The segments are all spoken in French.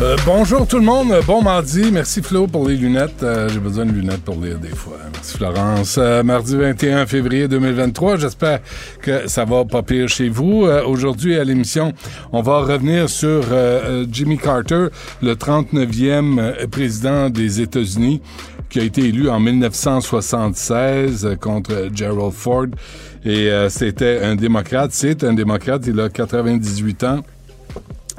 Euh, bonjour tout le monde, bon mardi. Merci Flo pour les lunettes. Euh, J'ai besoin de lunettes pour lire des fois. Merci Florence. Euh, mardi 21 février 2023. J'espère que ça va pas pire chez vous. Euh, Aujourd'hui à l'émission, on va revenir sur Jimmy Carter, le 39e euh, président des États-Unis qui a été élu en 1976 euh, contre Gerald Ford. Et c'était un démocrate. C'est un démocrate. Il a 98 ans.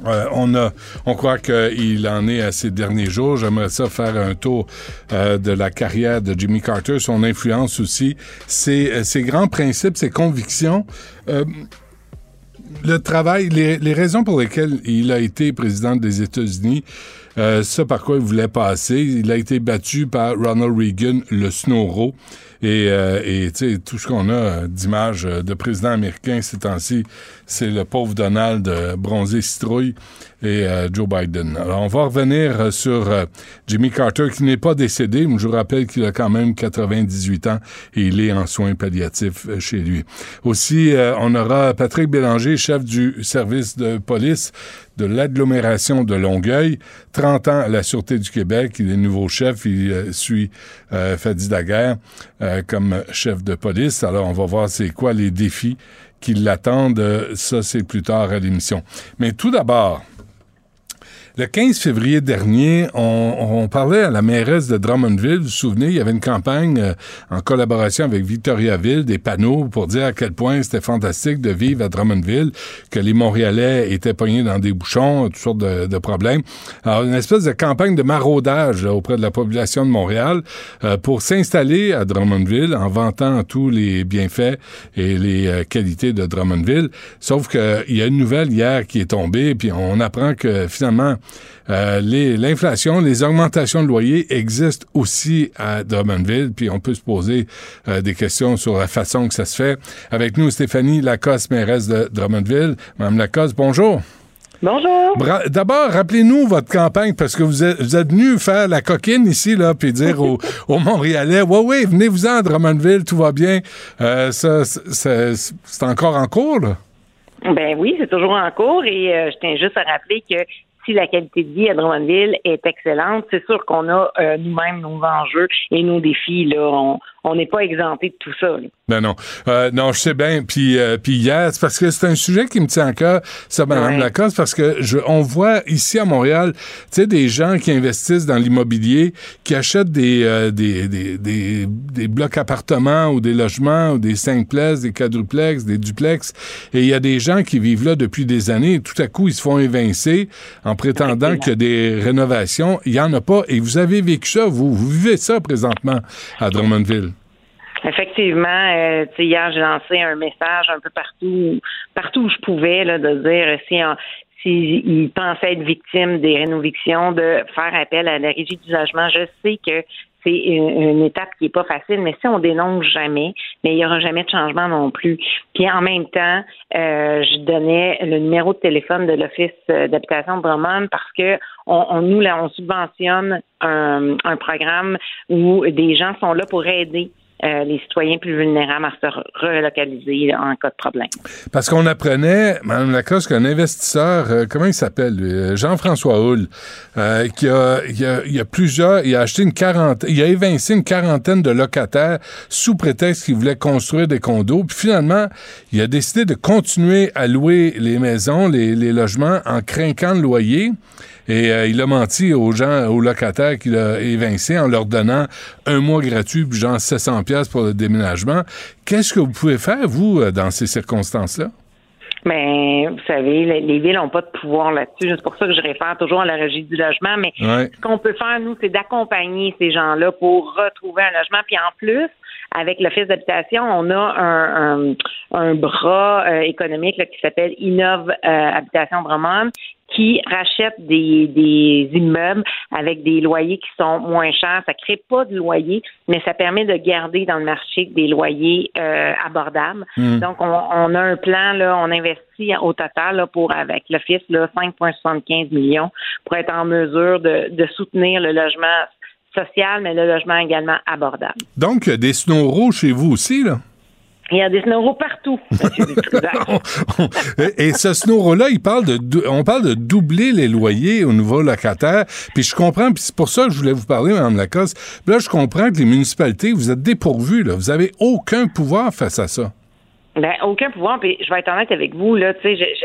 Euh, on a, on croit qu'il en est à ses derniers jours. J'aimerais ça faire un tour euh, de la carrière de Jimmy Carter, son influence aussi, ses, euh, ses grands principes, ses convictions. Le travail, les, les raisons pour lesquelles il a été président des États-Unis, euh, ce par quoi il voulait passer. Il a été battu par Ronald Reagan, le Snowro. Et, euh, et tout ce qu'on a d'images de président américain ces temps-ci, c'est le pauvre Donald euh, bronzé citrouille et euh, Joe Biden. Alors, on va revenir euh, sur euh, Jimmy Carter, qui n'est pas décédé, mais je vous rappelle qu'il a quand même 98 ans et il est en soins palliatifs euh, chez lui. Aussi, euh, on aura Patrick Bélanger, chef du service de police de l'agglomération de Longueuil, 30 ans à la Sûreté du Québec. Il est nouveau chef, il euh, suit euh, Fadi Daguerre euh, comme chef de police. Alors, on va voir c'est quoi les défis qui l'attendent. Euh, Ça, c'est plus tard à l'émission. Mais tout d'abord, le 15 février dernier, on, parlait à la mairesse de Drummondville. Vous vous souvenez, il y avait une campagne euh, en collaboration avec Victoriaville, des panneaux pour dire à quel point c'était fantastique de vivre à Drummondville, que les Montréalais étaient pognés dans des bouchons, toutes sortes de, problèmes. Alors, une espèce de campagne de maraudage auprès de la population de Montréal euh, pour s'installer à Drummondville en vantant tous les bienfaits et les euh, qualités de Drummondville. Sauf qu'il y a une nouvelle hier qui est tombée, puis on apprend que finalement, euh, l'inflation, les, augmentations de loyer existent aussi à Drummondville, puis on peut se poser euh, des questions sur la façon que ça se fait. Avec nous, Stéphanie Lacoste, mairesse de Drummondville. Madame Lacoste, bonjour. Bonjour. D'abord, rappelez-nous votre campagne parce que vous êtes, vous êtes venu faire la coquine ici, là, puis dire aux, aux Montréalais, ouais, ouais, venez-vous-en à Drummondville, tout va bien. Euh, ça, c'est c'est encore en cours, là. Ben oui, c'est toujours en cours et euh, je tiens juste à rappeler que si la qualité de vie à Drummondville est excellente, c'est sûr qu'on a euh, nous-mêmes nos enjeux et nos défis. Là, on n'est pas exempté de tout ça. là. Ben non. Euh, non, je sais bien. Puis, euh, puis hier, c'est parce que c'est un sujet qui me tient à cœur, ça, Mme Ouais. Lacoste, parce que je, on voit ici à Montréal, tu sais, des gens qui investissent dans l'immobilier, qui achètent des, euh, des, des, des, des blocs appartements ou des logements ou des cinq-places, des quadruplex, des duplex. Et il y a des gens qui vivent là depuis des années et tout à coup, ils se font évincer en prétendant qu'il y a des rénovations. Il y en a pas. Et vous avez vécu ça, vous. Vous vivez ça présentement à Drummondville. Effectivement, euh, hier j'ai lancé un message un peu partout, partout où je pouvais, là, de dire euh, si en- s'ils pensaient être victimes des rénovictions, de faire appel à la régie d'usagement. Je sais que c'est une, étape qui est pas facile, mais si on dénonce jamais, mais il y aura jamais de changement non plus. Puis en même temps, euh, je donnais le numéro de téléphone de l'Office d'habitation de Drummond parce que on, nous là, on subventionne un, un programme où des gens sont là pour aider euh, les citoyens plus vulnérables à se relocaliser en cas de problème. Parce qu'on apprenait, Mme Lacoste, qu'un investisseur, euh, comment il s'appelle, euh, Jean-François Hull, qui a, il a, plusieurs, il a acheté une quarantaine, il a évincé une quarantaine de locataires sous prétexte qu'il voulait construire des condos. Puis finalement, il a décidé de continuer à louer les maisons, les, les logements en craquant le loyer. Et euh, il a menti aux gens, aux locataires qu'il a évincés en leur donnant un mois gratuit, puis genre 700 pièces pour le déménagement. Qu'est-ce que vous pouvez faire, vous, euh, dans ces circonstances-là? Mais vous savez, les, villes n'ont pas de pouvoir là-dessus. C'est pour ça que je réfère toujours à la régie du logement. Mais ce qu'on peut faire, nous, c'est d'accompagner ces gens-là pour retrouver un logement. Puis en plus, avec l'Office d'habitation, on a un, un, bras euh, économique qui s'appelle Innove Habitation Bromont qui rachètent des, des immeubles avec des loyers qui sont moins chers. Ça crée pas de loyer, mais ça permet de garder dans le marché des loyers euh, abordables. Hmm. Donc, on, on, a un plan, là, on investit au total là, pour, avec l'Office, 5,75 millions pour être en mesure de, de soutenir le logement social, mais le logement également abordable. Donc, des snow chez vous aussi, là? Il y a des snowros partout, Et ce snowro-là, il parle de, on parle de doubler les loyers au nouveau locataire. Puis je comprends, puis c'est pour ça que je voulais vous parler, Mme Lacoste. Là, je comprends que les municipalités, vous êtes dépourvus, là. Vous avez aucun pouvoir face à ça. Ben, aucun pouvoir. Puis je vais être honnête avec vous, là, tu sais,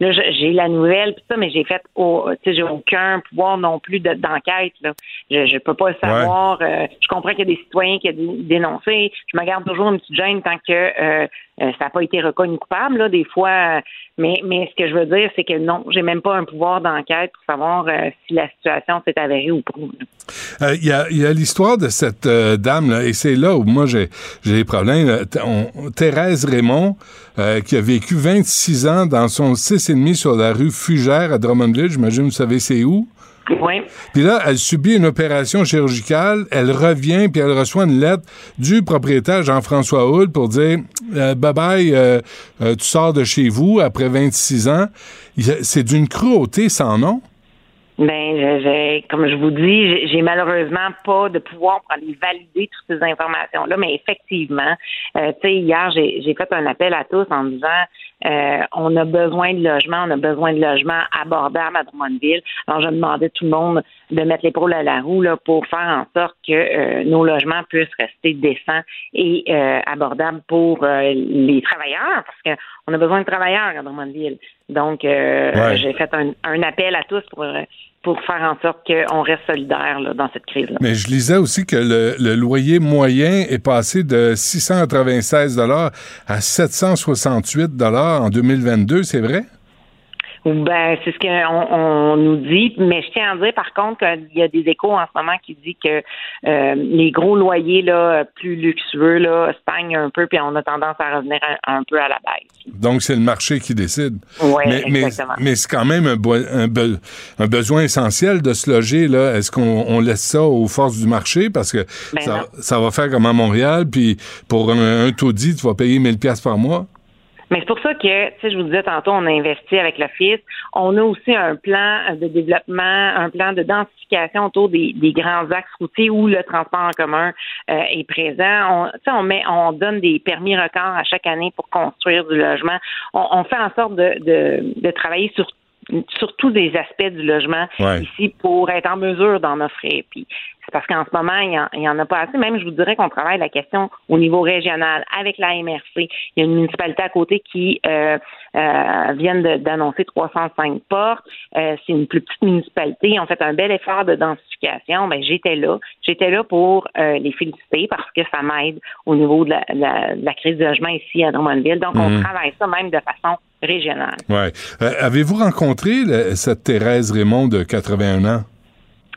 j'ai la nouvelle, puis ça, mais j'ai fait, tu sais, j'ai aucun pouvoir non plus d'enquête, là. Je, je peux pas le savoir. Euh, je comprends qu'il y a des citoyens qui ont dénoncé. Je me garde toujours une petite gêne tant que euh, euh, ça n'a pas été reconnu coupable, là, des fois. Mais, mais ce que je veux dire, c'est que non, j'ai même pas un pouvoir d'enquête pour savoir si la situation s'est avérée ou pas. Il y a, l'histoire de cette dame, là, et c'est là où moi j'ai des problèmes. Thérèse Raymond, qui a vécu 26 ans dans son 6,5 sur la rue Fugère à Drummondville, j'imagine vous savez c'est où? Puis là, elle subit une opération chirurgicale, elle revient, puis elle reçoit une lettre du propriétaire Jean-François Houle pour dire euh, Bye bye, euh, euh, tu sors de chez vous après 26 ans. C'est d'une cruauté sans nom. Ben, comme je vous dis, j'ai malheureusement pas de pouvoir pour aller valider toutes ces informations-là, mais effectivement, tu sais, hier, j'ai fait un appel à tous en disant euh, on a besoin de logements, on a besoin de logements abordables à Drummondville. Alors, je demandais à tout le monde de mettre l'épaule à la roue là, pour faire en sorte que euh, nos logements puissent rester décents et euh, abordables pour les travailleurs, parce qu'on a besoin de travailleurs à Drummondville. Donc, j'ai fait un, un, appel à tous pour pour faire en sorte qu'on reste solidaire dans cette crise-là. Mais je lisais aussi que le, loyer moyen est passé de 696 à 768 en 2022, c'est vrai? Ben, c'est ce qu'on on nous dit, mais je tiens à dire par contre qu'il y a des échos en ce moment qui disent que euh, les gros loyers là, plus luxueux là, stagnent un peu, puis on a tendance à revenir un, peu à la baisse. Donc c'est le marché qui décide. Oui, mais, exactement. Mais, c'est quand même un, un, besoin essentiel de se loger là. Est-ce qu'on laisse ça aux forces du marché? Parce que ben ça, ça, va faire comme à Montréal, puis pour un, taux dit, tu vas payer 1000 pièces par mois? Mais c'est pour ça que, tu sais, je vous disais tantôt, on a investi avec l'Office. On a aussi un plan de développement, un plan de densification autour des, grands axes routiers où le transport en commun euh, est présent. On, on met, on donne des permis records à chaque année pour construire du logement. On, fait en sorte de, de, de travailler sur sur tous des aspects du logement ici pour être en mesure d'en offrir. Puis parce qu'en ce moment, il n'y en, a pas assez. Même, je vous dirais qu'on travaille la question au niveau régional avec la MRC. Il y a une municipalité à côté qui euh, euh, vient d'annoncer 305 portes. Euh, c'est une plus petite municipalité. Ils ont fait un bel effort de densification. Ben, j'étais là. J'étais là pour les féliciter parce que ça m'aide au niveau de la, crise du logement ici à Drummondville. Donc, on mhm. travaille ça même de façon régionale. Ouais. Avez-vous rencontré cette Thérèse Raymond de 81 ans?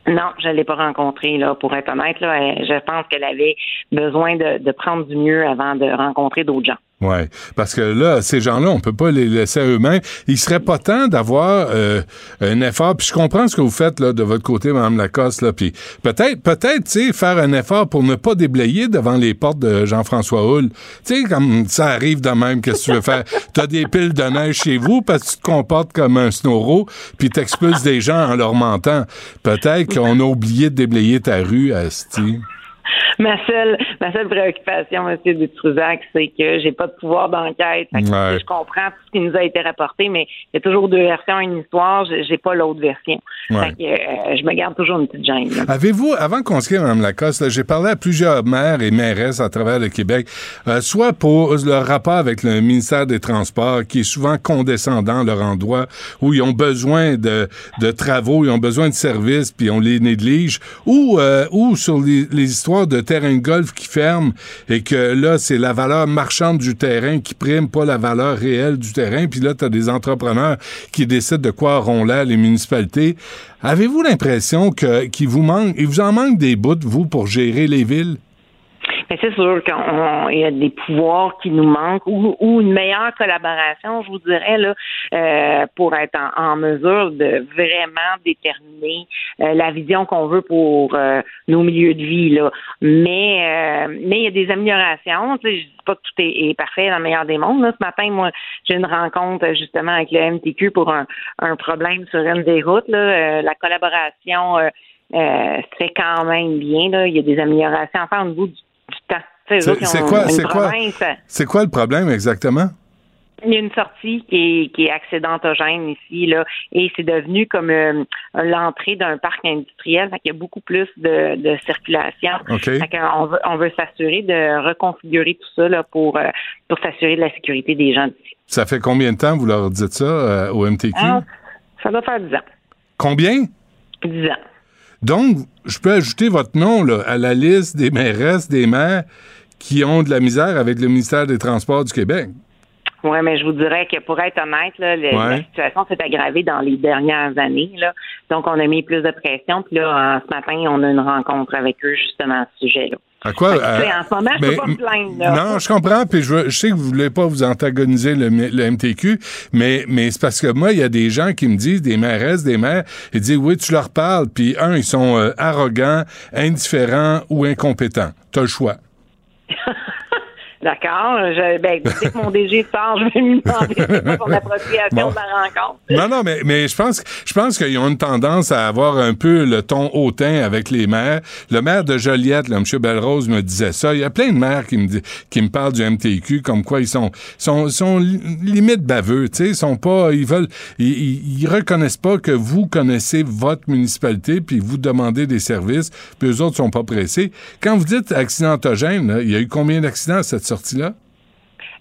Non, je ne l'ai pas rencontrée, là, pour être honnête. Là, je pense qu'elle avait besoin de, prendre du mieux avant de rencontrer d'autres gens. Oui, parce que là, ces gens-là, on peut pas les laisser eux-mêmes. Il serait pas temps d'avoir euh, un effort. Puis je comprends ce que vous faites là de votre côté, Mme Lacoste. Là, puis peut-être, peut-être, tu sais, faire un effort pour ne pas déblayer devant les portes de Jean-François Hull. Tu sais, comme ça arrive de même, qu'est-ce que tu veux faire? T'as des piles de neige chez vous parce que tu te comportes comme un snowro, puis t'expulses des gens en leur mentant. Peut-être qu'on a oublié de déblayer ta rue, Asti ma seule ma seule préoccupation, M. Dutruzac, c'est que j'ai pas de pouvoir d'enquête. Je comprends tout ce qui nous a été rapporté, mais il y a toujours deux versions à une histoire. J'ai pas l'autre version. Euh, je me garde toujours une petite gêne. Avez-vous, avant qu'on se quitte, Mme Lacoste, j'ai parlé à plusieurs maires et mairesses à travers le Québec, euh, soit pour leur rapport avec le ministère des Transports, qui est souvent condescendant leur endroit, où ils ont besoin de, de travaux, ils ont besoin de services, puis on les néglige, ou, euh, ou sur les, les histoires de terrain de golf qui ferme et que là, c'est la valeur marchande du terrain qui prime, pas la valeur réelle du terrain. Puis là, tu as des entrepreneurs qui décident de quoi auront l'air les municipalités. Avez-vous l'impression que qu'il vous manque, il vous en manque des bouts, vous, pour gérer les villes? C'est sûr qu'il y a des pouvoirs qui nous manquent ou, une meilleure collaboration, je vous dirais, là, euh, pour être en, mesure de vraiment déterminer euh, la vision qu'on veut pour euh, nos milieux de vie. Là. Mais mais il y a des améliorations. Tu sais, je dis pas que tout est, parfait dans le meilleur des mondes. Là. Ce matin, moi, j'ai une rencontre justement avec le MTQ pour un, un problème sur une des routes. Là. la collaboration c'est quand même bien. Là. Il y a des améliorations. Enfin, au niveau du c'est quoi, c'est quoi, c'est quoi le problème exactement? Il y a une sortie qui est, qui est accidentogène ici, là, et c'est devenu comme euh, l'entrée d'un parc industriel. Fait il y a beaucoup plus de, circulation. on veut, on veut s'assurer de reconfigurer tout ça là, pour, euh, pour s'assurer de la sécurité des gens ici. Ça fait combien de temps vous leur dites ça euh, au MTQ? Ah, ça doit faire 10 ans. Combien? 10 ans. Donc, je peux ajouter votre nom là, à la liste des mairesses, des maires qui ont de la misère avec le ministère des Transports du Québec. Oui, mais je vous dirais que pour être honnête, là, la situation s'est aggravée dans les dernières années. Là. Donc, on a mis plus de pression. Puis là, ce matin, on a une rencontre avec eux justement à ce sujet-là. À quoi? en ce moment, je peux pas me plaindre. Non, je comprends. Puis je, sais que vous voulez pas vous antagoniser le, MTQ, mais, mais c'est parce que moi, il y a des gens qui me disent, des mairesses, des maires, ils disent, oui, tu leur parles. Puis un, ils sont euh, arrogants, indifférents ou incompétents. Tu as le choix. D'accord. Je, ben, dès que mon DG sort, je vais lui demander son appropriation de la rencontre. Non, non, mais, mais je pense, je pense qu'ils ont une tendance à avoir un peu le ton hautain avec les maires. Le maire de Joliette, là, M. Belrose, me disait ça. Il y a plein de maires qui me, qui me parlent du MTQ, comme quoi ils sont, sont, sont limite baveux, tu sais. Ils sont pas, ils veulent, ils, ils, reconnaissent pas que vous connaissez votre municipalité puis vous demandez des services, puis eux autres sont pas pressés. Quand vous dites accidentogène, il y a eu combien d'accidents cette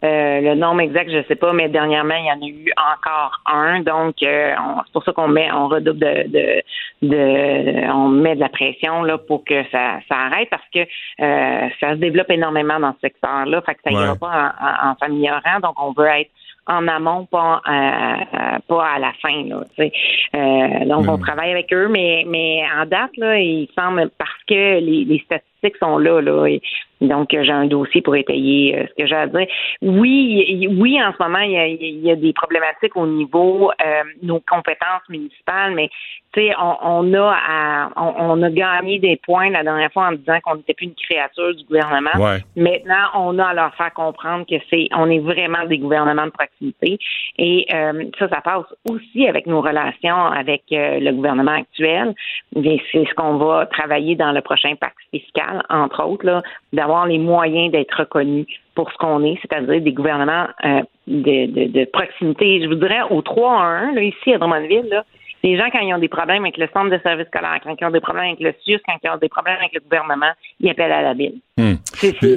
Euh, le nombre exact, je ne sais pas, mais dernièrement, il y en a eu encore un. Donc, euh, c'est pour ça qu'on met, on redouble de, de, on met de la pression là pour que ça, ça arrête parce que euh, ça se développe énormément dans ce secteur-là. Fait que ça ira pas en, en, s'améliorant. Donc, on veut être en amont, pas, pas à la fin. Là, donc, on travaille avec eux, mais, mais en date, là, il semble parce que les, les statistiques sont là, là. Et, donc, j'ai un dossier pour étayer euh, ce que j'ai à dire. Oui, oui, en ce moment, il y a, des problématiques au niveau euh, nos compétences municipales, mais tu sais, on, a on, a gagné des points la dernière fois en disant qu'on n'était plus une créature du gouvernement. Maintenant, on a à leur faire comprendre que c'est on est vraiment des gouvernements de proximité. Et euh, ça, ça passe aussi avec nos relations avec euh, le gouvernement actuel. C'est ce qu'on va travailler dans le prochain pacte fiscal, entre autres, d'avoir les moyens d'être reconnus pour ce qu'on est, c'est-à-dire des gouvernements euh, de, de, proximité. Je vous dirais au 3 à 1, là, ici à Drummondville, là, les gens, quand ils ont des problèmes avec le centre de service scolaire, quand ils ont des problèmes avec le SUS, quand ils ont des problèmes avec le gouvernement, ils appellent à la ville. Hmm.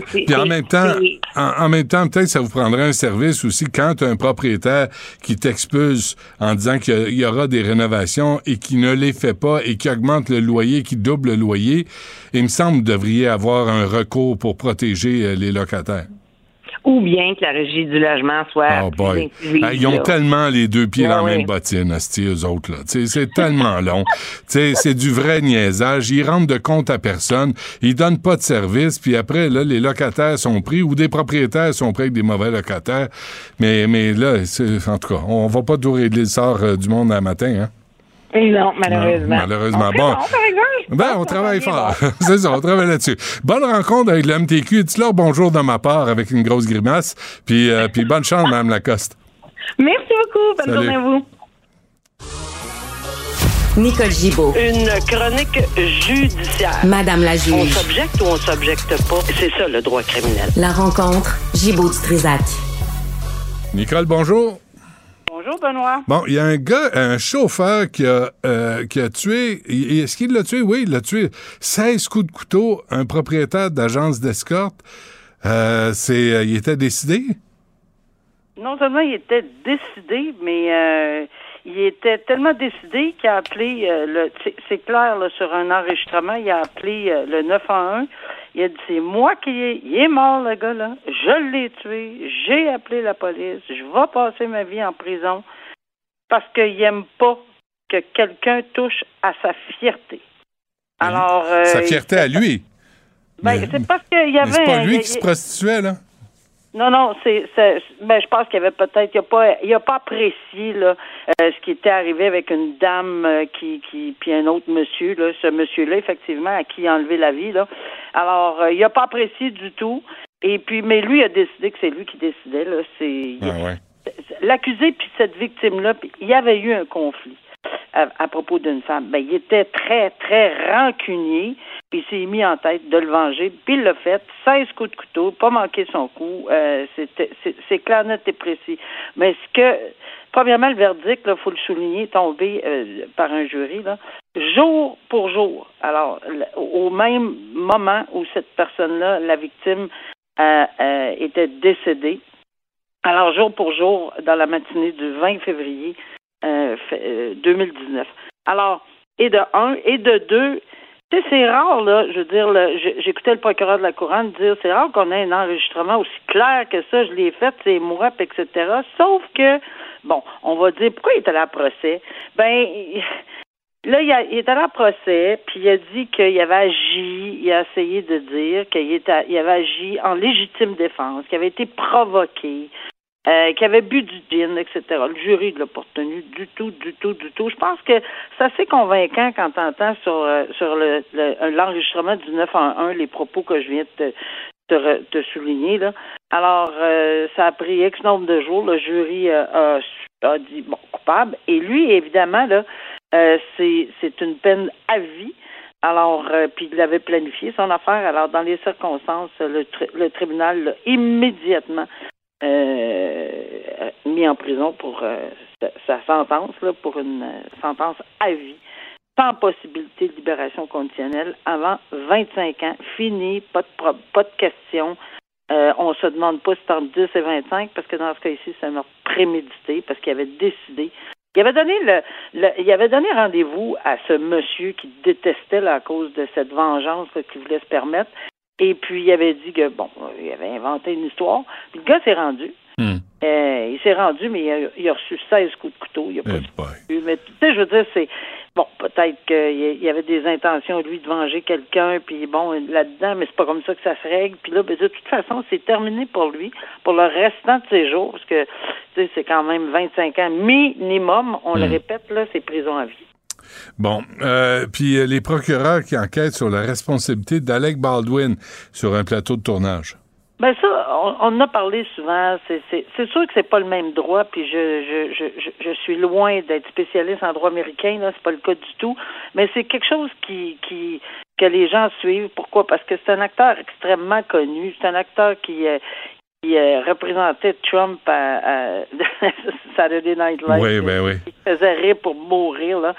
puis, en même temps, en, même temps, peut-être ça vous prendrait un service aussi quand un propriétaire qui t'expulse en disant qu'il y aura des rénovations et qui ne les fait pas et qui augmente le loyer, qui double le loyer. Il me semble que vous devriez avoir un recours pour protéger euh, les locataires. Ou bien que la régie du logement soit Oh boy. Hey, ils ont là. tellement les deux pieds dans la même bottine, asti, eux autres, là. C'est tellement long. C'est du vrai niaisage. Ils rendent de compte à personne. Ils donnent pas de service. Puis après, là, les locataires sont pris ou des propriétaires sont pris avec des mauvais locataires. Mais, mais là, c'est- en tout cas, on va pas tout régler le sort euh, du monde à matin, hein? Et non, malheureusement. Non, malheureusement. On Bon. bon, par exemple. Je Ben, on travaille fort. bon. c'est ça, on travaille là-dessus. Bonne rencontre avec le MTQ. Dis-leur bonjour de ma part avec une grosse grimace. Puis, euh, puis bonne chance, Mme Lacoste. Merci beaucoup. Bonne Salut. journée à vous. Nicole Gibaud. Une chronique judiciaire. Madame la On juge. s'objecte ou on s'objecte pas? C'est ça le droit criminel. La rencontre Gibaud-Strisac. Nicole, bonjour. Bonjour Benoît. Bon, il y a un gars, un chauffeur qui a, euh, qui a tué, est-ce qu'il l'a tué? Oui, il l'a tué. 16 coups de couteau, un propriétaire d'agence d'escorte. Euh, c'est, euh, il était décidé? Non seulement il était décidé, mais euh, il était tellement décidé qu'il a appelé le c'est- c'est clair là, sur un enregistrement, il a appelé le 911. Il a dit c'est moi qui est il est mort le gars là. Je l'ai tué, j'ai appelé la police, je vais passer ma vie en prison parce qu'il aime pas que quelqu'un touche à sa fierté. Alors euh, Sa fierté à lui. ben, c'est parce qu'il y avait c'est pas lui qui se prostituait, là? Non, non, c'est, c'est- ben, je pense qu'il y avait peut-être, il a pas, il a pas apprécié là euh, ce qui était arrivé avec une dame euh, qui, qui, puis un autre monsieur là, ce monsieur-là effectivement à qui il a enlevé la vie là. Alors, euh, il a pas apprécié du tout. Et puis, mais lui a décidé que c'est lui qui décidait là. C'est Ah ouais. l'accusé puis cette victime-là, puis il y avait eu un conflit à, propos d'une femme. Ben, il était très, très rancunier, il s'est mis en tête de le venger, puis il l'a fait. 16 coups de couteau, pas manqué son coup. Euh, c'est, clair, net et précis. Mais ce que, premièrement, le verdict, il faut le souligner, est tombé euh, par un jury, là, jour pour jour. Alors, au même moment où cette personne-là, la victime, euh, euh, était décédée, alors, jour pour jour, dans la matinée du 20 février euh, fait- euh, 2019. Alors, et de un, et de deux, tu sais, c'est rare, là, je veux dire, j'écoutais le procureur de la Couronne dire, c'est rare qu'on ait un enregistrement aussi clair que ça, je l'ai fait, c'est moi, etc. Sauf que, bon, on va dire, pourquoi il est allé à procès? Ben, Là, il, a- il est allé à procès, puis il a dit qu'il avait agi, il a essayé de dire qu'il avait agi en légitime défense, qu'il avait été provoqué, euh, qu'il avait bu du gin, etc. Le jury ne l'a pas retenu du tout, du tout, du tout. Je pense que c'est assez convaincant quand tu entends sur, euh, sur le, le- l'enregistrement du 911 les propos que je viens de te, te, te souligner. Là. Alors, euh, ça a pris X nombre de jours. Le jury euh, a, a dit, bon, coupable. Et lui, évidemment, là, euh, c'est, c'est une peine à vie. Alors, euh, puis il avait planifié son affaire. Alors, dans les circonstances, le, le tribunal l'a immédiatement euh, mis en prison pour euh, sa, sentence, là, pour une euh, sentence à vie, sans possibilité de libération conditionnelle avant 25 ans. Fini, pas de, pas de question. On se demande pas si c'est entre 10 et 25, parce que dans ce cas-ci, c'est un meurtre prémédité, parce qu'il avait décidé. Il avait donné le, le- il avait donné rendez-vous à ce monsieur qui détestait à cause de cette vengeance qu'il voulait se permettre. Et puis il avait dit que bon, il avait inventé une histoire. Puis le gars s'est rendu. Hmm. Euh, il s'est rendu, mais il a, il a reçu 16 coups de couteau. Il a pas Eh eu, mais tu sais, je veux dire, c'est bon, peut-être qu'il y avait des intentions lui de venger quelqu'un, puis bon, là-dedans, mais c'est pas comme ça que ça se règle. Puis là, ben, de toute façon, c'est terminé pour lui, pour le restant de ses jours, parce que tu sais, c'est quand même 25 ans minimum. On le Hmm. répète là, c'est prison à vie. Bon, euh, puis euh, les procureurs qui enquêtent sur la responsabilité d'Alec Baldwin sur un plateau de tournage. Ben ça, on, on en a parlé souvent. C'est, sûr que c'est pas le même droit, puis je, je, je, je, je suis loin d'être spécialiste en droit américain, là, c'est pas le cas du tout. Mais c'est quelque chose qui, qui que les gens suivent. Pourquoi? Parce que c'est un acteur extrêmement connu. C'est un acteur qui, euh, qui euh, représentait Trump à, à Saturday Night Live. Oui, ben oui. Il faisait rire pour mourir, là.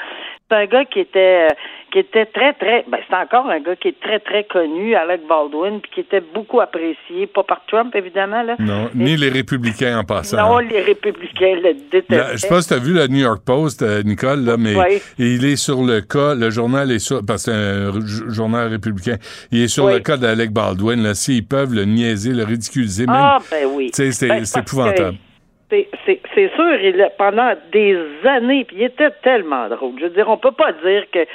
C'est un gars qui était euh, qui était très très ben c'est encore un gars qui est très très connu, Alec Baldwin, puis qui était beaucoup apprécié, pas par Trump évidemment là. Non, ni les républicains en passant. Non, les républicains le détestaient. Je sais pas si tu as vu le New York Post, euh, Nicole, là, mais Oui. il est sur le cas, le journal est sur, parce que c'est un journal républicain, il est sur Oui. le cas d'Alec Baldwin, là, s'ils peuvent le niaiser, le ridiculiser, même. Ah ben oui. C'est Ben, épouvantable. C'est, sûr, il a- pendant des années, puis il était tellement drôle. Je veux dire, on peut pas dire que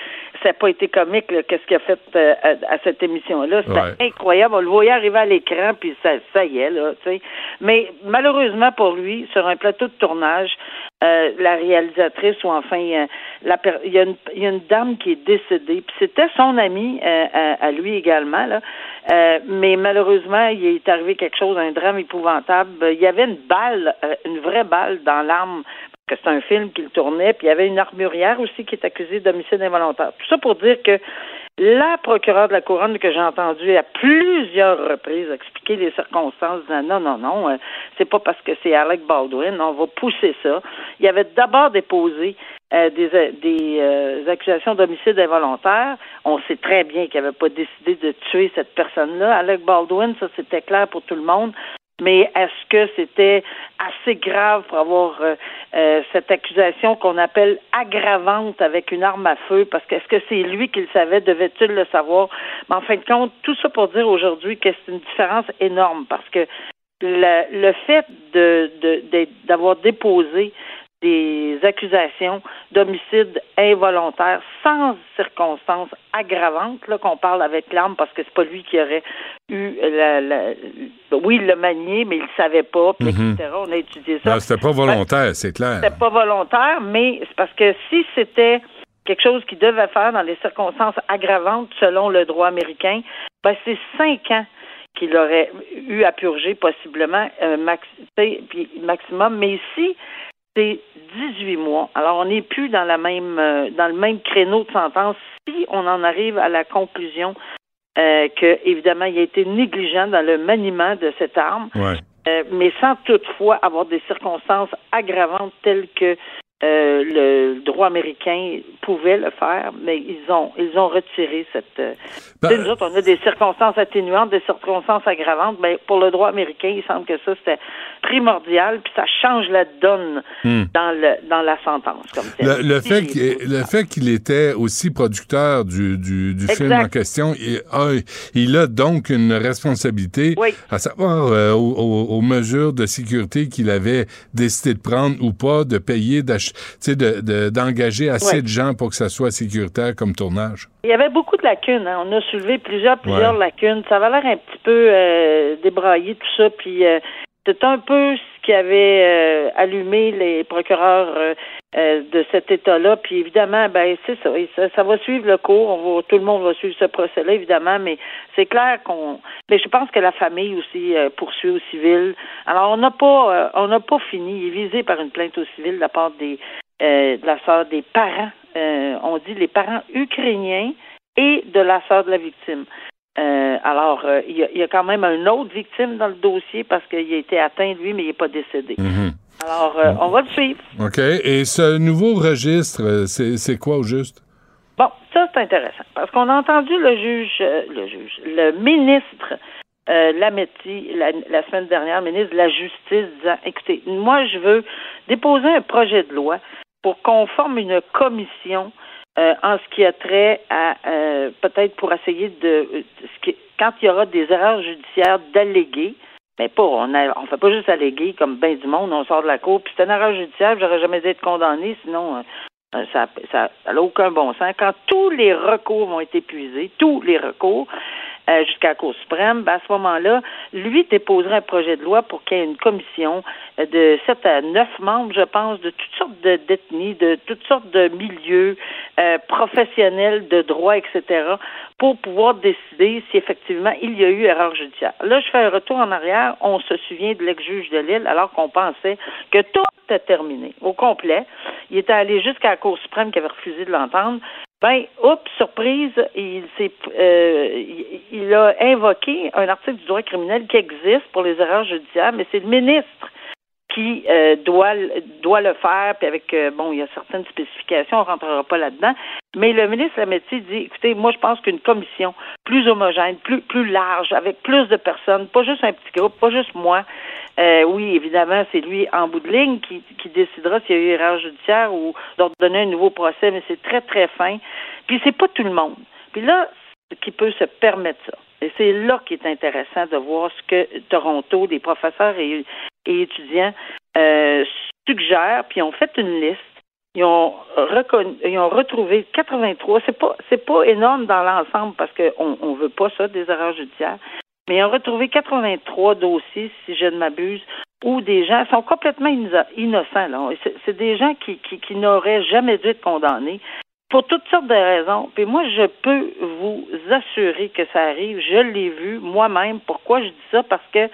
ça n'a pas été comique, qu'est-ce qu'il a fait euh, à, à cette émission-là. C'était Ouais. incroyable. On le voyait arriver à l'écran, puis ça, ça y est, là, tu sais. Mais malheureusement pour lui, sur un plateau de tournage, euh, la réalisatrice ou enfin euh, il y, a une, y a une dame qui est décédée puis c'était son ami euh, à, lui également là. Mais malheureusement il est arrivé quelque chose un drame épouvantable. Il y avait une balle une vraie balle dans l'arme parce que c'est un film qu'il tournait puis il y avait une armurière aussi qui est accusée d'homicide involontaire. Tout ça pour dire que la procureure de la couronne que j'ai entendue à plusieurs reprises expliquer les circonstances, disant non, non, non, euh, c'est pas parce que c'est Alec Baldwin, on va pousser ça. Il avait d'abord déposé euh, des, euh, des euh, accusations d'homicide involontaire. On sait très bien qu'il n'avait pas décidé de tuer cette personne-là. Alec Baldwin, ça c'était clair pour tout le monde. Mais est-ce que c'était assez grave pour avoir euh, euh, cette accusation qu'on appelle aggravante avec une arme à feu? Parce que est-ce que c'est lui qui le savait? Devait-il le savoir? Mais en fin de compte, tout ça pour dire aujourd'hui que c'est une différence énorme parce que le, le fait de, de- d'être- d'avoir déposé des accusations d'homicide involontaire sans circonstances aggravantes, là, qu'on parle avec l'arme, parce que c'est pas lui qui aurait eu la, la- oui, il l'a manié, mais il le savait pas, puis Mhm. etc. On a étudié ça. Non, c'était pas volontaire, c'est clair. C'était pas volontaire, mais c'est parce que si c'était quelque chose qu'il devait faire dans les circonstances aggravantes selon le droit américain, ben c'est cinq ans qu'il aurait eu à purger possiblement euh, max, maximum. Mais ici, c'est 18 mois. Alors on n'est plus dans la même euh, dans le même créneau de sentence si on en arrive à la conclusion euh, que évidemment il a été négligent dans le maniement de cette arme. Ouais. Euh, mais sans toutefois avoir des circonstances aggravantes telles que euh, le droit américain pouvait le faire, mais ils ont ils ont retiré cette. euh, Ben, nous autres, on a des circonstances atténuantes, des circonstances aggravantes. Ben, pour le droit américain, il semble que ça c'était primordial, puis ça change la donne Hmm. dans le dans la sentence comme. Le, le fait qu'il, le fait qu'il était aussi producteur du, du, du film en question, il a, il a donc une responsabilité Oui. à savoir euh, aux, mesures de sécurité qu'il avait décidé de prendre ou pas, de payer, sais, de, de- d'engager assez Oui. de gens pour que ça soit sécuritaire comme tournage. Il y avait beaucoup de lacunes. hein. On a soulevé plusieurs, plusieurs Ouais. lacunes. Ça avait l'air un petit peu euh, débraillé, tout ça. Puis euh, c'est un peu ce qui avait euh, allumé les procureurs euh, euh, de cet État-là. Puis évidemment, ben c'est ça, ça. va suivre le cours. Tout le monde va suivre ce procès-là, évidemment. Mais c'est clair qu'on. Mais je pense que la famille aussi euh, poursuit au civil. Alors on n'a pas, euh, on n'a pas fini. Il est visé par une plainte au civil de la part des de la sœur des parents. On dit les parents ukrainiens et de la sœur de la victime. Euh, alors, euh, il y, a, il y a quand même une autre victime dans le dossier parce qu'il a été atteint, lui, mais il n'est pas décédé. Mhm. Alors, euh, on va le suivre. OK. Et ce nouveau registre, c'est, quoi au juste? Bon, ça, c'est intéressant parce qu'on a entendu le juge, le juge, le ministre euh, Lametti, la, la semaine dernière, le ministre de la Justice, disant écoutez, moi, je veux déposer un projet de loi pour qu'on forme une commission euh, en ce qui a trait à euh, peut-être pour essayer de quand il y aura des erreurs judiciaires d'alléguer, mais pas on on fait pas juste alléguer comme ben du monde, on sort de la cour, puis c'est une erreur judiciaire, j'aurais jamais dû être condamné, sinon euh, euh, ça ça n'a aucun bon sens. Quand tous les recours vont être épuisés, tous les recours, euh, jusqu'à la Cour suprême, ben, à ce moment-là, lui déposerait un projet de loi pour qu'il y ait une commission euh, de 7 à 9 membres, je pense, de toutes sortes de détenus, de toutes sortes de milieux euh, professionnels, de droit, etc., pour pouvoir décider si effectivement il y a eu erreur judiciaire. Là, je fais un retour en arrière. On se souvient de l'ex-juge de Lille, alors qu'on pensait que tout était terminé, au complet. Il était allé jusqu'à la Cour suprême qui avait refusé de l'entendre. Ben, oups, surprise, il euh, il a invoqué un article du droit criminel qui existe pour les erreurs judiciaires, mais c'est le ministre qui euh, doit doit le faire, puis avec euh, bon, il y a certaines spécifications, on rentrera pas là-dedans. Mais le ministre Lametti dit, écoutez, moi je pense qu'une commission plus homogène, plus plus large, avec plus de personnes, pas juste un petit groupe, pas juste moi. Euh, oui, évidemment, c'est lui en bout de ligne qui, qui décidera s'il y a eu erreur judiciaire ou d'ordonner un nouveau procès, mais c'est très très fin. Puis c'est pas tout le monde. Puis là, qui peut se permettre ça. Et c'est là qu'il est intéressant de voir ce que Toronto, des professeurs et, étudiants euh, suggèrent, puis ont fait une liste. Ils ont, reconnu, ils ont retrouvé 83. C'est pas, c'est pas énorme dans l'ensemble parce qu'on on veut pas ça des erreurs judiciaires. Mais ils ont retrouvé 83 dossiers, si je ne m'abuse, où des gens sont complètement innocents. C'est, des gens qui, qui n'auraient jamais dû être condamnés pour toutes sortes de raisons. Puis moi, je peux vous assurer que ça arrive. Je l'ai vu moi-même. Pourquoi je dis ça? Parce que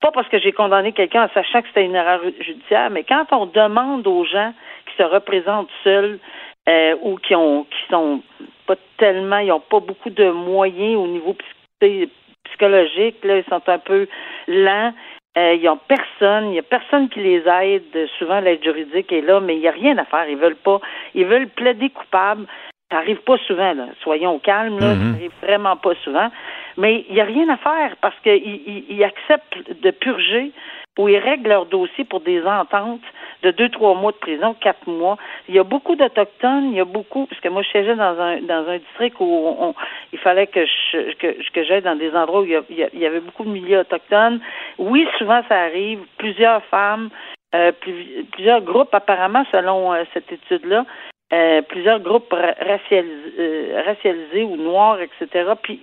pas parce que j'ai condamné quelqu'un en sachant que c'était une erreur judiciaire, mais quand on demande aux gens qui se représentent seuls euh, ou qui ont qui sont pas tellement, ils n'ont pas beaucoup de moyens au niveau psychologique, là, ils sont un peu lents. Euh, ils n'ont personne, il n'y a personne qui les aide. Souvent, l'aide juridique est là, mais il n'y a rien à faire. Ils veulent pas. Ils veulent plaider coupable. Ça arrive pas souvent, là. Soyons calmes, là. Mhm. Ça arrive vraiment pas souvent. Mais il n'y a rien à faire parce qu'ils ils acceptent de purger ou ils règlent leur dossier pour des ententes de deux, trois mois de prison, quatre mois. Il y a beaucoup d'Autochtones, il y a beaucoup, parce que moi, je siégeais dans un, dans un district où on, il fallait que je, que, que j'aille dans des endroits où il y, avait beaucoup de milieux autochtones. Oui, souvent, ça arrive. Plusieurs femmes, euh, plusieurs groupes, apparemment, selon euh, cette étude-là, euh, plusieurs groupes racialisés, racialisés ou noirs, etc. Puis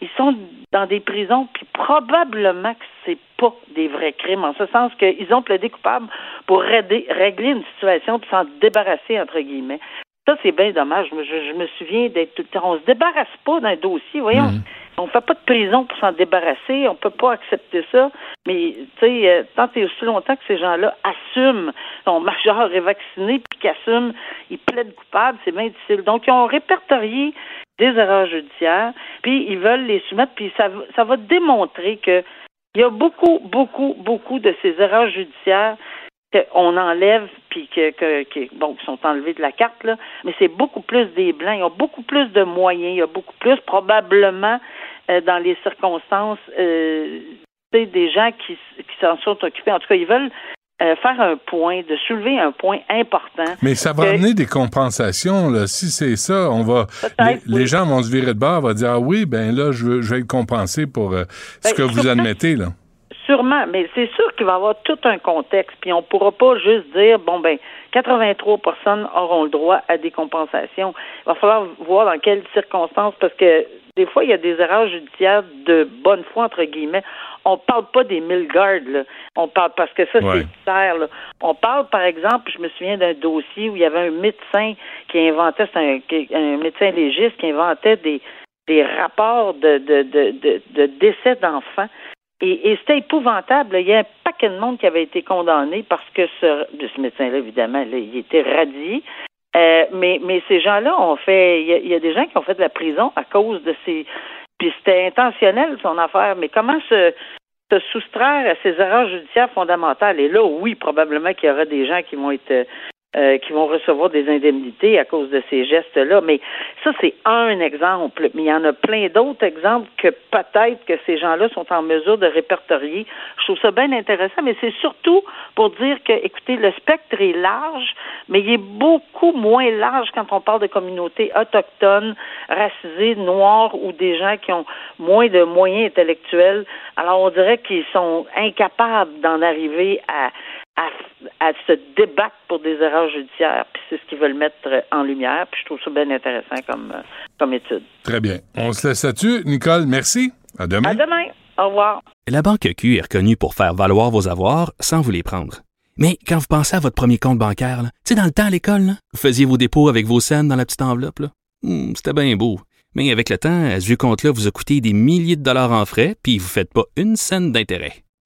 ils sont dans des prisons, puis probablement que c'est pas des vrais crimes, en ce sens qu'ils ont plaidé coupable pour régler une situation puis s'en débarrasser, entre guillemets. Ça, c'est bien dommage. Je, je, me souviens d'être tout le temps. On se débarrasse pas d'un dossier, voyons. Mhm. On fait pas de prison pour s'en débarrasser. On peut pas accepter ça. Mais, tu sais, euh, tant et aussi longtemps que ces gens-là assument, sont majeurs et vaccinés, puis qu'assument, ils plaident coupables, c'est bien difficile. Donc, ils ont répertorié des erreurs judiciaires, puis ils veulent les soumettre, puis ça, ça va démontrer que il y a beaucoup, beaucoup, beaucoup de ces erreurs judiciaires qu'on enlève puis que, que, bon, qui sont enlevés de la carte, là, mais c'est beaucoup plus des blancs. Il y a beaucoup plus de moyens, il y a beaucoup plus probablement euh, dans les circonstances euh, des gens qui, qui s'en sont occupés. En tout cas, ils veulent euh, faire un point, de soulever un point important. Mais ça va amener des compensations, là. Si c'est ça, on va. Les, gens vont se virer de bord, vont dire Ah oui, ben là, je, je vais être compensé pour ce ben, que vous admettez, là. Sûrement, mais c'est sûr qu'il va y avoir tout un contexte, puis on ne pourra pas juste dire bon ben 83 personnes auront le droit à des compensations. Il va falloir voir dans quelles circonstances, parce que des fois, il y a des erreurs judiciaires de bonne foi, entre guillemets. On parle pas des mille gardes, là. On parle parce que ça, c'est clair. Là. On parle, par exemple, je me souviens d'un dossier où il y avait un médecin qui inventait, c'est un, un, médecin légiste qui inventait des, des rapports de, de, de, de décès d'enfants et, c'était épouvantable. Il y a un paquet de monde qui avait été condamné parce que ce, ce médecin-là, évidemment, il était radié. Euh, mais, mais ces gens-là ont fait. Il y, a, des gens qui ont fait de la prison à cause de ces. Puis c'était intentionnel, son affaire. Mais comment se, se soustraire à ces erreurs judiciaires fondamentales? Et là, oui, probablement qu'il y aura des gens qui vont être euh, qui vont recevoir des indemnités à cause de ces gestes-là. Mais ça, c'est un exemple. Mais il y en a plein d'autres exemples que peut-être que ces gens-là sont en mesure de répertorier. Je trouve ça bien intéressant, mais c'est surtout pour dire que, écoutez, le spectre est large, mais il est beaucoup moins large quand on parle de communautés autochtones, racisées, noires ou des gens qui ont moins de moyens intellectuels. Alors, on dirait qu'ils sont incapables d'en arriver à à, se débattre pour des erreurs judiciaires. Puis c'est ce qu'ils veulent mettre en lumière. Puis je trouve ça bien intéressant comme, euh, comme étude. Très bien. On se laisse là-dessus. Nicole, merci. À demain. À demain. Au revoir. La Banque Q est reconnue pour faire valoir vos avoirs sans vous les prendre. Mais quand vous pensez à votre premier compte bancaire, tu sais, dans le temps à l'école, vous faisiez vos dépôts avec vos scènes dans la petite enveloppe. Hmm, c'était bien beau. Mais avec le temps, ce vieux compte-là vous a coûté des milliers de dollars en frais, puis vous ne faites pas une scène d'intérêt.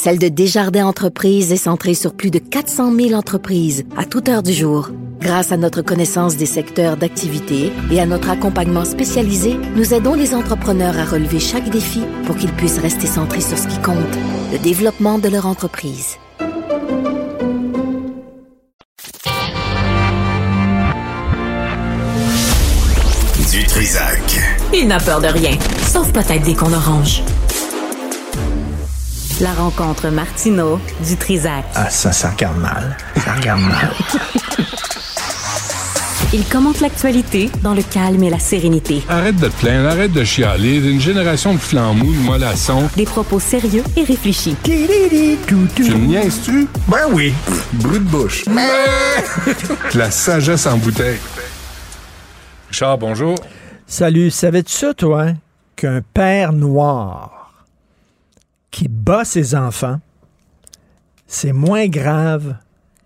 celle de Desjardins Entreprises est centrée sur plus de 400 000 entreprises à toute heure du jour. Grâce à notre connaissance des secteurs d'activité et à notre accompagnement spécialisé, nous aidons les entrepreneurs à relever chaque défi pour qu'ils puissent rester centrés sur ce qui compte, le développement de leur entreprise. Du Trisac. Il n'a peur de rien, sauf peut-être des qu'on orange. La rencontre Martino du Trisac. Ah, ça, ça regarde mal. Ça regarde mal. Il commente l'actualité dans le calme et la sérénité. Arrête de te plaindre, arrête de chialer. Une génération de flambous, de mollassons. Des propos sérieux et réfléchis. Tu me niaises-tu? Ben oui. Brut de bouche. La sagesse en bouteille. Richard, bonjour. Salut, savais-tu ça, toi, qu'un père noir qui bat ses enfants, c'est moins grave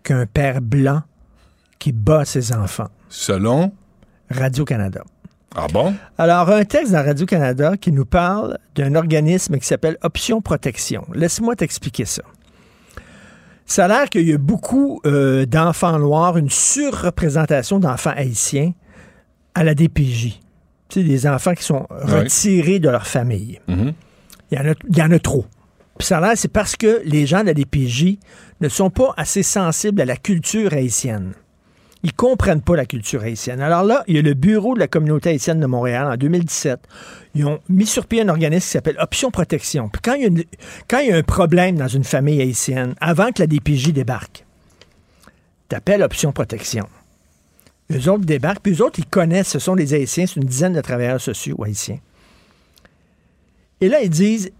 qu'un père blanc qui bat ses enfants? Selon? Radio-Canada. Ah bon? Alors, un texte dans Radio-Canada qui nous parle d'un organisme qui s'appelle Option Protection. Laisse-moi t'expliquer ça. Ça a l'air qu'il y a beaucoup euh, d'enfants noirs, une surreprésentation d'enfants haïtiens à la DPJ. Tu sais, des enfants qui sont retirés de leur famille. Mhm. Il y, en a, il y en a trop. Puis ça a l'air, c'est parce que les gens de la DPJ ne sont pas assez sensibles à la culture haïtienne. Ils comprennent pas la culture haïtienne. Alors là, il y a le Bureau de la communauté haïtienne de Montréal en 2017. Ils ont mis sur pied un organisme qui s'appelle Option Protection. Puis quand il, y a quand il y a un problème dans une famille haïtienne, avant que la DPJ débarque, t'appelles Option Protection. Eux autres débarquent, puis eux autres, ils connaissent, ce sont des Haïtiens, c'est une dizaine de travailleurs sociaux haïtiens. Et là, ils disent,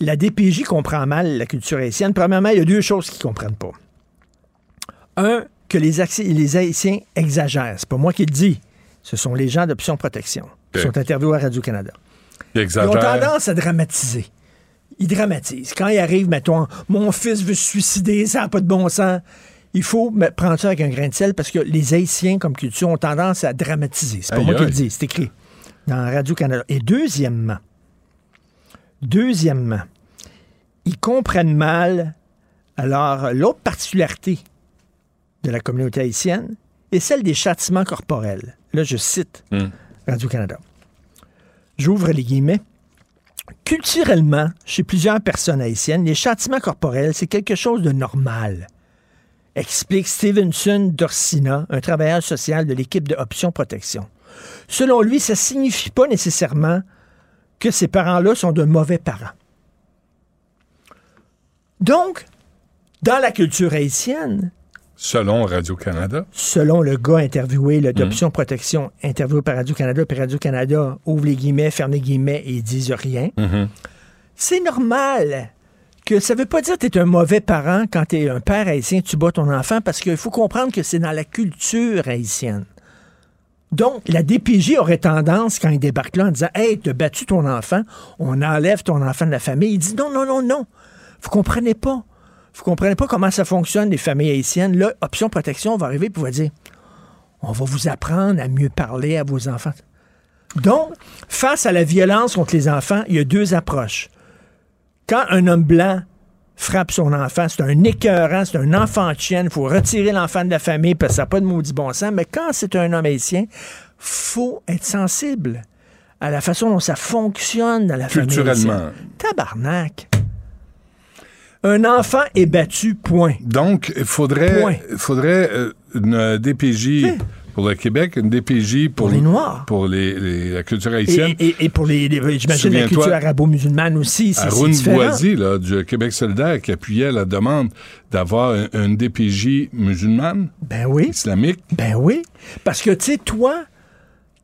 la DPJ comprend mal la culture haïtienne. Premièrement, il y a deux choses qu'ils comprennent pas. Un, que les, Haïti- les Haïtiens exagèrent. C'est pas moi qui le dis. Ce sont les gens d'Option Protection qui sont interviewés à Radio-Canada. Il Ils ont tendance à dramatiser. Ils dramatisent. Quand il arrive, mettons, mon fils veut se suicider, ça n'a pas de bon sens. Il faut prendre ça avec un grain de sel parce que les Haïtiens, comme culture, ont tendance à dramatiser. C'est pas moi qui le dis, c'est écrit dans Radio-Canada. Et deuxièmement, deuxièmement, ils comprennent mal. Alors, l'autre particularité de la communauté haïtienne est celle des châtiments corporels. Là, je cite Hmm. Radio-Canada. J'ouvre les guillemets. Culturellement, chez plusieurs personnes haïtiennes, les châtiments corporels, c'est quelque chose de normal. Explique Stevenson Dorsina, un travailleur social de l'équipe de Option Protection. Selon lui, ça signifie pas nécessairement que ces parents-là sont de mauvais parents. Donc, dans la culture haïtienne, Selon Radio-Canada. selon le gars interviewé, le d'Option Protection, interviewé par Radio-Canada, puis Radio-Canada ouvre les guillemets, ferme les guillemets et ils disent rien. Mhm. C'est normal que ça veut pas dire que tu es un mauvais parent quand tu es un père haïtien, tu bats ton enfant, parce qu'il faut comprendre que c'est dans la culture haïtienne. Donc, la DPJ aurait tendance, quand il débarque là, en disant Hey, t'as battu ton enfant, on enlève ton enfant de la famille. Il dit Non, non, non, non. Vous comprenez pas. Vous comprenez pas comment ça fonctionne, les familles haïtiennes. Là, Option Protection va arriver et va dire On va vous apprendre à mieux parler à vos enfants. Donc, face à la violence contre les enfants, il y a deux approches. Quand un homme blanc frappe son enfant, c'est un écœurant, c'est un enfant de chienne, il faut retirer l'enfant de la famille parce que ça n'a pas de maudit bon sens. Mais quand c'est un homme haïtien, faut être sensible à la façon dont ça fonctionne dans la famille. Culturellement. Tabarnak. Un enfant est battu, point. Donc, il faudrait, Point. faudrait euh, une DPJ pour le Québec, une DPJ pour, Pour les Noirs. pour les, les- la culture haïtienne. et- et pour les, les- j'imagine la culture arabo-musulmane aussi, différent. Boisy, là, du Québec solidaire, qui appuyait la demande d'avoir un- une DPJ musulmane, Ben oui. islamique. Ben oui. Parce que, tu sais, toi,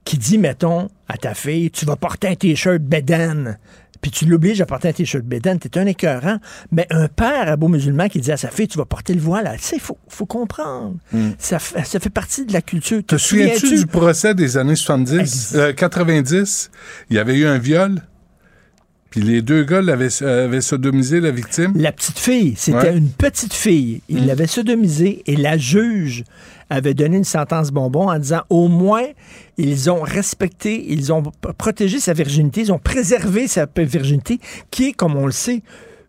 qui dis, mettons, à ta fille, tu vas porter un T-shirt Bédan, puis tu l'obliges à porter un T-shirt Bédan, t'es un écœurant. Mais un père à beau musulman qui dit à sa fille, tu vas porter le voile, tu faut, faut comprendre. Ça, fait, ça fait partie de la culture. Te souviens-tu du procès des années 70, Ex- euh, 90? Il y avait eu un viol, Puis les deux gars l'avaient, euh, avaient sodomisé la victime? La petite fille, c'était Ouais. une petite fille. Il Mm. l'avait sodomisée et la juge avait donné une sentence bonbon en disant au moins ils ont respecté, ils ont protégé sa virginité, ils ont préservé sa virginité, qui est, comme on le sait,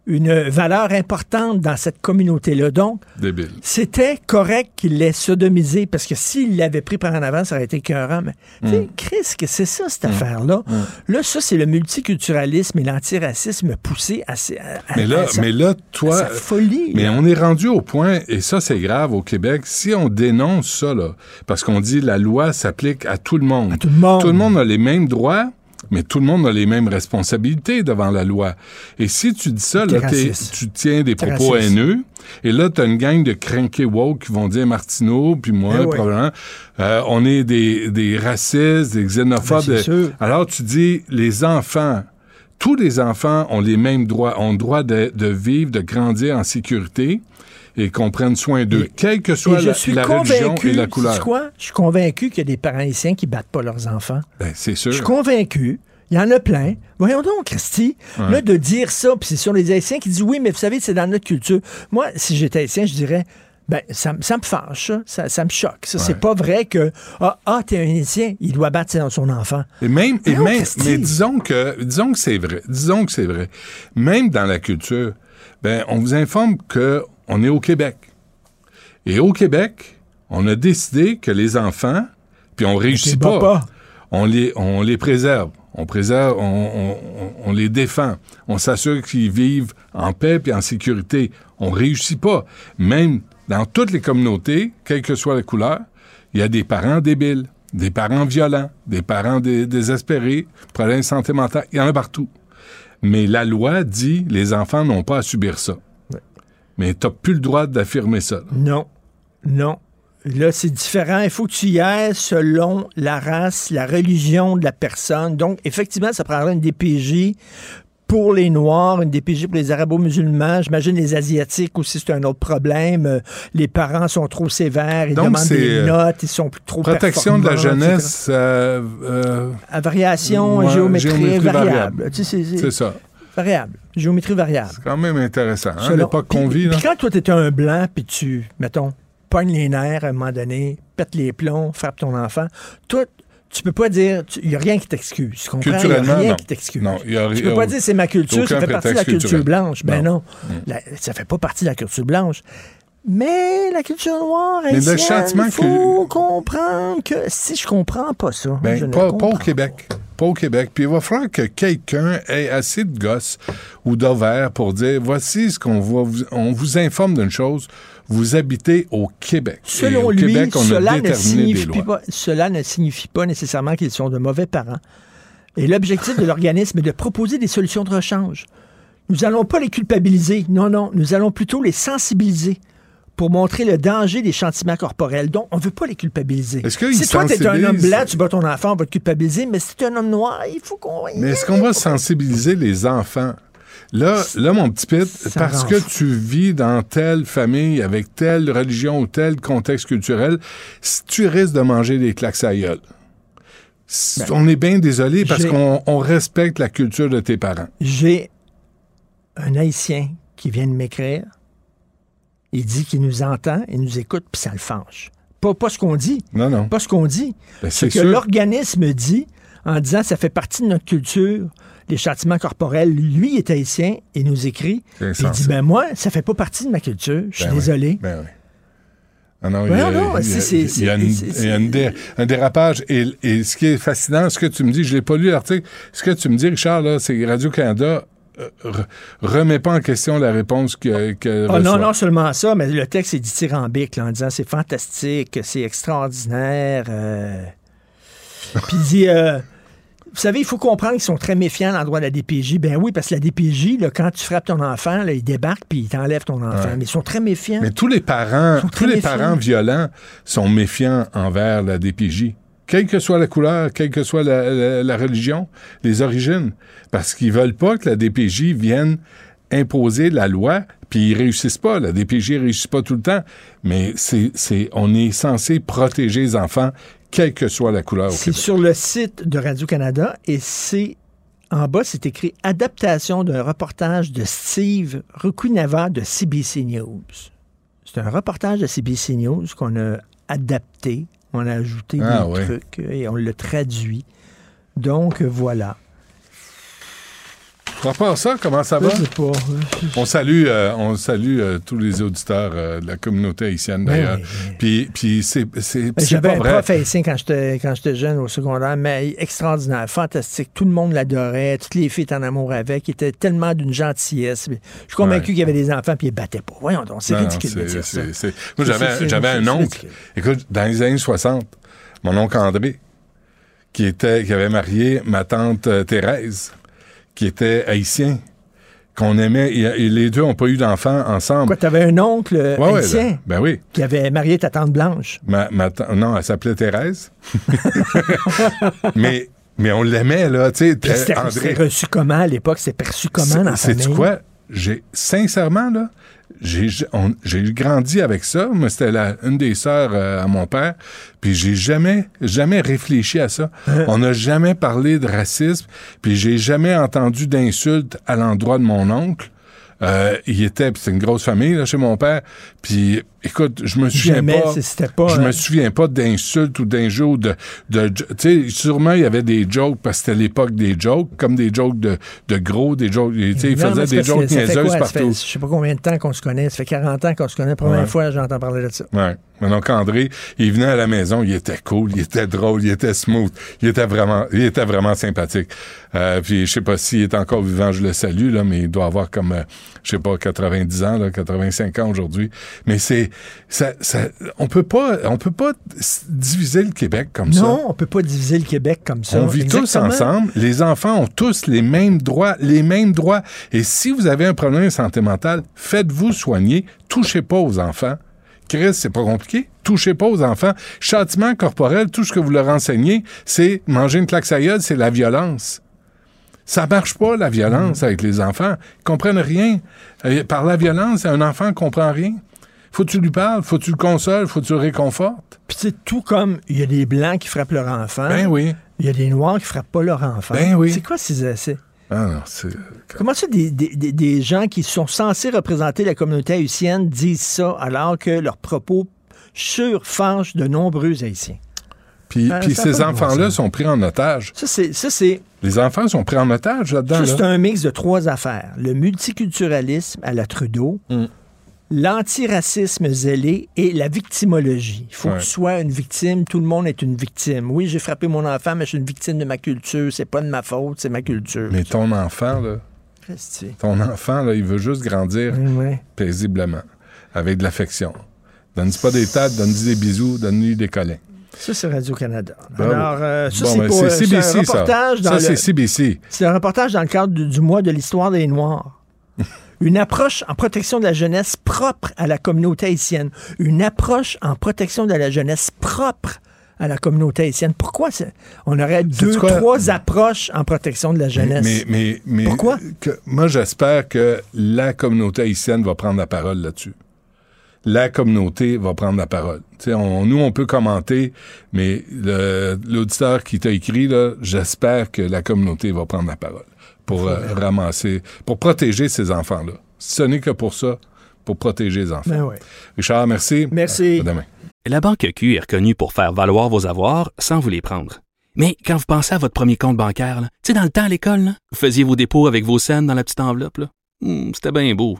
une valeur importante dans cette communauté-là. Donc, Débile. c'était correct qu'il l'ait sodomisé parce que s'il l'avait pris par en avant, ça aurait été écœurant. Mais, tu Mm. sais, Chris, que c'est ça, cette affaire-là? Là, ça, c'est le multiculturalisme et l'antiracisme poussé à, à- Mais là, à sa- mais là, à toi, sa folie. Mais là. on est rendu au point, et ça c'est grave au Québec, si on dénonce ça, là, parce qu'on dit la loi s'applique à tout le monde. À tout le monde. Tout le monde a les mêmes droits, mais tout le monde a les mêmes responsabilités devant la loi. Et si tu dis ça, là, tu tiens des propos raciste. haineux, et là, t'as une gang de crinqués woke qui vont dire Martineau, puis moi, Eh oui. probablement, euh, on est des, des racistes, des xénophobes. Ben. Alors, tu dis, les enfants, tous les enfants ont les mêmes droits, ont le droit de, de vivre, de grandir en sécurité et qu'on prenne soin d'eux, quelle que soit la, religion et la couleur. quoi? Je suis convaincu qu'il y a des parents haïtiens qui battent pas leurs enfants. Ben, c'est sûr. Je suis convaincu. Il y en a plein. Voyons donc, Christy. Ouais. Là, de dire ça, puis c'est sur les Haïtiens qui disent oui, mais vous savez, c'est dans notre culture. Moi, si j'étais Haïtien, je dirais. Ben, ça, me- ça me fâche, ça. ça, me choque. Ça, c'est pas vrai que ah, ah t'es un Haïtien, il doit battre son- enfant. Et même, et même, mais disons que, disons que c'est vrai. Disons que c'est vrai. Même dans la culture, ben, on vous informe que on est au Québec. Et au Québec, on a décidé que les enfants, puis on réussit pas, pas. on les, on les préserve. On préserve, on, on- on- on les défend. On s'assure qu'ils vivent en paix puis en sécurité. On réussit pas. Même dans toutes les communautés, quelle que soit la couleur, il y a des parents débiles, des parents violents, des parents dé- désespérés, problèmes de santé mentale. Il y en a partout. Mais la loi dit les enfants n'ont pas à subir ça. Mais tu n'as plus le droit d'affirmer ça. là. Non. Non. Là, c'est différent. Il faut que tu y ailles selon la race, la religion de la personne. Donc, effectivement, ça prendrait une DPJ pour les Noirs, une DPJ pour les Arabo-musulmans. J'imagine les Asiatiques aussi, c'est un autre problème. Euh, Les parents sont trop sévères, ils Donc, demandent des euh, notes, ils sont trop Protection de la jeunesse, euh, euh, À variation, Ouais, géométrie, géométrie variable. variable. Tu sais, c'est- c'est ça. Variable. Géométrie variable. C'est quand même intéressant. Hein, Selon- l'époque qu'on vit. Puis quand toi, t'es un blanc, puis tu, mettons, pognes les nerfs à un moment donné, pètes les plombs, frappes ton enfant, toi, tu peux pas dire, il n'y a rien qui t'excuse. Il n'y a Culturellement, rien non. qui t'excuse. Non, y Tu peux pas dire c'est ma culture, ça fait partie de la culture blanche. Ben non, La- ça fait pas partie de la culture blanche. Mais la culture noire, Mais le il faut comprendre que si je comprends pas ça, Ben, je ne pas, pas au Québec. Pas au Québec. Puis il va falloir que quelqu'un ait assez de gosses ou d'ovaires pour dire voici ce qu'on va vous, on vous informe d'une chose. Vous habitez au Québec. Selon au lui, Québec, on a cela, ne des signifie lois. pas, cela ne signifie pas nécessairement qu'ils sont de mauvais parents. Et l'objectif de l'organisme est de proposer des solutions de rechange. Nous n'allons pas les culpabiliser. Non, non. Nous allons plutôt les sensibiliser pour montrer le danger des chantiments corporels. Donc, on ne veut pas les culpabiliser. Si toi, tu es un homme blanc, tu bats ton enfant, on va te culpabiliser, mais si tu es un homme noir, il faut qu'on... Mais est-ce qu'on va sensibiliser les enfants? Là, là, mon petit Pete, parce que tu vis dans telle famille, avec telle religion ou tel contexte culturel, si tu risques de manger des claques à gueule. Si- on est bien désolé parce Ben, qu'on on respecte la culture de tes parents. J'ai un Haïtien qui vient de m'écrire. Il dit qu'il nous entend et nous écoute, puis ça le fâche. Pas, pas ce qu'on dit. Non, non. Pas ce qu'on dit. Ben, Ce que l'organisme dit en disant ça fait partie de notre culture, les châtiments corporels. Lui il est haïtien et nous écrit. Il dit ben moi, ça fait pas partie de ma culture. Je suis Ben oui. désolé. Ben oui. Ah non, Ben il y a, non, il y a- c'est- c'est- il y a une- c'est- il y a une dé- un dérapage. Et, et ce qui est fascinant, ce que tu me dis, je l'ai pas lu l'article, ce que tu me dis, Richard, c'est Radio-Canada remet pas en question la réponse que, que Ah non, non seulement ça, mais le texte est dithyrambique là, en disant c'est fantastique, c'est extraordinaire. euh. Puis il dit, euh, vous savez, il faut comprendre qu'ils sont très méfiants à l'endroit de la DPJ. Ben oui, parce que la DPJ, là, quand tu frappes ton enfant, là, il débarque puis il t'enlève ton enfant. Ouais. Mais ils sont très méfiants. Mais tous les parents, Ils tous les méfiants. parents violents sont méfiants envers la DPJ. Quelle que soit la couleur, quelle que soit la, la- la religion, les origines. Parce qu'ils veulent pas que la DPJ vienne imposer la loi, puis ils réussissent pas. La DPJ réussit pas tout le temps. Mais c'est, c'est, on est censé protéger les enfants, quelle que soit la couleur. C'est sur le site de Radio-Canada et c'est En bas, c'est écrit adaptation d'un reportage de Steve Rukunava de CBC News. C'est un reportage de CBC News qu'on a adapté. On a ajouté Ah, des trucs et on l'a traduit. Donc, voilà. À part ça, comment ça va? Je sais pas. On salue, euh, on salue euh, tous les auditeurs euh, de la communauté haïtienne, Ben d'ailleurs. oui. Puis, puis c'est, c'est, Ben, J'avais pas un prof haïtien quand j'étais quand j'étais jeune au secondaire, mais extraordinaire, fantastique. Tout le monde l'adorait, toutes les filles étaient en amour avec. Il était tellement d'une gentillesse. Je suis convaincu Ouais. qu'il y avait des enfants puis il battait pas. Voyons donc, c'est ridicule de dire ça. Moi, j'avais, j'avais un oncle. Écoute, dans les années 60, mon oncle André, qui était, qui avait marié ma tante Thérèse, qui était haïtien, qu'on aimait, et, les deux n'ont pas eu d'enfants ensemble. Quoi, t'avais un oncle euh, ouais, haïtien ben oui. qui avait marié ta tante Blanche? Ma, non, elle s'appelait Thérèse. mais, mais on l'aimait, là, tu sais. André. reçu comment à l'époque? C'est perçu comment dans la C'est- famille? quoi? J'ai, sincèrement, là, j'ai, grandi avec ça. Moi, c'était une des sœurs euh, à mon père. Puis j'ai jamais, jamais réfléchi à ça. Hein? On n'a jamais parlé de racisme. Puis j'ai jamais entendu d'insultes à l'endroit de mon oncle. Euh, il était, puis c'est une grosse famille là, chez mon père. Puis, écoute, je me souviens Jamais, pas. c'est- c'était pas, Je hein. me souviens pas d'insultes ou d'injures de, de, tu sais, sûrement il y avait des jokes parce que c'était l'époque des jokes, comme des jokes de, de gros, des jokes, tu sais, il Non, mais faisait c'est des jokes niaiseuses partout. Je sais pas combien de temps qu'on se connaît. Ça fait 40 ans qu'on se connaît. Première Ouais. fois, j'entends parler de ça. Ouais. Mais donc André, il venait à la maison, il était cool, il était drôle, il était smooth, il était vraiment, il était vraiment sympathique. Euh, puis je sais pas s'il est encore vivant, je le salue là, mais il doit avoir comme, euh, je sais pas, 90 ans là, 85 ans aujourd'hui. Mais c'est, ça, ça, on peut pas, on peut pas diviser le Québec comme ça. Non, on peut pas diviser le Québec comme ça. On vit tous ensemble. Les enfants ont tous les mêmes droits, les mêmes droits. Et si vous avez un problème de santé mentale, faites-vous soigner. Touchez pas aux enfants. Chris, c'est pas compliqué. Touchez pas aux enfants. Châtiment corporel, tout ce que vous leur enseignez, c'est manger une claque à c'est la violence. Ça marche pas, la violence, avec les enfants. Ils comprennent rien. Euh, Par la violence, un enfant comprend rien. Faut que tu lui parles, faut que tu le consoles, faut que tu le réconfortes. Puis c'est tout comme il y a des blancs qui frappent leur enfant. Ben oui. Il y a des noirs qui frappent pas leur enfant. Ben oui. C'est quoi ces essais? Ah non, c'est... Comment ça, des, des- gens qui sont censés représenter la communauté haïtienne disent ça alors que leurs propos surfâchent de nombreux Haïtiens? Puis, Ben, a ces enfants-là sont pris en otage. Ça, c'est, ça, c'est, Les enfants sont pris en otage là-dedans. c'est là. un mix de trois affaires. Le multiculturalisme à la Trudeau, Mm. l'antiracisme zélé et la victimologie. Il faut Ouais. que tu sois une victime, tout le monde est une victime. Oui, j'ai frappé mon enfant, mais je suis une victime de ma culture. C'est pas de ma faute, c'est ma culture. Mais ton enfant, là, ton enfant, là, il veut juste grandir Ouais. paisiblement, avec de l'affection. Donne-lui pas des têtes, donne-lui des bisous, donne-lui des câlins. Ça, c'est Radio-Canada. Bravo. Alors, euh, ça, Bon, c'est ben, pour euh, CBC, un reportage ça. dans Ça, le- c'est CBC. C'est un reportage dans le cadre du, du mois de l'histoire des Noirs. Une approche en protection de la jeunesse propre à la communauté haïtienne. Une approche en protection de la jeunesse propre à la communauté haïtienne. Pourquoi on aurait deux, quoi? trois approches en protection de la jeunesse? Mais, mais, mais Pourquoi? que- moi, j'espère que la communauté haïtienne va prendre la parole là-dessus. La communauté va prendre la parole. Tu sais, on- nous, on peut commenter, mais le- l'auditeur qui t'a écrit, là, j'espère que la communauté va prendre la parole pour euh, ramasser, pour protéger ces enfants-là. Ce n'est que pour ça, pour protéger les enfants. Ben ouais. Richard, merci. Merci. À demain. La Banque Q est reconnue pour faire valoir vos avoirs sans vous les prendre. Mais quand vous pensez à votre premier compte bancaire, tu sais, dans le temps à l'école, là, vous faisiez vos dépôts avec vos scènes dans la petite enveloppe. Hmm, C'était bien beau.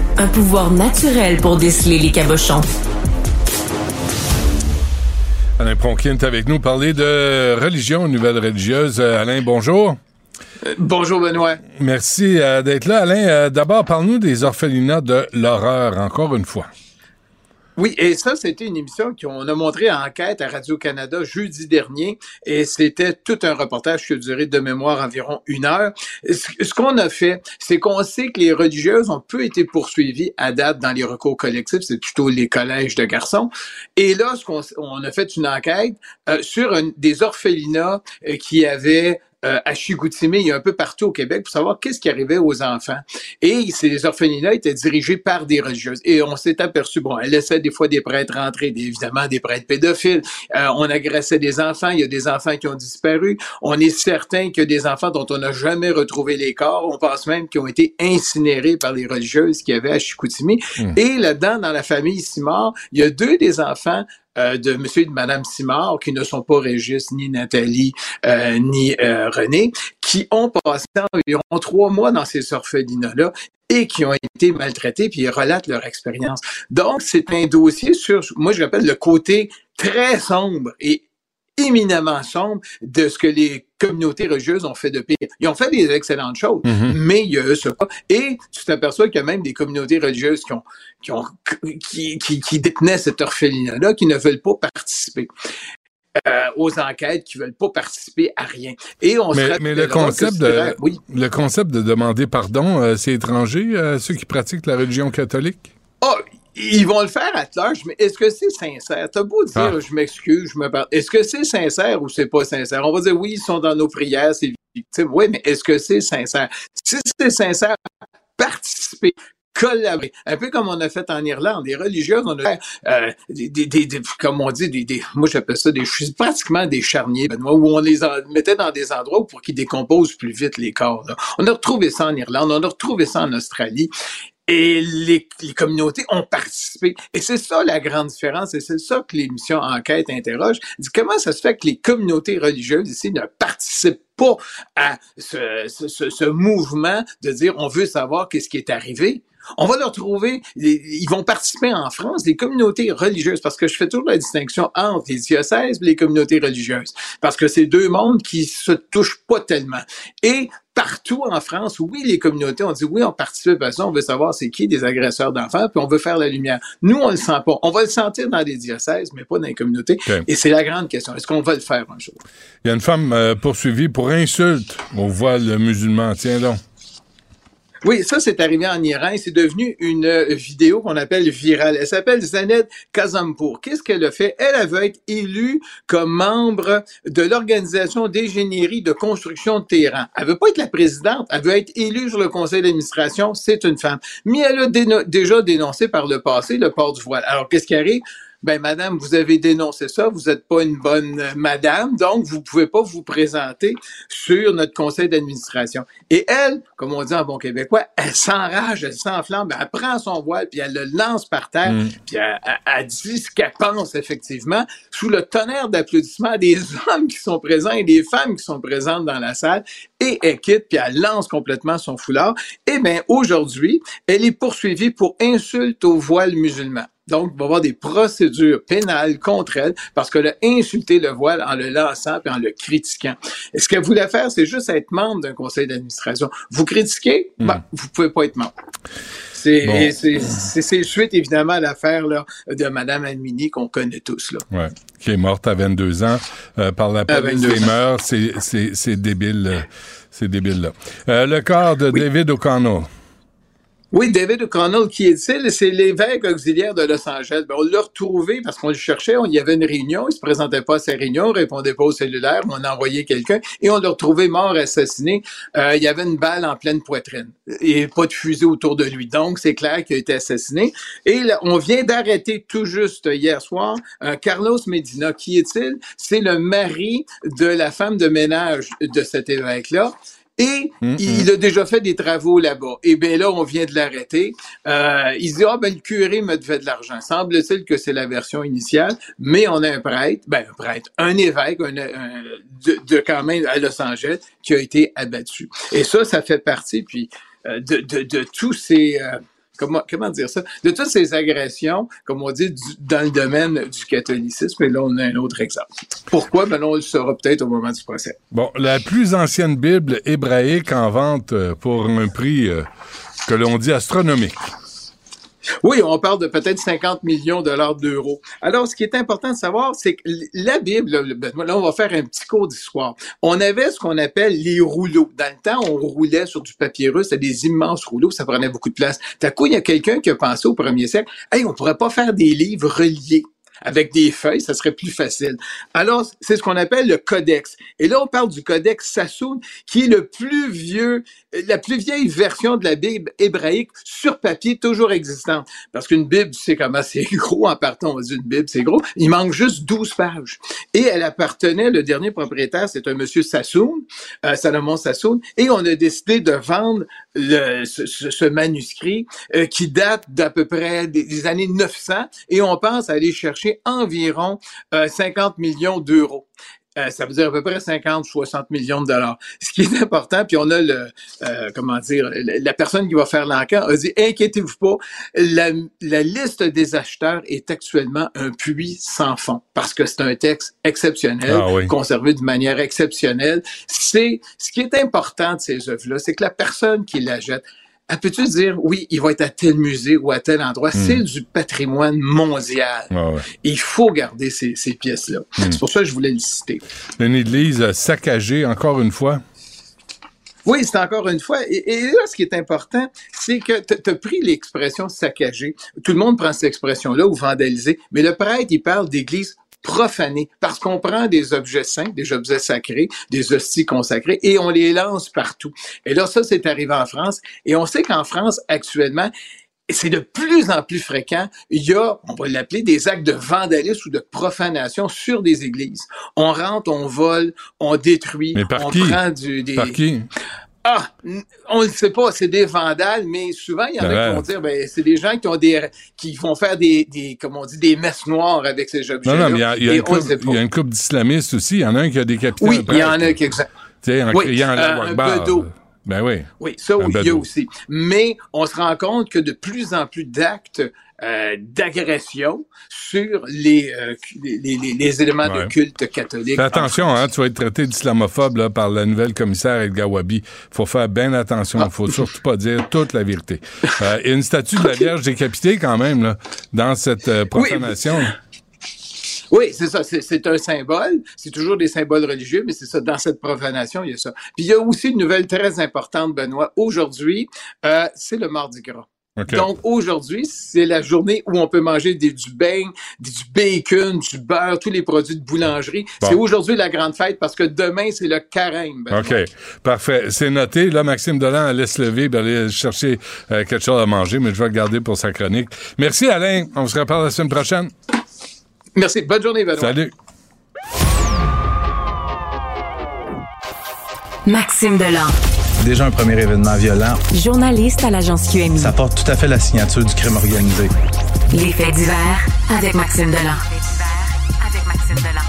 Un pouvoir naturel pour déceler les cabochons. Alain Pronkin est avec nous parler de religion, nouvelle religieuse. Euh, Alain, bonjour. Bonjour Benoît. Merci euh, d'être là. Alain, euh, d'abord, parle-nous des orphelinats de l'horreur, encore une fois. Oui, et ça, c'était une émission qu'on a montré en enquête à Radio-Canada jeudi dernier, et c'était tout un reportage qui a duré de mémoire environ une heure. Ce qu'on a fait, c'est qu'on sait que les religieuses ont peu été poursuivies à date dans les recours collectifs, c'est plutôt les collèges de garçons. Et là, on a fait une enquête euh, sur des orphelinats euh, qui avaient euh, à Chigoutimi et un peu partout au Québec pour savoir qu'est-ce qui arrivait aux enfants. Et ces orphelinats étaient dirigés par des religieuses. Et on s'est aperçu, bon, elles laissaient des fois des prêtres rentrer, des, évidemment des prêtres pédophiles. Euh, on agressait des enfants. Il y a des enfants qui ont disparu. On est certain qu'il y a des enfants dont on n'a jamais retrouvé les corps. On pense même qu'ils ont été incinérés par les religieuses qui avaient à Chicoutimi. Hmm. Et là-dedans, dans la famille Simard, il y a deux des enfants euh, de monsieur et de madame Simard, qui ne sont pas Régis, ni Nathalie, euh, ni euh, René, qui ont passé environ trois mois dans ces orphelinats-là et qui ont été maltraités, puis ils relatent leur expérience. Donc, c'est un dossier sur, moi je l'appelle le côté très sombre et éminemment sombre de ce que les communautés religieuses ont fait de pire. Ils ont fait des excellentes choses, Mhm. mais il y a eu ce cas. Et tu t'aperçois qu'il y a même des communautés religieuses qui ont, qui ont, qui, qui, qui détenaient cet orphelinat-là, qui ne veulent pas participer. euh, aux enquêtes, qui veulent pas participer à rien. Et on Mais, mais le concept de, oui. le concept de demander pardon, euh, c'est étranger à ceux qui pratiquent la religion catholique? Ah, ils vont le faire à large, mais est-ce que c'est sincère? T'as beau dire, Ah. je m'excuse, je me parle. Est-ce que c'est sincère ou c'est pas sincère? On va dire, oui, ils sont dans nos prières, c'est victime. Oui, mais est-ce que c'est sincère? Si c'est sincère, participer, collaborer. Un peu comme on a fait en Irlande. Les religieuses, on a fait, euh, des, des, des- des- comme on dit, des, des- moi j'appelle ça des, pratiquement des charniers, Benoît, où on les en- mettait dans des endroits pour qu'ils décomposent plus vite les corps. là. On a retrouvé ça en Irlande, on a retrouvé ça en Australie. Et les, les communautés ont participé. Et c'est ça la grande différence, et c'est ça que l'émission Enquête interroge. Dit comment ça se fait que les communautés religieuses ici ne participent pas à ce, ce, ce- ce mouvement de dire on veut savoir qu'est-ce qui est arrivé? On va leur trouver, les- ils vont participer en France, des communautés religieuses, parce que je fais toujours la distinction entre les diocèses et les communautés religieuses, parce que c'est deux mondes qui se touchent pas tellement. Et partout en France, oui, les communautés ont dit oui, on participe à ça, on veut savoir c'est qui des agresseurs d'enfants, puis on veut faire la lumière. Nous, on le sent pas. On va le sentir dans les diocèses, mais pas dans les communautés. Et c'est la grande question. Est-ce qu'on va le faire un jour? Il y a une femme euh, poursuivie pour insulte au voile musulman. Tiens donc. Oui, ça, c'est arrivé en Iran c'est devenu une euh, vidéo qu'on appelle virale. Elle s'appelle Zanet Kazampour. Qu'est-ce qu'elle a fait? Elle, veut être élue comme membre de l'Organisation d'ingénierie de construction de Téhéran. Elle veut pas être la présidente, elle veut être élue sur le conseil d'administration. C'est une femme. Mais elle a déjà dénoncé par le passé le port du voile. Alors, qu'est-ce qui arrive? Ben, madame, vous avez dénoncé ça, vous n'êtes pas une bonne euh, madame, donc vous pouvez pas vous présenter sur notre conseil d'administration. Et elle, comme on dit en bon québécois, elle s'enrage, elle s'enflamme, elle prend son voile, puis elle le lance par terre, Mm. puis elle, elle- elle dit ce qu'elle pense effectivement, sous le tonnerre d'applaudissements des hommes qui sont présents et des femmes qui sont présentes dans la salle, et elle quitte, puis elle lance complètement son foulard. Et bien, aujourd'hui, elle est poursuivie pour insulte au voile musulman. Donc, il va y avoir des procédures pénales contre elle parce qu'elle a insulté le voile en le lançant et en le critiquant. Et ce qu'elle voulait faire, c'est juste être membre d'un conseil d'administration. Vous critiquez, ben, vous pouvez pas être membre. C'est Bon. suite, évidemment, à l'affaire de Mme Almini qu'on connaît tous. Là. Ouais. Qui est morte à 22 ans euh, par la police 22 des ans. mœurs. C'est débile. euh, c'est débile, là. Euh, le corps de David O'Connell. Oui, David O'Connell, qui est-il? C'est l'évêque auxiliaire de Los Angeles. Ben, on l'a retrouvé parce qu'on le cherchait. On, il y avait une réunion. Il se présentait pas à sa réunion, il répondait pas au cellulaire. On a envoyé quelqu'un et on l'a retrouvé mort, assassiné. Euh, il y avait une balle en pleine poitrine et pas de fusée autour de lui. Donc, c'est clair qu'il a été assassiné. Et là, on vient d'arrêter tout juste hier soir euh, Carlos Medina. Qui est-il? C'est le mari de la femme de ménage de cet évêque-là. Et Mm, il a déjà fait des travaux là-bas. Et bien là, on vient de l'arrêter. Euh, il se dit, ah ben le curé me devait de l'argent. Semble-t-il que c'est la version initiale, mais on a un prêtre, ben un prêtre, un évêque un, un- de, de quand même à Los Angeles qui a été abattu. Et ça, ça fait partie, puis euh, de, de, de tous ces... euh, Comment, dire ça? De toutes ces agressions, comme on dit, du- dans le domaine du catholicisme, et là, on a un autre exemple. Pourquoi? Ben, on le saura peut-être au moment du procès. Bon, la plus ancienne Bible hébraïque en vente euh, pour un prix euh, que l'on dit astronomique. Oui, on parle de peut-être 50 millions de dollars d'euros. Alors, ce qui est important de savoir, c'est que la Bible, là, ben, là, on va faire un petit cours d'histoire. On avait ce qu'on appelle les rouleaux. Dans le temps, on roulait sur du papyrus, c'était des immenses rouleaux, ça prenait beaucoup de place. D'un coup, il y a quelqu'un qui a pensé au premier siècle, hey, on pourrait pas faire des livres reliés avec des feuilles, ça serait plus facile. Alors, c'est ce qu'on appelle le codex. Et là, on parle du codex Sassoon, qui est le plus vieux, la plus vieille version de la Bible hébraïque sur papier, toujours existante. Parce qu'une Bible, tu sais comment c'est gros en partant, on dit une Bible, c'est gros. Il manque juste 12 pages. Et elle appartenait, le dernier propriétaire, c'est un monsieur Sassoon, euh, Salomon Sassoon, et on a décidé de vendre le, ce, ce- manuscrit euh, qui date d'à peu près des, des années 900, et on pense aller chercher environ euh, 50 millions d'euros. Euh, ça veut dire à peu près 50, 60 millions de dollars. Ce qui est important, puis on a le, euh, comment dire, la, personne qui va faire l'enquête a dit, inquiétez-vous pas, la, la liste des acheteurs est actuellement un puits sans fond, parce que c'est un texte exceptionnel, Ah oui. conservé de manière exceptionnelle. C'est, ce qui est important de ces œuvres-là, c'est que la personne qui la jette, elle peut-tu dire, oui, il va être à tel musée ou à tel endroit? C'est du patrimoine mondial. Ah ouais. Il faut garder ces, ces pièces-là. C'est pour ça que je voulais le citer. Une église saccagée, encore une fois. Oui, c'est encore une fois. Et, et là, ce qui est important, c'est que tu as pris l'expression saccagée. Tout le monde prend cette expression-là ou vandaliser. Mais le prêtre, il parle d'église profanée parce qu'on prend des objets saints, des objets sacrés, des hosties consacrées et on les lance partout. Et là, ça, c'est arrivé en France. Et on sait qu'en France, actuellement, c'est de plus en plus fréquent. Il y a, on va l'appeler, des actes de vandalisme ou de profanation sur des églises. On rentre, on vole, on détruit, Mais par on qui? prend du, des... Par qui? Ah, on ne sait pas, c'est des vandales, mais souvent il y en a qui vont dire, ben c'est des gens qui ont des, qui vont faire des, des, comme on dit, des messes noires avec ces objets. Non, non, mais il y a, y une couple d'islamistes aussi. Il y en a un qui a décapité Oui, il y en a qui exa- Tu sais, en Oui, criant euh, un bedeau. Ben oui. Oui, ça, oui, il y a aussi. Mais on se rend compte que de plus en plus d'actes euh, d'agression sur les, euh, les, les- les- éléments Ouais. de culte catholique. Fais attention, hein, tu vas être traité d'islamophobe par la nouvelle commissaire El Gawabi. faut faire bien attention. Ah. Il faut surtout pas dire toute la vérité. Euh, Il y a une statue de la Vierge décapitée quand même là, dans cette euh, profanation. Oui, c'est ça. C'est un symbole. C'est toujours des symboles religieux, mais c'est ça. Dans cette profanation, il y a ça. Puis il y a aussi une nouvelle très importante, Benoît. Aujourd'hui, euh, c'est le Mardi Gras. OK. Donc aujourd'hui, c'est la journée où on peut manger des, du beignet, du bacon, du beurre, tous les produits de boulangerie. Bon. C'est aujourd'hui la grande fête parce que demain, c'est le carême. Benoît. OK. Parfait. C'est noté. Là, Maxime Dolan allait se lever et aller chercher euh, quelque chose à manger, mais je vais le garder pour sa chronique. Merci, Alain. On se reparle la semaine prochaine. Merci. Bonne journée, Benoît. Salut. Maxime Delan. Déjà un premier événement violent. Journaliste à l'agence QMI. Ça porte tout à fait la signature du crime organisé. Les faits divers avec Maxime Delan. Avec Maxime Delan.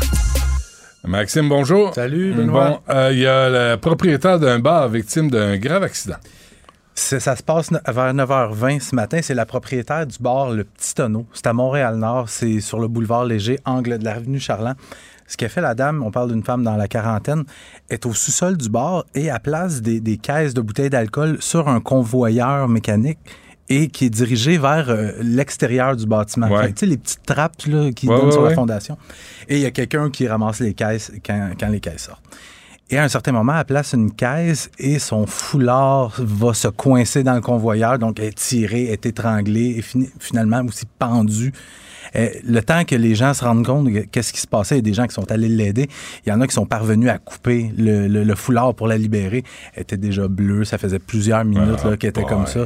Maxime, bonjour. Salut, Bon, euh, il y a le propriétaire d'un bar victime d'un grave accident. Ça se passe vers 9h20 ce matin. C'est la propriétaire du bar Le Petit Tonneau. C'est à Montréal-Nord. C'est sur le boulevard Léger, angle de l'avenue Charland. Ce qu'a fait la dame, on parle d'une femme dans la quarantaine, est au sous-sol du bar et à place des, des caisses de bouteilles d'alcool sur un convoyeur mécanique et qui est dirigé vers euh, l'extérieur du bâtiment. Ouais. Fait que, Tu sais, les petites trappes là, qui Ouais, donnent ouais, sur la fondation. Et il y a quelqu'un qui ramasse les caisses quand, quand les caisses sortent. Et à un certain moment, elle place une caisse et son foulard va se coincer dans le convoyeur, donc est tirée, est étranglée et finalement aussi pendue. Euh, le temps que les gens se rendent compte de qu'est-ce qui se passait, il y a des gens qui sont allés l'aider. Il y en a qui sont parvenus à couper le, le- le foulard pour la libérer. Elle était déjà bleue, ça faisait plusieurs minutes Ah, qu'elle était comme ça.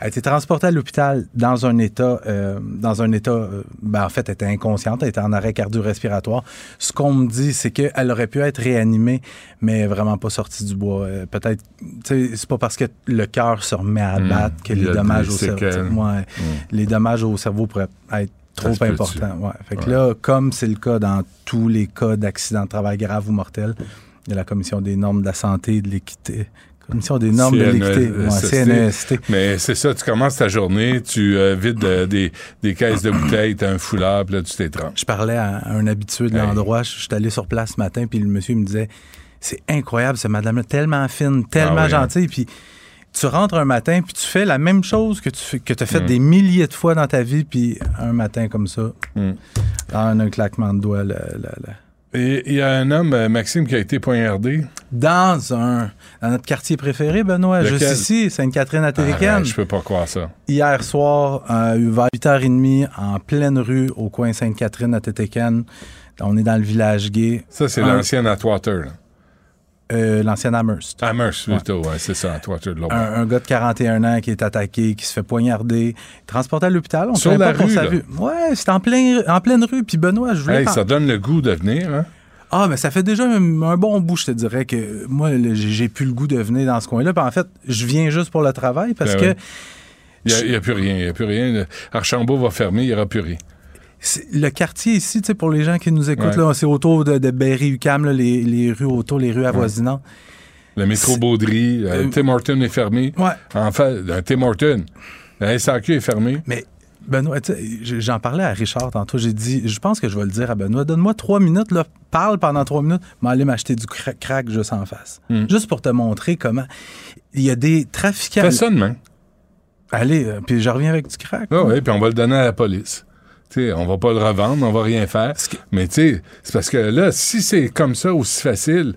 Elle a été transportée à l'hôpital dans un état, euh, dans un état, euh, ben, en fait, elle était inconsciente, elle était en arrêt cardio-respiratoire. Ce qu'on me dit, c'est qu'elle aurait pu être réanimée, mais vraiment pas sortie du bois. Euh, Peut-être, c'est pas parce que le cœur se remet à Hmm. battre que les dommages au cerveau. Hmm. les dommages au cerveau pourraient être trop. Ouais. Fait que Ouais. là, comme c'est le cas dans tous les cas d'accidents de travail graves ou mortels, il y a la Commission des normes de la santé et de l'équité. Commission des normes de l'équité. Ouais, CNEST. Mais c'est ça, tu commences ta journée, tu euh, vides euh, des, des caisses de bouteilles, t'as un foulard, puis là, tu t'étranges. Je parlais à un habitué de l'endroit. Je suis allé sur place ce matin, puis le monsieur me disait C'est incroyable, cette madame-là, tellement fine, tellement Ah hein. gentille. Puis tu rentres un matin, puis tu fais la même chose que tu fais, que as fait Mm. des milliers de fois dans ta vie, puis un matin comme ça, Mm. en un claquement de doigts, là, là, là. Et il y a un homme, euh, Maxime, qui a été poignardé. Dans un dans notre quartier préféré, Benoît, Lequel? juste ici, Sainte-Catherine à Télécan. Arrête, je peux pas croire ça. Hier soir, euh, vers 8h30, en pleine rue, au coin Sainte-Catherine à Tétécan. On est dans le village gay. Ça, c'est Un- l'ancien Atwater. là. Euh, L'ancien Amherst. Amherst, plutôt, ouais, c'est ça, de l'autre. Un, un gars de 41 ans qui est attaqué, qui se fait poignarder, transporté à l'hôpital. On Sur la pas rue, sa là. vue. Ouais, c'est en, plein, en pleine rue. Puis Benoît, je voulais... Hey, ça donne le goût de venir, hein? Ah, mais ça fait déjà un, un bon bout, je te dirais, que moi, j'ai plus le goût de venir dans ce coin-là. Puis en fait, je viens juste pour le travail parce Ben que. Il n'y a, plus rien, il n'y a plus rien. Archambault va fermer, il n'y aura plus rien. Le quartier ici, tu sais, pour les gens qui nous écoutent, Ouais. c'est autour de, de Berry-UQAM, là, les, les rues autour, les rues avoisinantes. Le métro Baudry, euh, Euh, Tim Horton est fermé. Ouais. En fait, euh, Tim Horton, la SAQ est fermée. Mais Benoît, j'en parlais à Richard tantôt. J'ai dit, je pense que je vais le dire à Benoît. Donne-moi trois minutes, là, parle pendant trois minutes, mais aller m'acheter du cra- crack juste en face. Hmm. Juste pour te montrer comment. Il y a des trafiquants. Fais ça demain. Allez, euh, puis je reviens avec du crack. Ah oui, puis on va le donner à la police. On va pas le revendre, on va rien faire. Mais tu sais, c'est parce que là, si c'est comme ça, aussi facile,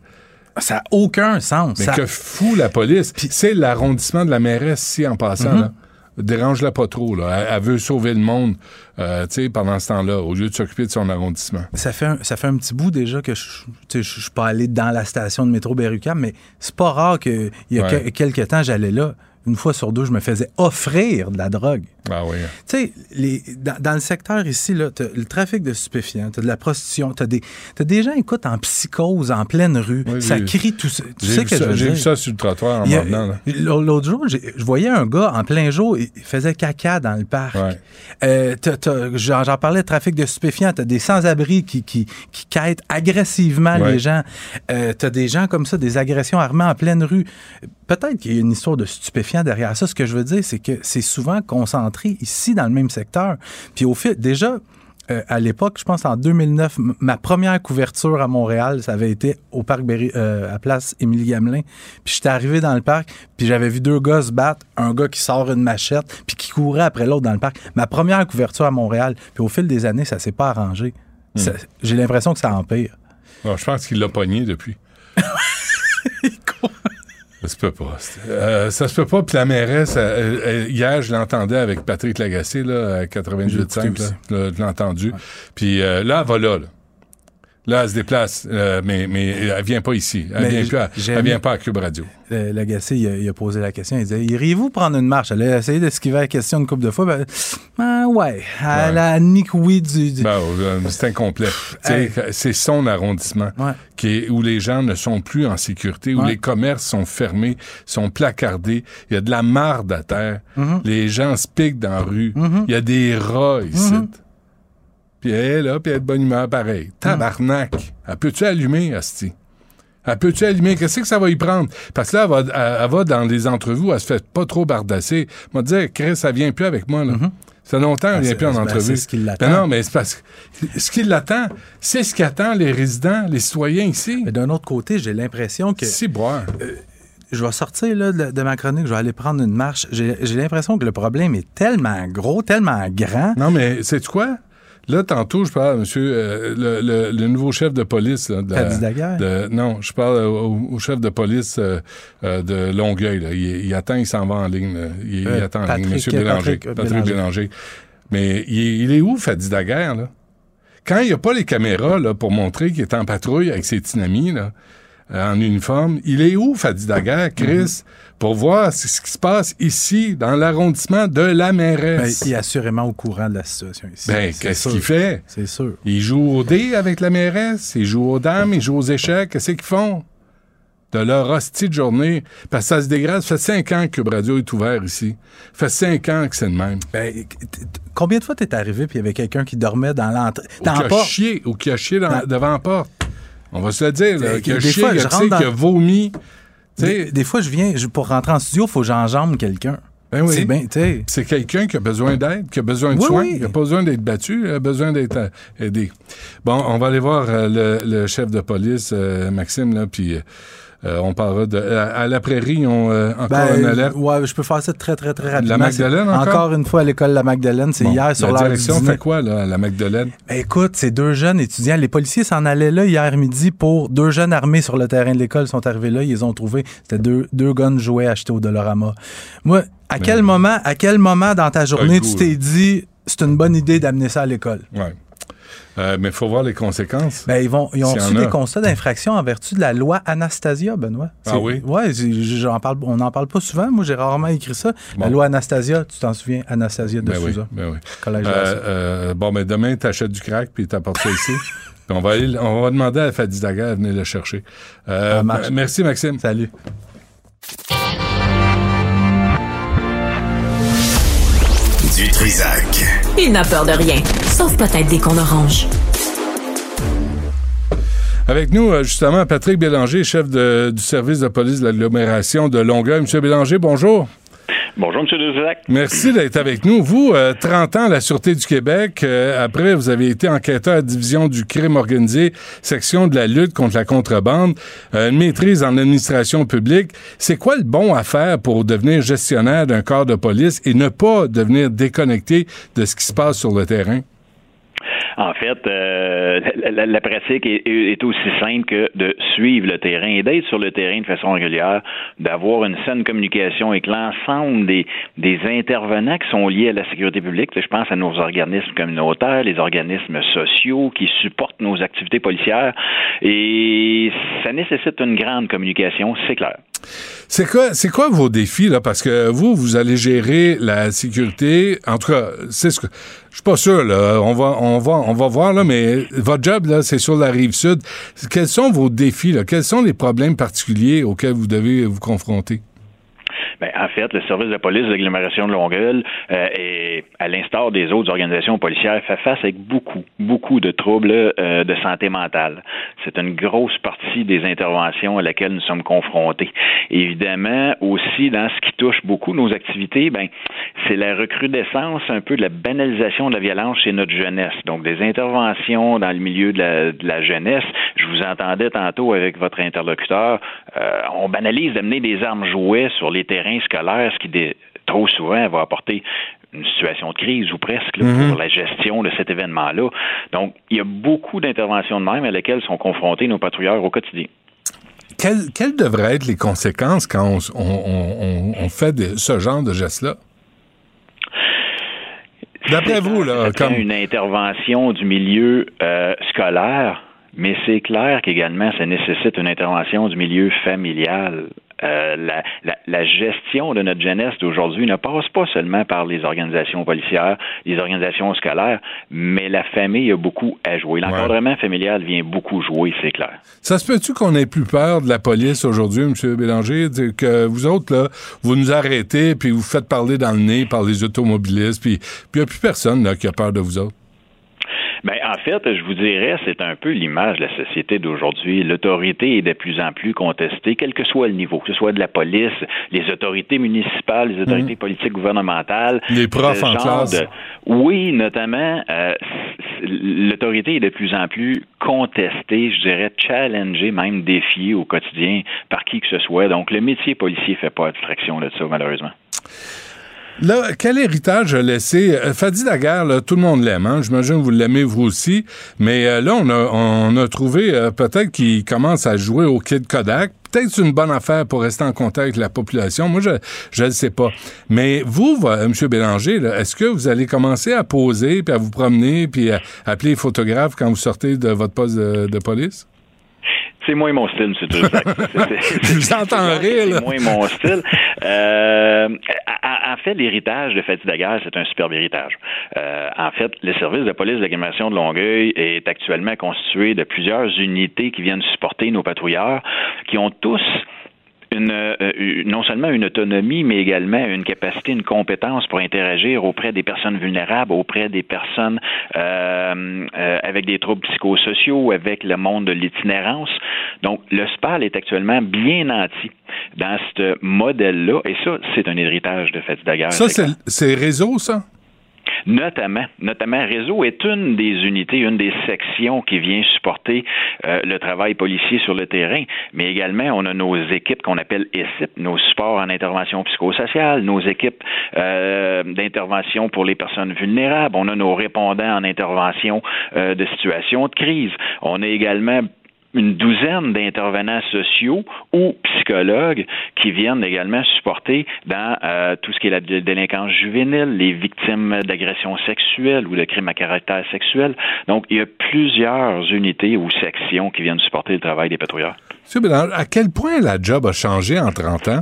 Ça n'a aucun sens. mais Ça- que fout la police. C'est l'arrondissement de la mairesse ici en passant. Mhm. là. Dérange-la pas trop. Là. Elle, elle veut sauver le monde euh, pendant ce temps-là, au lieu de s'occuper de son arrondissement. Ça fait, un, ça fait un petit bout déjà que je ne suis pas allé dans la station de métro Berrucam, mais c'est pas rare qu'il y a Ouais. que- quelques temps, j'allais là. Une fois sur deux, je me faisais offrir de la drogue. Ah oui. Tu sais, dans, dans le secteur ici, là, le trafic de stupéfiants, t'as de la prostitution, t'as des, t'as des gens, écoute, en psychose, en pleine rue. Oui, ça crie tout ça. Tu J'ai sais vu, que ça, j'ai vu ça sur le trottoir en là. L'autre jour, je voyais un gars en plein jour, il faisait caca dans le parc. Ouais. Euh, J'en parlais de trafic de stupéfiants. T'as des sans-abri qui, qui, qui quêtent agressivement Ouais. les gens. Euh, t'as des gens comme ça, des agressions armées en pleine rue. Peut-être qu'il y a une histoire de stupéfiants derrière ça. Ce que je veux dire, c'est que c'est souvent concentré ici dans le même secteur. Puis au fil, déjà, euh, à l'époque, je pense en 2009, m- ma première couverture à Montréal, ça avait été au parc Berry, euh, à place Émilie Gamelin. Puis j'étais arrivé dans le parc, puis j'avais vu deux gars se battre, un gars qui sort une machette, puis qui courait après l'autre dans le parc. Ma première couverture à Montréal, puis au fil des années, ça s'est pas arrangé. Ça- J'ai l'impression que ça empire. Non, je pense qu'il l'a pogné depuis. Ça se peut pas. Euh, ça se peut pas. Puis la mairesse, hier, je l'entendais avec Patrick Lagacé, là, à 98.5. J'ai là. écouté Là, Je l'ai entendu. Puis euh, là, elle va là. là. Là, elle se déplace, euh, mais, mais elle vient pas ici. Elle Mais vient, plus à, elle vient pas à Cube Radio. Le, le Gacé, il a, il a posé la question. Il disait Iriez-vous prendre une marche? Elle a essayé d'esquiver la question une couple de fois. Ben, ah, ouais. Elle a admis que oui. Du, du- Ben, c'est incomplet. C'est son arrondissement Ouais. qui est, où les gens ne sont plus en sécurité, où Ouais. les commerces sont fermés, sont placardés. Il y a de la marde à terre. Mhm. Les gens se piquent dans la rue. Mhm. Il y a des rats ici. Mhm. Puis elle est là, puis elle est de bonne humeur pareil. Tabarnak. Elle peut-tu allumer, Asti? Elle peut-tu allumer? Qu'est-ce que ça va y prendre? Parce que là, elle va, elle- va dans les entrevues, elle se fait pas trop bardasser. Elle m'a dit, Chris, ça vient plus avec moi, là. Ça fait longtemps qu'elle Ah, vient c'est- plus en ben, entrevue. c'est ce qui l'attend. Ben non, mais c'est parce que ce qui l'attend, c'est ce qui attend les résidents, les citoyens ici. Mais d'un autre côté, j'ai l'impression que. Si boire. je vais sortir là, de, ma chronique, je vais aller prendre une marche. J'ai l'impression que le problème est tellement gros, tellement grand. Non, mais c'est quoi? Là, tantôt, je parle, monsieur, euh, le, le- le nouveau chef de police. Là, de la- de- non, je parle au, au chef de police euh, euh, de Longueuil. là. Il, il attend, il s'en va en ligne. là. Il, il Euh, attend en ligne. Monsieur Bélanger. Patrick Patrick, Bélanger. Bélanger. Mais il est, il est où, Fadi Daguerre, là? Quand il n'y a pas les caméras là, pour montrer qu'il est en patrouille avec ses petits amis, là, en uniforme, il est où, Fadi Daguerre, Chris, pour voir ce qui se passe ici, dans l'arrondissement de la Ben, mairesse? il est assurément au courant de la situation ici. Ben, qu'est-ce qu'il fait? C'est sûr. Il joue au dé avec la mairesse, il joue aux dames, il joue aux échecs. Qu'est-ce qu'ils font? De leur hostie de journée. Parce que ça se dégrade. Ça fait cinq ans que Radio est ouvert ici. Ça fait cinq ans que c'est le même. Ben, combien de fois t'es arrivé puis il y avait quelqu'un qui dormait dans l'entrée, Ou qui la a porte? chié, ou qui a chié dans- Dans- devant la porte. On va se le dire, là. Euh, Qui a des fois, qui a je rentre dans- qui a vomi. Des, des fois, je viens, je- pour rentrer en studio, il faut que j'enjambe quelqu'un. Ben oui. Sais. C'est quelqu'un qui a besoin d'aide, qui a besoin de Oui, soins, oui. qui n'a pas besoin d'être battu, il a besoin d'être euh, aidé. Bon, on va aller voir euh, le, le chef de police, euh, Maxime, là, puis euh, on parlera de... À, à la prairie, on euh, encore Ben, une alerte. ouais, je peux faire ça très, très, très rapidement. Magdalene, C'est- encore? une fois à l'école La Magdalene, c'est Bon, hier sur la du direction fait quoi, là, à la Magdalene? Ben, écoute, c'est deux jeunes étudiants. Les policiers s'en allaient là hier midi pour deux jeunes armés sur le terrain de l'école. Sont arrivés là, ils les ont trouvés. C'était deux, deux guns jouets achetés au Dollarama. Moi, à Ben, quel moment, à quel moment dans ta journée tu t'es dit c'est une bonne idée d'amener ça à l'école? Ouais. Euh, mais il faut voir les conséquences. Ben, ils, vont, ils ont reçu des constats d'infraction en vertu de la loi Anastasia, Benoît. Ah oui? Ouais, c'est- j'en parle, on n'en parle pas souvent. Moi, j'ai rarement écrit ça. La loi Anastasia, tu t'en souviens, Anastasia de Ben oui, Souza. ben oui. Collège Euh, euh, bon, mais demain, t'achètes du crack puis t'apportes ça ici. Puis on va, aller- on va demander à Fadi Daguerre de venir le chercher. Euh, Ça merci, Maxime. Salut. Du Trisac. Il n'a peur de rien, sauf peut-être des qu'on orange. Avec nous, euh, justement, Patrick Bélanger, chef de- du service de police de l'agglomération de Longueuil. Monsieur Bélanger, bonjour. Bonjour, M. Desac. Merci d'être avec nous. Vous, euh, 30 ans à la Sûreté du Québec. euh, après, vous avez été enquêteur à la division du crime organisé, section de la lutte contre la contrebande, euh, une maîtrise en administration publique. C'est quoi le bon à faire pour devenir gestionnaire d'un corps de police et ne pas devenir déconnecté de ce qui se passe sur le terrain? En fait, euh, la, la- la pratique est, aussi simple que de suivre le terrain et d'être sur le terrain de façon régulière, d'avoir une saine communication avec l'ensemble des, des intervenants qui sont liés à la sécurité publique. Je pense à nos organismes communautaires, les organismes sociaux qui supportent nos activités policières. Et ça nécessite une grande communication, c'est clair. C'est quoi, vos défis, là? Parce que vous, vous allez gérer la sécurité. En tout cas, c'est ce que. Je suis pas sûr, là. On va, on va, on va voir, là, mais votre job, là, c'est sur la rive sud. Quels sont vos défis, là? Quels sont les problèmes particuliers auxquels vous devez vous confronter? Ben, en fait, le service de police de l'agglomération de Longueuil, euh, à l'instar des autres organisations policières, fait face avec beaucoup, beaucoup de troubles euh, de santé mentale. C'est une grosse partie des interventions à laquelle nous sommes confrontés. Évidemment, aussi, dans ce qui touche beaucoup nos activités, ben, c'est la recrudescence un peu de la banalisation de la violence chez notre jeunesse. Donc, des interventions dans le milieu de la, de la jeunesse. Je vous entendais tantôt avec votre interlocuteur. Euh, on banalise d'amener des armes jouets sur les terrains scolaires, ce qui dé- trop souvent va apporter une situation de crise ou presque là, Mhm. pour la gestion de cet événement-là. Donc, il y a beaucoup d'interventions de même à lesquelles sont confrontés nos patrouilleurs au quotidien. Quelles, quelles devraient être les conséquences quand on, on- on- on fait de- ce genre de geste-là? D'après vous, là, comme. une intervention du milieu euh, scolaire, mais c'est clair qu'également, ça nécessite une intervention du milieu familial. Euh, la, la- la gestion de notre jeunesse d'aujourd'hui ne passe pas seulement par les organisations policières, les organisations scolaires, mais la famille a beaucoup à jouer. L'encadrement familial vient beaucoup jouer, c'est clair. Ça se peut-tu qu'on ait plus peur de la police aujourd'hui, M. Bélanger, que vous autres, là, vous nous arrêtez, puis vous faites parler dans le nez par les automobilistes, puis il n'y a plus personne là, qui a peur de vous autres? Ben, en fait, je vous dirais, c'est un peu l'image de la société d'aujourd'hui. L'autorité est de plus en plus contestée, quel que soit le niveau, que ce soit de la police, les autorités municipales, les autorités politiques gouvernementales. Les profs en classe. de- Oui, notamment, euh, l'autorité est de plus en plus contestée, je dirais challengée, même défiée au quotidien par qui que ce soit. Donc, le métier policier fait pas abstraction de ça, malheureusement. Là, quel héritage a laissé euh, Fadi Daguerre, là, tout le monde l'aime, hein? j'imagine que vous l'aimez vous aussi, mais euh, là, on a, on a trouvé euh, peut-être qu'il commence à jouer au Kid Kodak, peut-être une bonne affaire pour rester en contact avec la population. Moi, je ne sais pas. Mais vous, M. Bélanger, est-ce que vous allez commencer à poser, puis à vous promener, puis à appeler les photographes quand vous sortez de votre poste de police? C'est moins mon style, M. Trusac. Je vous entends rire, C'est moins mon style. Euh, en fait, l'héritage de Fatih Daguerre, c'est un superbe héritage. Euh, en fait, le service de police d'agglomération de Longueuil est actuellement constitué de plusieurs unités qui viennent supporter nos patrouilleurs, qui ont tous euh, non seulement une autonomie, mais également une capacité, une compétence pour interagir auprès des personnes vulnérables, auprès des personnes euh, euh, avec des troubles psychosociaux, avec le monde de l'itinérance. Donc, le SPAL est actuellement bien nanti dans ce modèle-là, et ça, c'est un héritage de Fatih Daguerre. Ça, c'est réseau, ça? Notamment, notamment Réseau est une des unités, une des sections qui vient supporter euh, le travail policier sur le terrain, mais également on a nos équipes qu'on appelle ESIP, nos supports en intervention psychosociale, nos équipes euh, d'intervention pour les personnes vulnérables, on a nos répondants en intervention euh, de situations de crise, on a également une douzaine d'intervenants sociaux ou psychologues qui viennent également supporter dans euh, tout ce qui est la délinquance juvénile, les victimes d'agressions sexuelles ou de crimes à caractère sexuel. Donc, il y a plusieurs unités ou sections qui viennent supporter le travail des patrouilleurs. À quel point la job a changé en 30 ans?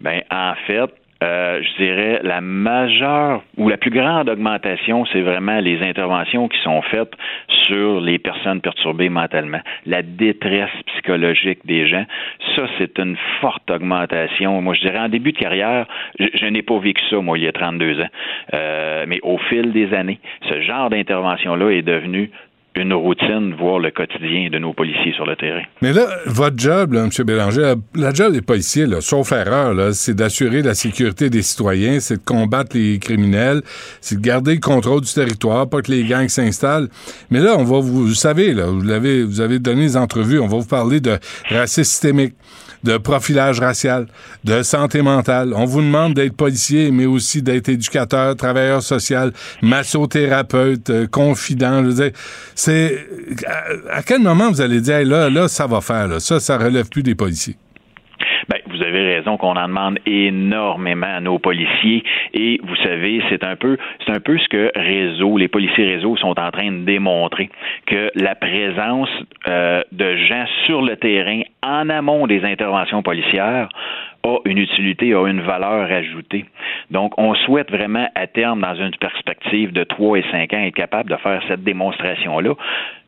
Ben, en fait, euh, je dirais la majeure ou la plus grande augmentation, c'est vraiment les interventions qui sont faites sur les personnes perturbées mentalement, la détresse psychologique des gens. Ça, c'est une forte augmentation. Moi, je dirais en début de carrière, je, n'ai pas vécu ça, moi, il y a 32 ans. Euh, mais au fil des années, ce genre d'intervention-là est devenu une routine, voire le quotidien de nos policiers sur le terrain. Mais là, votre job, là, M. Bélanger, la, job des policiers, là, sauf erreur, c'est d'assurer la sécurité des citoyens, c'est de combattre les criminels, c'est de garder le contrôle du territoire, pas que les gangs s'installent. Mais là, on va vous, vous savez, là, vous l'avez, vous avez donné des entrevues, on va vous parler de racisme systémique de profilage racial, de santé mentale. On vous demande d'être policier, mais aussi d'être éducateur, travailleur social, massothérapeute, euh, confident. Je veux dire, c'est à, quel moment vous allez dire là, là, ça va faire, là. ça, ça relève plus des policiers? Ben, vous avez raison qu'on en demande énormément à nos policiers et vous savez, c'est un peu c'est un peu ce que réseau, les policiers réseau sont en train de démontrer que la présence euh, de gens sur le terrain en amont des interventions policières a une utilité, a une valeur ajoutée. Donc, on souhaite vraiment, à terme, dans une perspective de 3 et 5 ans, être capable de faire cette démonstration-là.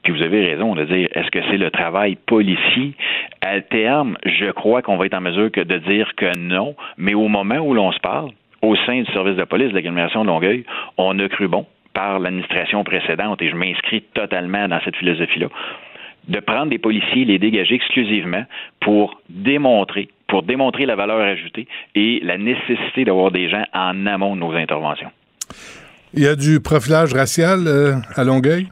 Puis vous avez raison de dire, est-ce que c'est le travail policier? À terme, je crois qu'on va être en mesure que de dire que non, mais au moment où l'on se parle, au sein du service de police de l'agglomération de Longueuil, on a cru bon par l'administration précédente, et je m'inscris totalement dans cette philosophie-là, de prendre des policiers, les dégager exclusivement pour démontrer pour démontrer la valeur ajoutée et la nécessité d'avoir des gens en amont de nos interventions. Il y a du profilage racial euh, à Longueuil?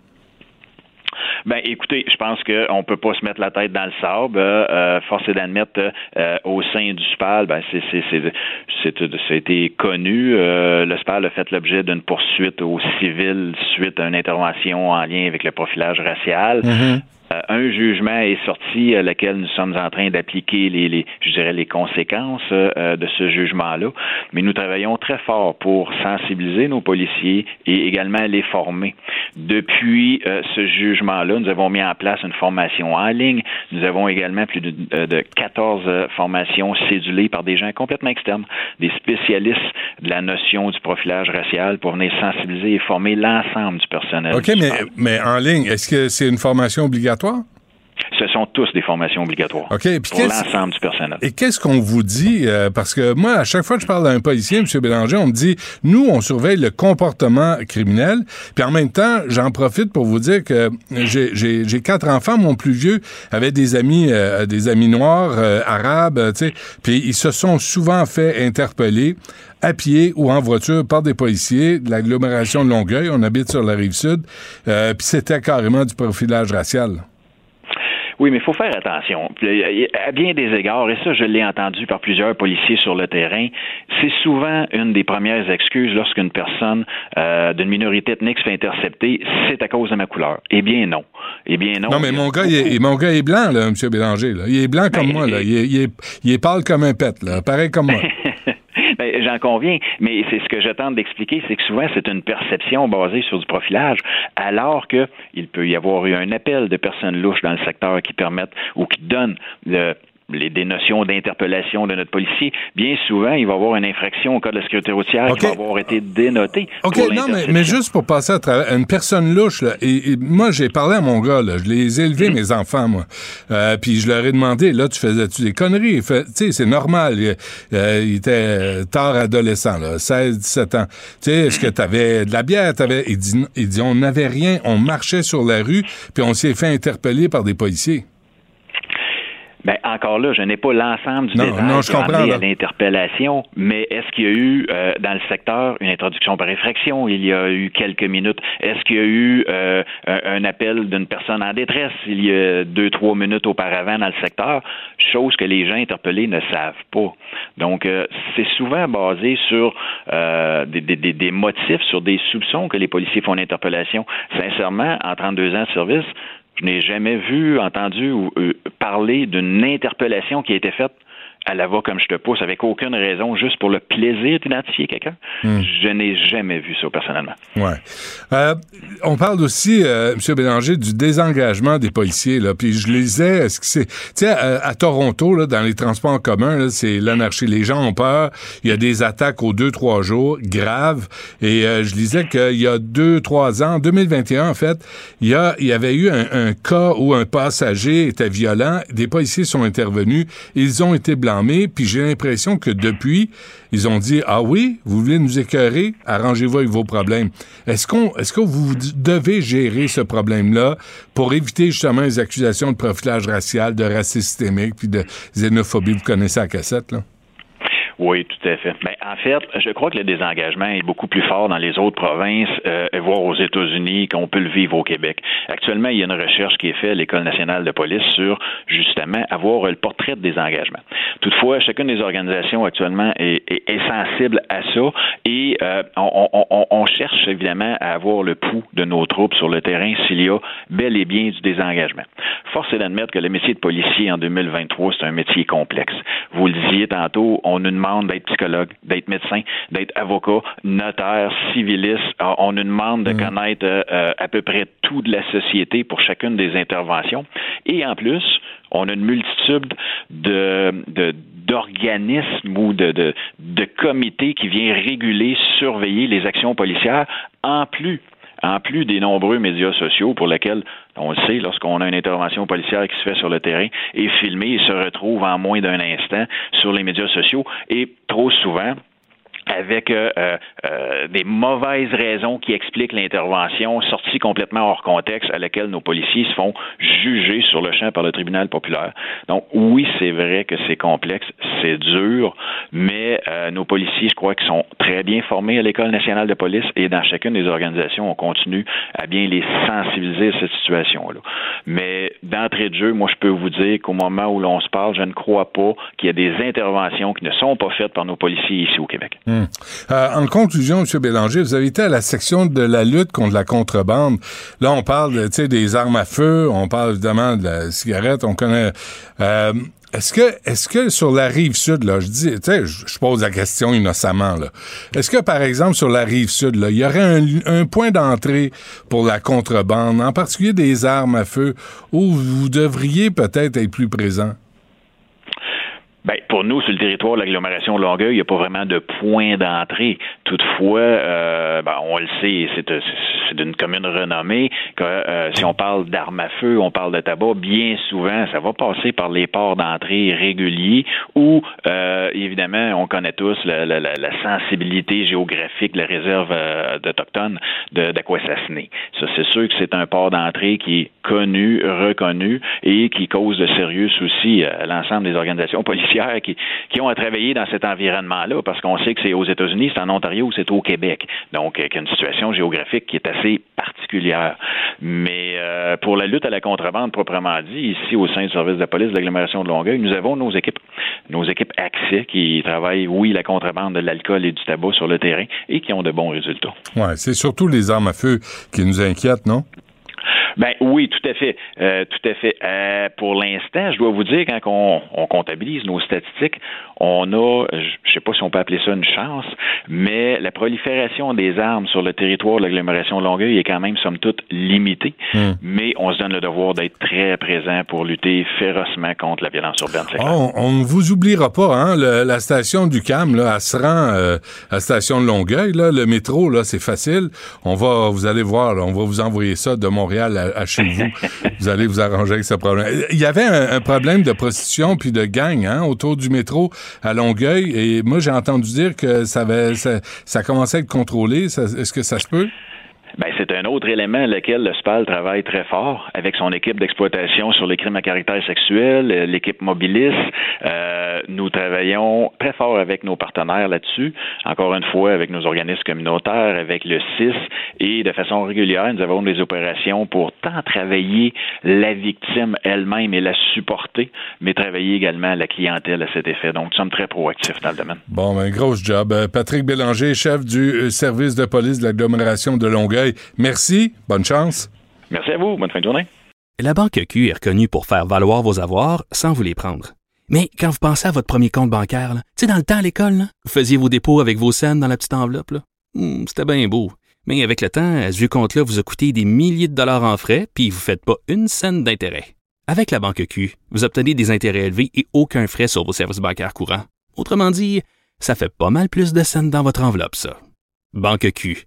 Ben, écoutez, je pense qu'on peut pas se mettre la tête dans le sable. Euh, euh force est d'admettre euh, au sein du SPAL, ben, c'est, c'était connu. Euh, le SPAL a fait l'objet d'une poursuite au civil suite à une intervention en lien avec le profilage racial. Mm-hmm. Un jugement est sorti à lequel nous sommes en train d'appliquer les, je dirais, les conséquences euh, de ce jugement-là. Mais nous travaillons très fort pour sensibiliser nos policiers et également les former. Depuis euh, ce jugement-là, nous avons mis en place une formation en ligne. Nous avons également plus de, de 14 formations cédulées par des gens complètement externes, des spécialistes de la notion du profilage racial pour venir sensibiliser et former l'ensemble du personnel. OK, mais, mais en ligne, est-ce que c'est une formation obligatoire? Ce sont tous des formations obligatoires pour l'ensemble du personnel. Et qu'est-ce qu'on vous dit? Euh, parce que moi, à chaque fois que je parle d'un policier, M. Bélanger, on me dit, nous, on surveille le comportement criminel. Puis en même temps, j'en profite pour vous dire que j'ai quatre enfants. Mon plus vieux avait des amis, euh, des amis noirs, euh, arabes, tu sais. Puis ils se sont souvent fait interpeller à pied ou en voiture par des policiers de l'agglomération de Longueuil. On habite sur la rive sud. puis c'était carrément du profilage racial. Oui, mais il faut faire attention. À bien des égards, et ça, je l'ai entendu par plusieurs policiers sur le terrain, c'est souvent une des premières excuses lorsqu'une personne euh, d'une minorité ethnique se fait intercepter, c'est à cause de ma couleur. Eh bien, non. Eh bien, non. Non, mais mon gars, il est, mon gars est blanc, là, M. Bélanger. Là. Il est blanc comme Ben, moi. Là. Il, est, il, est, il est pâle comme un pet, là. pareil comme moi. J'en conviens, mais c'est ce que je d'expliquer, c'est que souvent c'est une perception basée sur du profilage, alors que il peut y avoir eu un appel de personnes louches dans le secteur qui permettent ou qui donnent le les, des notions d'interpellation de notre policier, bien souvent, il va y avoir une infraction au cas de la sécurité routière OK. qui va avoir été dénotée. OK, pour non, mais, mais juste pour passer à travers une personne louche, là, et, et moi, j'ai parlé à mon gars, là, je les ai élevés, mes enfants, moi. Euh, puis je leur ai demandé, là, tu faisais-tu des conneries? Tu sais, c'est normal. Il, euh, il était euh, tard adolescent, là, 16, 17 ans. Tu sais, est-ce que tu avais de la bière? T'avais... Il, dit, il dit, on n'avait rien, on marchait sur la rue, puis on s'est fait interpeller par des policiers. Ben, encore là, je n'ai pas l'ensemble du Non, détail non, je comprends, à l'interpellation, mais est-ce qu'il y a eu euh, dans le secteur une introduction par effraction il y a eu quelques minutes? Est-ce qu'il y a eu euh, un, appel d'une personne en détresse il y a deux, trois minutes auparavant dans le secteur? Chose que les gens interpellés ne savent pas. Donc, euh, c'est souvent basé sur euh, des, des- des- des motifs, sur des soupçons que les policiers font l'interpellation. Sincèrement, en 32 ans de service, je n'ai jamais vu, entendu ou euh, parler d'une interpellation qui a été faite à la va comme je te pousse, avec aucune raison, juste pour le plaisir d'identifier quelqu'un. Hmm. Je n'ai jamais vu ça personnellement. Ouais. Euh, on parle aussi, euh, M. Bélanger, du désengagement des policiers. Là. Puis je lisais, est-ce que c'est, tu sais, à, à Toronto, là, dans les transports en commun, c'est l'anarchie. Les gens ont peur. Il y a des attaques aux deux trois jours graves. Et euh, je lisais qu'il y a deux trois ans, 2021 en fait, il y a, il y avait eu un, un cas où un passager était violent. Des policiers sont intervenus. Ils ont été Puis j'ai l'impression que depuis, ils ont dit ah oui, vous voulez nous écœurer, arrangez-vous avec vos problèmes. Est-ce qu'on, est-ce que vous devez gérer ce problème-là pour éviter justement les accusations de profilage racial, de racisme systémique, puis de xénophobie? Vous connaissez la cassette là? Oui, tout à fait. Ben, en fait, je crois que le désengagement est beaucoup plus fort dans les autres provinces, euh, voire aux États-Unis, qu'on peut le vivre au Québec. Actuellement, il y a une recherche qui est faite à l'École nationale de police sur justement avoir le portrait de désengagement. Toutefois, chacune des organisations actuellement est, sensible à ça et euh, on, cherche évidemment à avoir le pouls de nos troupes sur le terrain s'il y a bel et bien du désengagement. Force est d'admettre que le métier de policier en 2023, c'est un métier complexe. Vous le disiez tantôt, on nous demande d'être psychologue, d'être médecin, d'être avocat, notaire, civiliste. On nous demande de connaître euh, à peu près tout de la société pour chacune des interventions. Et en plus, on a une multitude de, de- d'organismes ou de, de, de comités qui viennent réguler, surveiller les actions policières, en plus en plus des nombreux médias sociaux pour lesquels, on le sait, lorsqu'on a une intervention policière qui se fait sur le terrain, est filmée et se retrouve en moins d'un instant sur les médias sociaux et trop souvent, avec euh, euh, euh, des mauvaises raisons qui expliquent l'intervention sortie complètement hors contexte à laquelle nos policiers se font juger sur le champ par le tribunal populaire. Donc oui, c'est vrai que c'est complexe, c'est dur, mais euh, nos policiers, je crois qu'ils sont très bien formés à l'École nationale de police et dans chacune des organisations, on continue à bien les sensibiliser à cette situation-là. Mais d'entrée de jeu, moi, je peux vous dire qu'au moment où l'on se parle, je ne crois pas qu'il y a des interventions qui ne sont pas faites par nos policiers ici au Québec. Hum. Euh, en conclusion, M. Bélanger, vous avez été à la section de la lutte contre la contrebande. Là, on parle des armes à feu, on parle évidemment de la cigarette, on connaît. euh, est-ce que, est-ce que sur la rive sud, là, je dis, je pose la question innocemment, là. Est-ce que, par exemple, sur la rive sud, là, il y aurait un point d'entrée pour la contrebande, en particulier des armes à feu, où vous devriez peut-être être plus présent? Ben, pour nous, sur le territoire de l'agglomération Longueuil, il n'y a pas vraiment de point d'entrée. Toutefois, euh, ben, on le sait, c'est, c'est d'une commune renommée que euh, si on parle d'armes à feu, on parle de tabac, bien souvent, ça va passer par les ports d'entrée réguliers où, euh, évidemment, on connaît tous la, sensibilité géographique de la réserve euh, d'Aquassassiné. Ça, c'est sûr que c'est un port d'entrée qui est connu, reconnu et qui cause de sérieux soucis à l'ensemble des organisations policières qui, qui ont à travailler dans cet environnement-là, parce qu'on sait que c'est aux États-Unis, c'est en Ontario, c'est au Québec. Donc, avec une situation géographique qui est assez particulière. Mais euh, pour la lutte à la contrebande proprement dit, ici au sein du service de police de l'agglomération de Longueuil, nous avons nos équipes, nos équipes accès qui travaillent, oui, la contrebande de l'alcool et du tabac sur le terrain et qui ont de bons résultats. Ouais, c'est surtout les armes à feu qui nous inquiètent, non? Ben oui, tout à fait, euh, tout à fait. Euh, pour l'instant, je dois vous dire quand on, on, comptabilise nos statistiques, on a, je sais pas si on peut appeler ça une chance, mais la prolifération des armes sur le territoire de l'agglomération de Longueuil est quand même somme toute limitée. Hmm. Mais on se donne le devoir d'être très présent pour lutter férocement contre la violence urbaine. Oh, on ne vous oubliera pas, hein, le- la station du CAM, là, elle se rend euh, à la station de Longueuil, là, le métro, là, c'est facile. On va, vous allez voir, là, on va vous envoyer ça de Montréal à, à chez vous. vous allez vous arranger avec ce problème. Il y avait un, un problème de prostitution puis de gang, hein, autour du métro à Longueuil, et moi, j'ai entendu dire que ça avait, ça, ça commençait à être contrôlé. Est-ce que ça se peut? Ben, c'est un autre élément lequel le SPAL travaille très fort avec son équipe d'exploitation sur les crimes à caractère sexuel, euh, l'équipe Mobilis. Euh, nous travaillons très fort avec nos partenaires là-dessus. Encore une fois, avec nos organismes communautaires, avec le CIS et de façon régulière, nous avons des opérations pour tant travailler la victime elle-même et la supporter, mais travailler également la clientèle à cet effet. Donc, nous sommes très proactifs dans le domaine. Bon, ben, grosse job. Euh, Patrick Bélanger, chef du euh, service de police de l'agglomération de Longueuil. Merci. Bonne chance. Merci à vous. Bonne fin de journée. La Banque Q est reconnue pour faire valoir vos avoirs sans vous les prendre. Mais quand vous pensez à votre premier compte bancaire, tu sais, dans le temps à l'école, là, vous faisiez vos dépôts avec vos scènes dans la petite enveloppe. là. Hmm, C'était bien beau. Mais avec le temps, ce vieux compte-là vous a coûté des milliers de dollars en frais, puis vous ne faites pas une scène d'intérêt. Avec la Banque Q, vous obtenez des intérêts élevés et aucun frais sur vos services bancaires courants. Autrement dit, ça fait pas mal plus de scènes dans votre enveloppe, ça. Banque Q.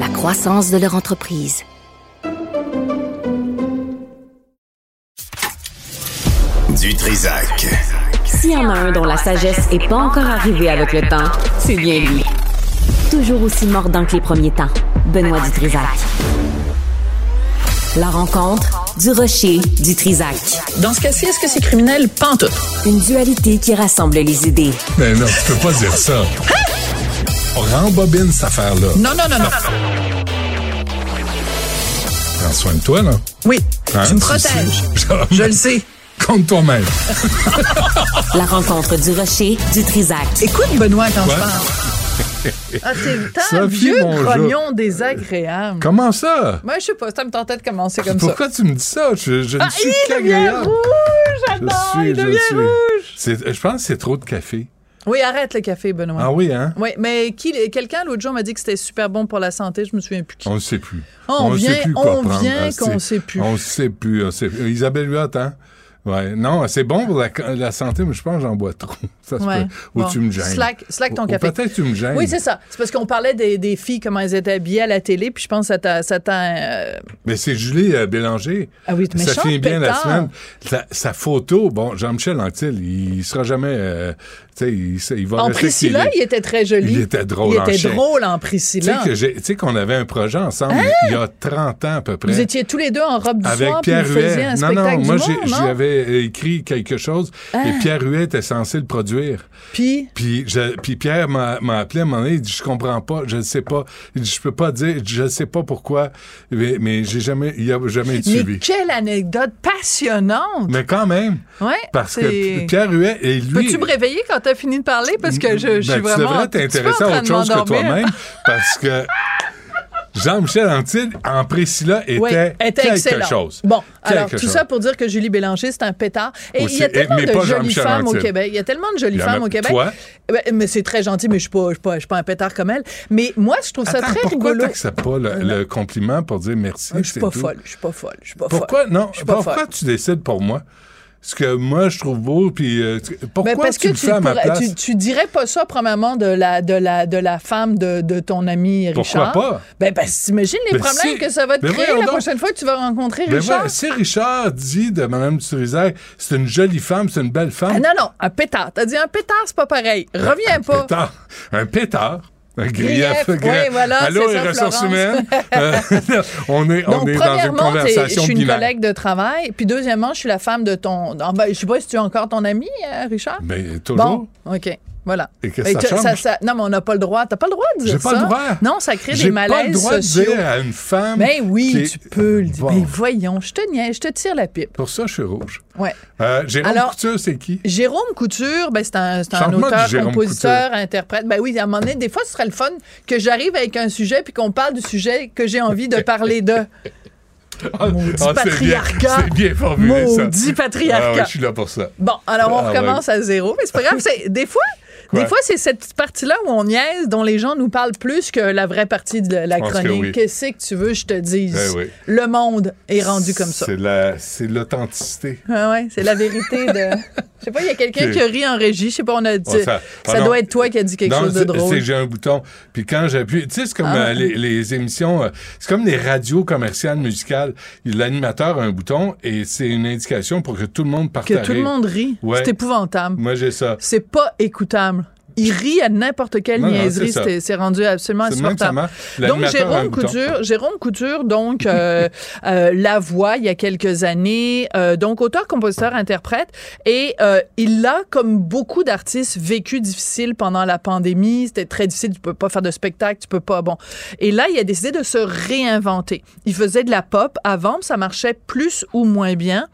la croissance de leur entreprise. Du Trisac. S'il y en a un dont la sagesse est pas encore arrivée avec le temps, c'est bien lui. Toujours aussi mordant que les premiers temps, Benoît Dutrisac. La rencontre du rocher du Trisac. Dans ce cas-ci, est-ce que c'est criminel? Pantoute. Une dualité qui rassemble les idées. Mais non, tu peux pas dire ça. On rembobine cette affaire-là. Non, non, non, non. Prends soin de toi, là. Oui, Hein, tu me protèges. Je le sais. Compte toi-même. La rencontre du rocher du Trisac. Écoute, Benoît, quand Ouais. je parle. Ah, t'es tant Sophie, vieux grognon désagréable. Comment ça? Moi, je sais pas, ça me tentait de commencer comme Pourquoi ça. tu me dis ça? Je, je ne Ah, suis il devient qu'agréable. rouge, Je j'adore, suis, il je devient suis. rouge. C'est- Je pense que c'est trop de café. Oui, arrête le café, Benoît. Ah oui, hein? Oui, mais qui, quelqu'un l'autre jour m'a dit que c'était super bon pour la santé, je me souviens plus qui. On ne sait plus. On ne vient- sait plus quoi on vient qu'on c'est- sait plus. On ne sait plus. Isabelle Huot, hein? Ouais. Non, c'est bon pour la, la santé, mais je pense que j'en bois trop. Ça se Ouais. peut. Ou Bon. tu me gênes. Slack, slack ton Ou- café. Peut-être que tu me gênes. Oui, c'est ça. C'est parce qu'on parlait des, des filles, comment elles étaient habillées à la télé, puis je pense que ça t'a. ça euh, Mais c'est Julie euh, Bélanger. Ah oui, Ça finit bien la semaine. Sa, sa photo, bon, Jean-Michel Anctil, il sera jamais. euh, tu sais, il, il va En Priscilla, est. il était très joli. Il était drôle Il en était chien. drôle en Priscilla. tu sais qu'on avait un projet ensemble Hein? il y a 30 ans à peu près. Vous étiez tous les deux en robe du avec soir, puis Pierre vous faisiez Huet. un Non, non, moi non? j'avais écrit quelque chose et Pierre Huet était censé le produire. Puis, Puis, je- puis Pierre m'a appelé à un moment donné, il dit je comprends pas, je ne sais pas, il je peux pas dire, je ne sais pas pourquoi, mais, mais j'ai jamais, il a jamais été mais suivi. quelle anecdote passionnante! Mais quand même, Ouais, parce que Pierre Huet et lui. Peux-tu me réveiller quand t'as fini de parler? Parce que je, je suis Ben, vraiment... Tu devrais tu t'intéresser à autre chose que toi-même, parce que Jean-Michel Antide, en Priscilla, était, Oui, était quelque excellent. chose. Bon, alors Quelque tout chose. ça pour dire que Julie Bélanger, c'est un pétard. Et Aussi, il y a tellement de jolies femmes au. Québec. Il y a tellement de jolies femmes au Québec. toi? Ben, mais c'est très gentil, mais je suis pas, je suis suis pas un pétard comme elle. Mais moi, je trouve ça très pourquoi rigolo. t'acceptes pas le, le compliment pour dire merci? Je suis pas tout? folle, je suis pas folle, je suis pas Pourquoi, folle. non, pas pourquoi folle. tu décides pour moi? Ce que moi je trouve beau, puis euh, tu- pourquoi Ben, parce tu que le fais à ma place? tu, tu dirais pas ça, premièrement, de la, de la, de la femme de, de ton ami Pourquoi Richard? pas? Ben, parce que t'imagines les Ben, problèmes si- que ça va te ben créer la donc. prochaine fois que tu vas rencontrer Ben Richard. si Richard dit de Mme Dutrisac, c'est une jolie femme, c'est une belle femme. Ah, non, non, un pétard. T'as dit un pétard, c'est pas pareil. Reviens un pas. Pétard, un pétard. Grief, grief. oui, voilà, Allô, les ressources humaines. Euh, on est, on Donc, est dans une conversation je suis une collègue de travail. Puis, deuxièmement, je suis la femme de ton. Ah, ben, je sais pas si tu es encore ton ami, euh, Richard? Ben, toujours. Bon, OK. Voilà. Et que ça tu- change? non, mais on n'a pas le droit. T'as pas le droit de dire J'ai ça. pas le droit. Non, ça crée J'ai des pas malaises le droit sociaux. de dire à une femme. Mais oui, qui tu peux le dire. Bon. Mais voyons, je te niaise, je te tire la pipe. Pour ça, je suis rouge. Ouais. Euh, Jérôme Alors- Couture, c'est qui? Jérôme Couture, ben, c'est un, un auteur, compositeur, interprète. Ben oui, à un moment donné, des fois, ce serait le fun que j'arrive avec un sujet puis qu'on parle du sujet que j'ai envie de parler de. Maudit Ah, c'est bien- patriarcat. C'est bien formulé, ça. Maudit patriarcat. Ah ouais, je suis là pour ça. Bon, alors on Ah, recommence à zéro, mais c'est pas grave. Des fois, Quoi? des fois, c'est cette partie-là où on niaise, dont les gens nous parlent plus que la vraie partie de la que chronique. oui. Qu'est-ce que tu veux, je te dise? Ben oui. Le monde est rendu comme ça. C'est la- l'authenticité. Ah ouais, c'est la vérité de. Je sais pas, il y a quelqu'un qui a ri en régie. Je sais pas, on a dit. Ouais, ça non. doit être toi qui a dit quelque Non, chose de c'est- drôle. C'est que j'ai un bouton. Puis quand j'appuie, tu sais, c'est comme Ah. euh, les, les émissions, euh, c'est comme les radios commerciales musicales. L'animateur a un bouton et c'est une indication pour que tout le monde parte Que tout le monde rit. Ouais. C'est épouvantable. Moi, j'ai ça. C'est pas écoutable. Il rit à n'importe quelle Non, niaiserie. c'est rendu absolument insupportable. Donc, Jérôme. Couture, Jérôme Couture, donc, euh, euh, La Voix, il y a quelques années, euh, donc auteur, compositeur, interprète, et il a, comme beaucoup d'artistes, vécu difficile pendant la pandémie. C'était très difficile, tu peux pas faire de spectacle, tu peux pas, bon. Et là, il a décidé de se réinventer. Il faisait de la pop avant, ça marchait plus ou moins bien,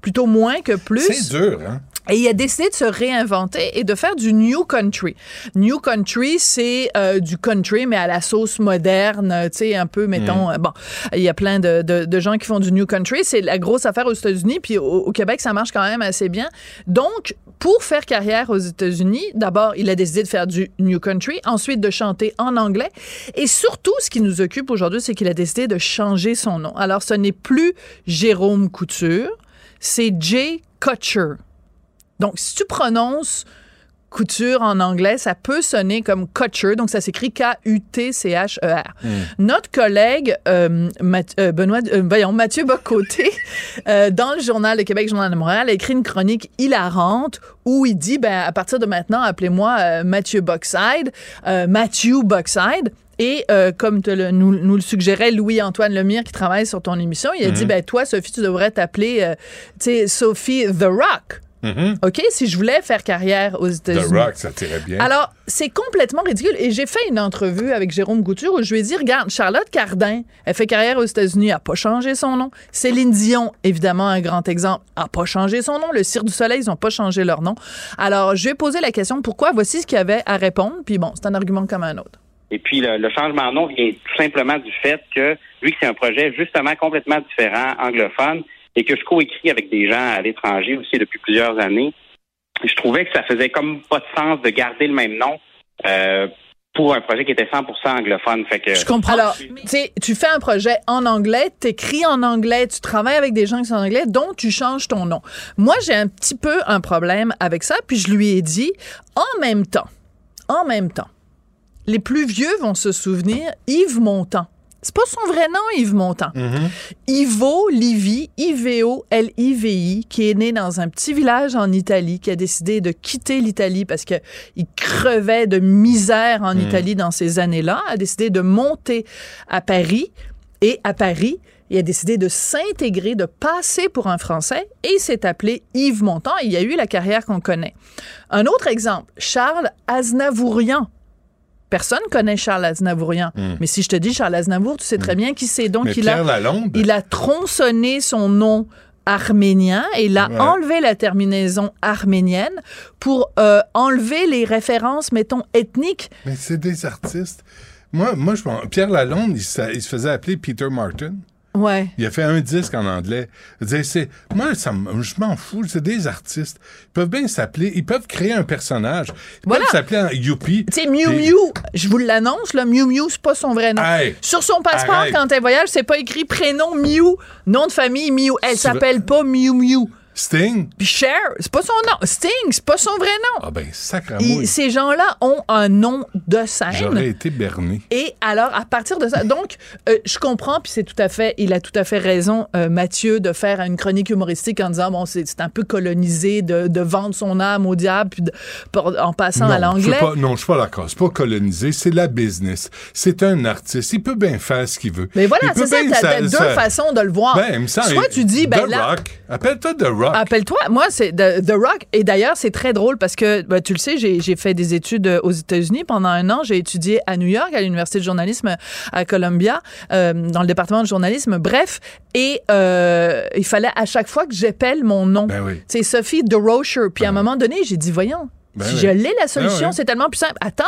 plutôt moins que plus. C'est dur, hein? Et il a décidé de se réinventer et de faire du New Country. New Country, c'est euh, du country, mais à la sauce moderne, tu sais, un peu, mettons, Mm. euh, bon, il y a plein de, de, de gens qui font du New Country. C'est la grosse affaire aux États-Unis, puis au, au Québec, ça marche quand même assez bien. Donc, pour faire carrière aux États-Unis, d'abord, il a décidé de faire du New Country, ensuite de chanter en anglais, et surtout, ce qui nous occupe aujourd'hui, c'est qu'il a décidé de changer son nom. Alors, ce n'est plus Jérôme Couture, c'est Jay Kutcher. Donc, si tu prononces couture en anglais, ça peut sonner comme Kutcher, donc ça s'écrit K-U-T-C-H-E-R. Notre collègue euh, Math- euh, Benoît, euh, voyons, Mathieu Bocoté, dans le Journal de Québec, Journal de Montréal, a écrit une chronique hilarante où il dit, ben, à partir de maintenant, appelez-moi Mathieu Boxside, euh, Matthew Boxside. Et euh, comme te le- nous, nous le suggérait Louis-Antoine Lemire qui travaille sur ton émission, il a dit, ben, toi, Sophie, tu devrais t'appeler, euh, Sophie The Rock. Mhm. OK, si je voulais faire carrière aux The États-Unis. Rock, ça tirait bien. Alors, c'est complètement ridicule. Et j'ai fait une entrevue avec Jérôme Couture où je lui ai dit, regarde, Charlotte Cardin, elle fait carrière aux États-Unis, elle n'a pas changé son nom. Céline Dion, évidemment, un grand exemple, n'a pas changé son nom. Le Cirque du Soleil, ils n'ont pas changé leur nom. Alors, je lui ai posé la question, pourquoi? Voici ce qu'il y avait à répondre. Puis bon, c'est un argument comme un autre. Et puis, le, le changement de nom vient tout simplement du fait que, vu que c'est un projet justement complètement différent, anglophone, et que je coécris avec des gens à l'étranger aussi depuis plusieurs années, je trouvais que ça faisait comme pas de sens de garder le même nom euh, pour un projet qui était 100% anglophone. Fait que, Je comprends. Alors, tu sais, tu fais un projet en anglais, t'écris en anglais, tu travailles avec des gens qui sont en anglais, donc tu changes ton nom. Moi, j'ai un petit peu un problème avec ça, puis je lui ai dit, en même temps, en même temps, les plus vieux vont se souvenir, Yves Montand. C'est pas son vrai nom, Yves Montand. Ivo Livi, I-V-O, L-I-V-I, qui est né dans un petit village en Italie, qui a décidé de quitter l'Italie parce qu'il crevait de misère en Mm. Italie dans ces années-là, a décidé de monter à Paris. Et à Paris, il a décidé de s'intégrer, de passer pour un Français et il s'est appelé Yves Montand. Et il a eu la carrière qu'on connaît. Un autre exemple, Charles Aznavourian. Personne connaît Charles Aznavourian. Mm. Mais si je te dis Charles Aznavour, tu sais très bien qui c'est. Donc, Mais il a, Pierre Lalonde. il a tronçonné son nom arménien et il a Ouais. enlevé la terminaison arménienne pour euh, enlever les références, mettons, ethniques. Mais c'est des artistes. Moi, moi je pense- Pierre Lalonde, il, il se faisait appeler Peter Martin. Ouais. Il a fait un disque en anglais. C'est, moi, ça, je m'en fous. C'est des artistes. Ils peuvent bien s'appeler, ils peuvent créer un personnage. Ils Voilà. peuvent s'appeler en Youpi. Tu sais, Miu Miu, je vous l'annonce, là, Miu Miu, c'est pas son vrai nom. Hey, Sur son passeport, arrête. quand elle voyage, c'est pas écrit prénom Miu, nom de famille Miu. Elle s'appelle pas Miu Miu. Sting? Puis Cher, c'est pas son nom. Sting, c'est pas son vrai nom. Ah ben, sacramouille. ces gens-là ont un nom de scène. J'aurais été berné. Et alors, à partir de ça, donc, euh, je comprends, puis c'est tout à fait, il a tout à fait raison, euh, Mathieu, de faire une chronique humoristique en disant, bon, c'est un peu colonisé de, de vendre son âme au diable, puis de- pour- en passant à Non, je suis l'anglais. non, je suis pas d'accord. C'est pas colonisé, c'est la business. C'est un artiste. Il peut bien faire ce qu'il veut. Mais voilà, c'est ça, t'as deux façons de le voir. Ben, il me semble- Soit tu dis, ben The là, Rock. Appelle-toi The Rock. Appelle-toi. Moi, c'est The, The Rock. Et d'ailleurs, c'est très drôle parce que, ben, tu le sais, j'ai j'ai fait des études euh, aux États-Unis pendant un an. J'ai étudié à New York, à l'université de journalisme à Columbia, euh, dans le département de journalisme. Bref, et euh, il fallait à chaque fois que j'appelle mon nom. Ben oui. C'est Sophie DeRocher. Puis à un moment donné, j'ai dit, voyons. Ben si oui. je l'ai la solution, Ben oui. c'est tellement plus simple. Attends,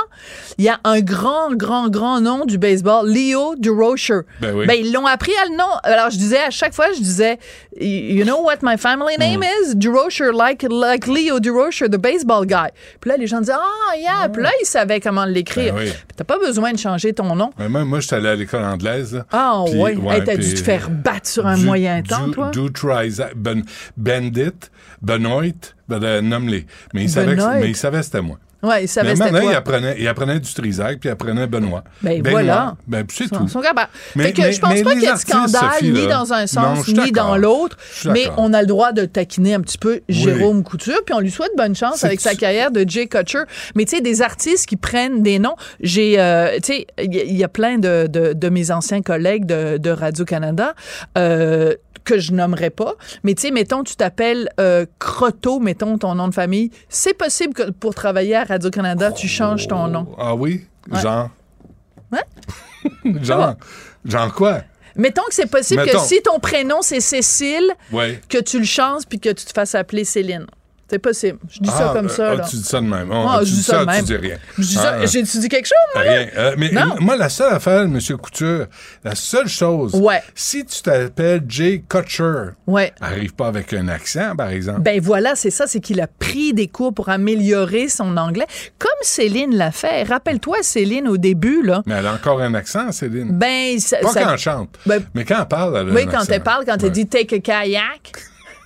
il y a un grand, grand, grand nom du baseball, Leo DeRocher. Ben oui. Ben, ils l'ont appris à le nom. Alors, je disais, à chaque fois, je disais, you know what my family name Mm. is? DeRocher, like, like Leo DeRocher, the baseball guy. Puis là, les gens disaient, ah, yeah. Puis là, ils savaient comment l'écrire. Ben oui. T'as pas besoin de changer ton nom. Moi, moi, je suis allé à l'école anglaise. là. Ah, Puis, ouais. Hey, t'as dû te faire battre sur un du- moyen temps, toi? Du Triza- ben, Bandit, Benoit, ben, euh, nomme-les. Mais il savait, que- Benoît. mais il savait c'était moi. Ouais, ils savaient mais c'était maintenant, il toi. apprenait, il apprenait du Trisac, puis il apprenait Benoît. Ben, Benoît. voilà. Ben, puis c'est tout. capables. Mais- fait que mais- je pense mais pas qu'il y ait de scandale Sophie, ni dans un sens ni dans l'autre, mais on a le droit de taquiner un petit peu Jérôme Couture, puis on lui souhaite bonne chance avec sa carrière de Jay Kutcher. Mais tu sais, des artistes qui prennent des noms, j'ai, euh, tu sais, il y, a- il y a plein de, de, de mes anciens collègues de, de Radio-Canada euh, que je nommerai pas, mais tu sais, mettons, tu t'appelles euh, Croteau, mettons ton nom de famille, c'est possible que pour travailler à Radio-Canada, tu changes ton nom. Ah oui? Ouais. Genre? Ouais? genre? Genre quoi? Mettons que c'est possible Mettons. que si ton prénom c'est Cécile, Ouais. que tu le changes puis que tu te fasses appeler Céline. C'est possible. Je dis ça Ah, comme euh, ça. ah, là. tu dis ça de même. Oh, Ah, tu je dis ça de même. tu dis rien. Je dis ça- Ah, J'ai-tu dit quelque chose, moi? Rien. Euh, mais Non. moi, la seule affaire, M. Couture, la seule chose, Ouais. si tu t'appelles Jay Kutcher, Ouais. arrive pas avec un accent, par exemple. Ben voilà, c'est ça, c'est qu'il a pris des cours pour améliorer son anglais, comme Céline l'a fait. Rappelle-toi, Céline, au début, là, mais elle a encore un accent, Céline. ben... Ça, pas ça- quand elle chante. Ben- mais quand elle parle, elle a Oui, un quand accent. elle parle, quand Ouais. elle dit « take a kayak »,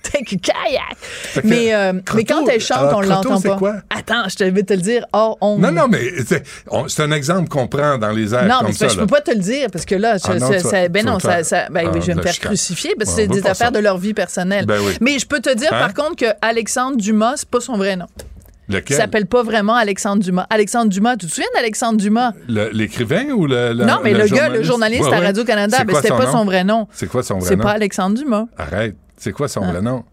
take a kayak. que, Mais, euh, mais quand elle chante, alors, on l'entend c'est pas. quoi? Attends, je te- vais te le dire hors honte. Non, non, mais c'est on- c'est un exemple qu'on prend dans les airs Non, comme mais c'est ça. je là. peux pas te le dire parce que là, Ah non, ça- ça- ben non, ça, ça- ben, Ah, je vais me faire crucifier parce que c'est on des affaires de leur vie personnelle. Ben oui. Mais je peux te dire Hein? par contre que Alexandre Dumas, c'est pas son vrai nom. Il Lequel? s'appelle pas vraiment Alexandre Dumas. Alexandre Dumas, tu te souviens d'Alexandre Dumas? L'écrivain ou le, le- non, mais le, gars, le journaliste? Ouais, à. Radio-Canada, C'est ben, c'était pas nom? son vrai nom. C'est quoi son vrai C'est nom? pas Alexandre Dumas. Arrête. C'est quoi son Hein? vrai nom?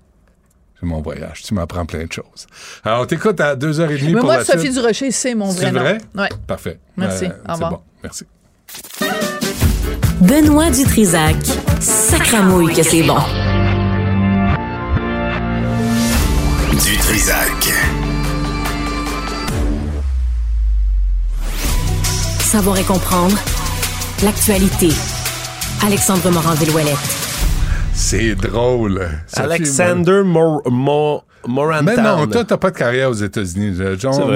C'est mon voyage. Tu m'apprends plein de choses. Alors, on t'écoute à 2h30 Mais pour moi, la Sophie suite. Durocher, c'est mon vrai C'est nom. vrai? Ouais. Parfait. Merci. Euh, Au c'est revoir. bon. Merci. Benoît Dutrisac. Sacramouille que c'est bon. Du Trisac. Savoir et comprendre l'actualité. Alexandre Morin-Villouellette. C'est drôle. Sophie, Alexander Mor Morantown. Mais non, toi, t'as pas de carrière aux États-Unis.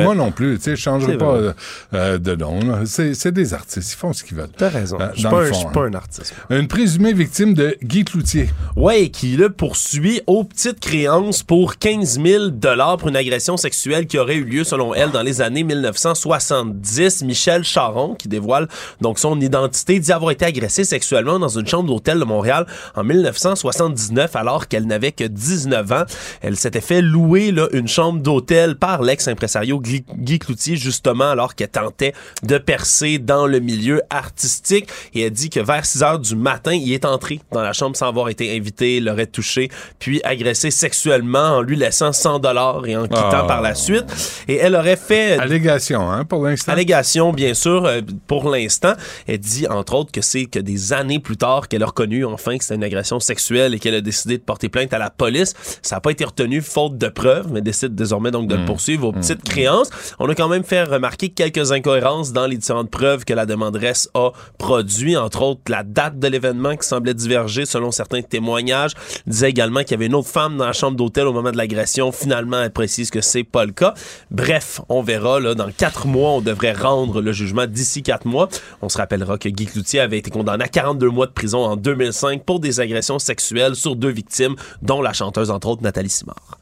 Moi non plus. Tu sais, je changerai pas euh, euh, de nom. C'est des artistes. Ils font ce qu'ils veulent. T'as raison. Euh, Je suis pas, hein. un artiste. Une présumée victime de Guy Cloutier. Ouais, qui le poursuit aux petites créances pour 15 000 pour une agression sexuelle qui aurait eu lieu, selon elle, dans les années 1970. Michel Charon, qui dévoile donc son identité, dit avoir été agressée sexuellement dans une chambre d'hôtel de Montréal en 1979, alors qu'elle n'avait que 19 ans. Elle s'était fait louer là, une chambre d'hôtel par l'ex-impresario Guy, Cloutier, justement, alors qu'elle tentait de percer dans le milieu artistique. Et elle dit que vers 6 heures du matin, il est entré dans la chambre sans avoir été invité, l'aurait touché, puis agressé sexuellement en lui laissant 100 dollars et en quittant Ah. par la suite. Et elle aurait fait... Allégation, hein, pour l'instant. Allégation, bien sûr, euh, pour l'instant. Elle dit, entre autres, que c'est que des années plus tard qu'elle a reconnu enfin que c'était une agression sexuelle et qu'elle a décidé de porter plainte à la police. Ça n'a pas été retenu faute de preuves, mais décide désormais donc de Mm. le poursuivre aux petites créances. On a quand même fait remarquer quelques incohérences dans les différentes preuves que la demanderesse a produit, entre autres la date de l'événement qui semblait diverger selon certains témoignages. Elle disait également qu'il y avait une autre femme dans la chambre d'hôtel au moment de l'agression. Finalement, elle précise que c'est pas le cas. Bref, on verra, là, dans quatre mois, on devrait rendre le jugement d'ici quatre mois. On se rappellera que Guy Cloutier avait été condamné à 42 mois de prison en 2005 pour des agressions sexuelle sur deux victimes, dont la chanteuse, entre autres, Nathalie Simard.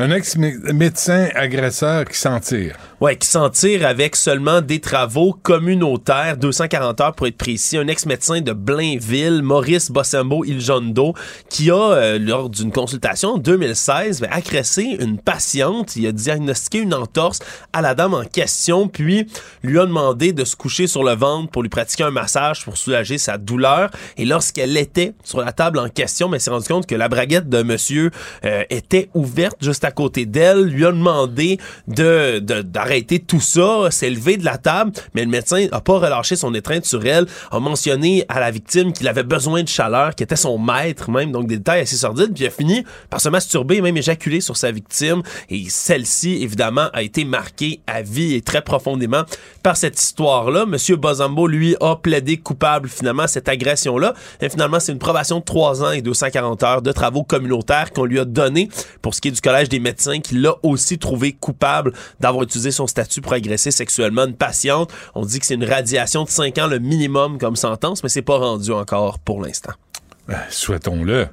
Un ex-médecin agresseur qui s'en tire. Ouais, qui s'en tire avec seulement des travaux communautaires, 240 heures pour être précis. Un ex-médecin de Blainville, Maurice Bossembo Iljondo, qui a, euh, lors d'une consultation en 2016, ben, agressé une patiente. Il a diagnostiqué une entorse à la dame en question, puis lui a demandé de se coucher sur le ventre pour lui pratiquer un massage pour soulager sa douleur. Et lorsqu'elle était sur la table en question, mais ben, s'est rendu compte que la braguette de monsieur euh, était ouverte juste à côté d'elle, lui a demandé de, d'arrêter tout ça, s'est levé de la table, mais le médecin a pas relâché son étreinte sur elle, a mentionné à la victime qu'il avait besoin de chaleur, qui était son maître même, donc des détails assez sordides, puis a fini par se masturber, même éjaculer sur sa victime, et celle-ci, évidemment, a été marquée à vie et très profondément par cette histoire-là. Monsieur Bozambo, lui, a plaidé coupable finalement à cette agression-là, et finalement, c'est une probation de 3 ans et 240 heures de travaux communautaires qu'on lui a donné pour ce qui est du collège des médecins qui l'a aussi trouvé coupable d'avoir utilisé son statut pour agresser sexuellement une patiente. On dit que c'est une radiation de 5 ans le minimum comme sentence, mais c'est pas rendu encore pour l'instant. Ben, souhaitons-le.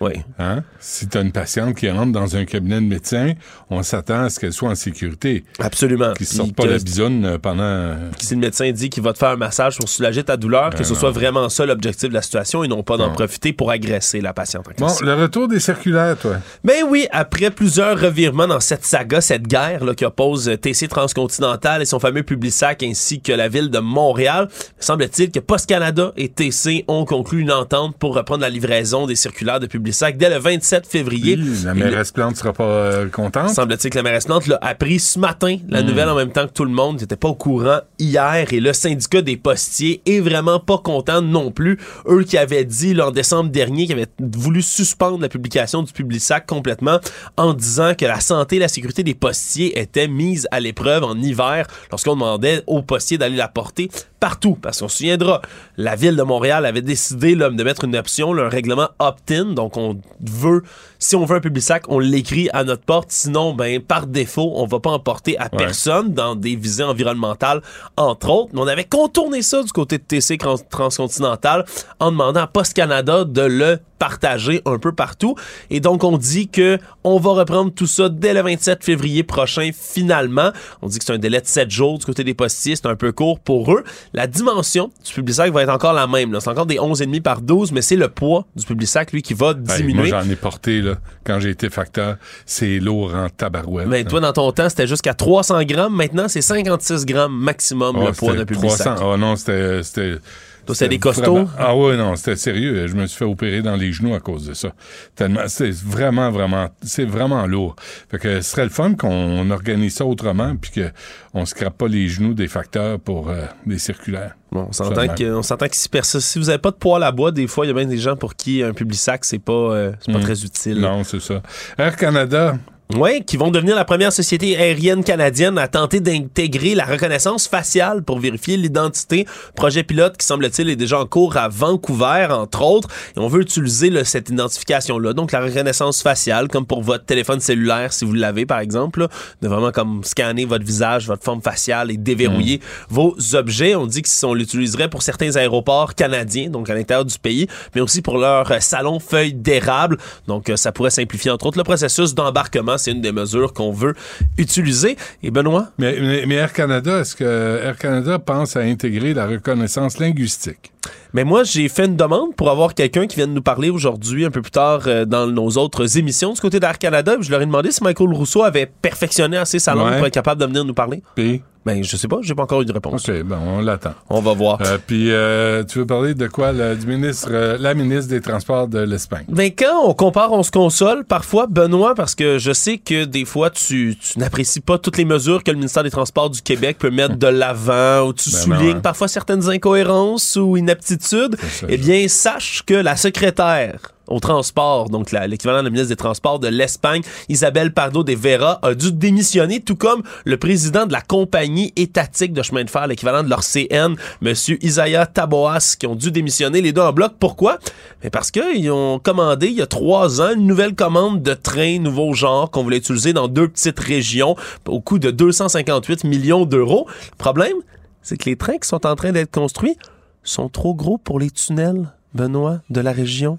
Oui. Hein? Si tu as une patiente qui rentre dans un cabinet de médecin, on s'attend à ce qu'elle soit en sécurité. Absolument. Qu'il ne sorte pas la bisoune euh, pendant. Si le médecin dit qu'il va te faire un massage pour soulager ta douleur, que Ben ce non. soit vraiment ça l'objectif de la situation et non pas d'en profiter pour agresser la patiente en Bon, le retour des circulaires, toi. Ben oui, après plusieurs revirements dans cette saga, cette guerre là, qui oppose euh, TC Transcontinental et son fameux Publisac ainsi que la ville de Montréal, semble-t-il que Post Canada et TC ont conclu une entente pour reprendre la livraison des circulaires de Publisac dès le 27 février. La mairesse Plante sera pas euh, contente. Semble-t-il que la mairesse Plante l'a appris ce matin, la Mm. nouvelle en même temps que tout le monde. n'était pas au courant hier et le syndicat des postiers est vraiment pas content non plus. Eux qui avaient dit là, en décembre dernier qu'ils avaient voulu suspendre la publication du Publisac complètement en disant que la santé et la sécurité des postiers étaient mises à l'épreuve en hiver lorsqu'on demandait aux postiers d'aller la porter partout. Parce qu'on se souviendra, la ville de Montréal avait décidé là, de mettre une option, là, un règlement opt-in. Donc, on veut, si on veut un public sac, on l'écrit à notre porte. Sinon, ben, par défaut, on va pas en porter à Ouais. personne dans des visées environnementales, entre autres. Mais on avait contourné ça du côté de TC Trans- Transcontinental en demandant à Post Canada de le partager un peu partout. Et donc, on dit que on va reprendre tout ça dès le 27 février prochain, finalement. On dit que c'est un délai de 7 jours du côté des postiers. C'est un peu court pour eux. La dimension du public sac va être encore la même. C'est encore des 11,5 par 12, mais c'est le poids du public sac, lui, qui va moi, diminuer. j'en ai porté, là, quand j'ai été facteur. C'est lourd en tabarouette. mais toi, dans ton temps, c'était jusqu'à 300 grammes. Maintenant, c'est 56 grammes maximum le poids d'un public 300. sac. Ah non, c'était. Toi, c'était des costauds? vraiment- Ah ouais, non, c'était sérieux. Je me suis fait opérer dans les genoux à cause de ça. Tellement, c'est vraiment, vraiment, c'est vraiment lourd. Fait que ce serait le fun qu'on organise ça autrement, puis qu'on se crappe pas les genoux des facteurs pour euh, des circulaires. Bon, on s'entend que, on s'entend que si, si vous avez pas de poêle à bois, des fois, il y a bien des gens pour qui un public sac, c'est pas, euh, c'est pas Mm. très utile. Non, c'est ça. Air Canada, Oui, qui vont devenir la première société aérienne canadienne à tenter d'intégrer la reconnaissance faciale pour vérifier l'identité. Projet pilote qui semble-t-il est déjà en cours à Vancouver, entre autres. Et on veut utiliser là, cette identification-là. Donc la reconnaissance faciale, comme pour votre téléphone cellulaire, si vous l'avez par exemple, là, de vraiment comme scanner votre visage, votre forme faciale et déverrouiller vos objets. On dit qu'on l'utiliserait pour certains aéroports canadiens, donc à l'intérieur du pays, mais aussi pour leur euh, salon feuille d'érable. Donc euh, ça pourrait simplifier entre autres le processus d'embarquement. C'est une des mesures qu'on veut utiliser. Et Benoît? mais, mais- mais Air Canada, est-ce que Air Canada pense à intégrer la reconnaissance linguistique? Mais moi, j'ai fait une demande pour avoir quelqu'un qui vienne nous parler aujourd'hui, un peu plus tard, euh, dans nos autres émissions du côté d'Air Canada. Je leur ai demandé si Michael Rousseau avait perfectionné assez sa langue Ouais. pour être capable de venir nous parler. Puis, Ben, je sais pas, j'ai pas encore eu de réponse. OK, bon, on l'attend. On va voir. Euh, puis, euh, tu veux parler de quoi? du ministre, euh, la ministre des Transports de l'Espagne? Ben, quand on compare, on se console. Parfois, Benoît, parce que je sais que des fois, tu, tu n'apprécies pas toutes les mesures que le ministère des Transports du Québec peut mettre de l'avant, ou tu Ben soulignes non, hein. parfois certaines incohérences ou inaptitudes. ça, Eh bien, sache que la secrétaire au transport, donc l'équivalent de la ministre des Transports de l'Espagne, Isabelle Pardo de Vera, a dû démissionner, tout comme le président de la compagnie étatique de chemin de fer, l'équivalent de leur CN, Monsieur Isaiah Taboas, qui ont dû démissionner les deux en bloc. Pourquoi? Parce qu'ils ont commandé, il y a trois ans, une nouvelle commande de trains nouveau genre qu'on voulait utiliser dans deux petites régions au coût de 258 millions d'euros. Le problème, c'est que les trains qui sont en train d'être construits sont trop gros pour les tunnels, Benoît, de la région.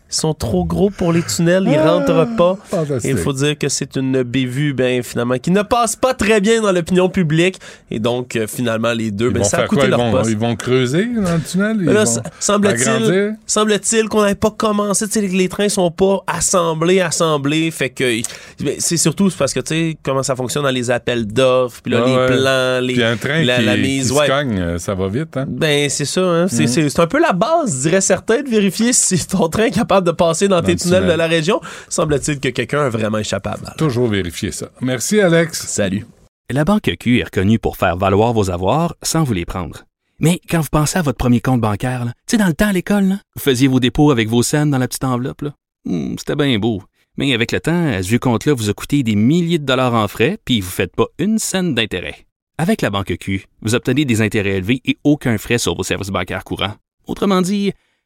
Ils sont trop gros pour les tunnels, ils Ah, rentrent pas. fantastique. Et il faut dire que c'est une bévue, ben, finalement, qui ne passe pas très bien dans l'opinion publique. Et donc, euh, finalement, les deux, Ils ben, ça a coûté quoi? Ils leur vont, poste. ils vont creuser dans le tunnel? Ils là, vont semble-t-il, semble-t-il qu'on n'avait pas commencé, tu sais, les trains sont pas assemblés, assemblés, fait que ben, c'est surtout parce que tu sais comment ça fonctionne dans les appels d'offres, puis là Ah les ouais. plans, les Puis un train la, qui, la qui mise, se ouais. cogne, euh, ça va vite, hein? Ben c'est ça, hein? c'est Mhm. c'est- un peu la base, diraient certains, de vérifier si ton train est capable de passer dans, tes tunnels tunnel. de la région. Semble-t-il que quelqu'un est vraiment échappable. Toujours vérifier ça. Merci, Alex. Salut. La Banque Q est reconnue pour faire valoir vos avoirs sans vous les prendre. Mais quand vous pensez à votre premier compte bancaire, tu sais, dans le temps à l'école, vous faisiez vos dépôts avec vos scènes dans la petite enveloppe. là. Hmm, C'était bien beau. Mais avec le temps, ce vieux compte-là vous a coûté des milliers de dollars en frais, puis vous ne faites pas une scène d'intérêt. Avec la Banque Q, vous obtenez des intérêts élevés et aucun frais sur vos services bancaires courants. Autrement dit,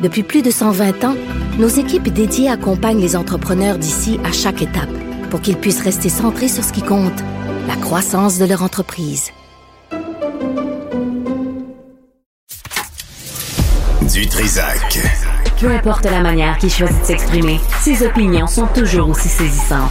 Depuis plus de 120 ans, nos équipes dédiées accompagnent les entrepreneurs d'ici à chaque étape pour qu'ils puissent rester centrés sur ce qui compte, la croissance de leur entreprise. Du Trisac. Peu importe la manière qu'il choisit de s'exprimer, ses opinions sont toujours aussi saisissantes.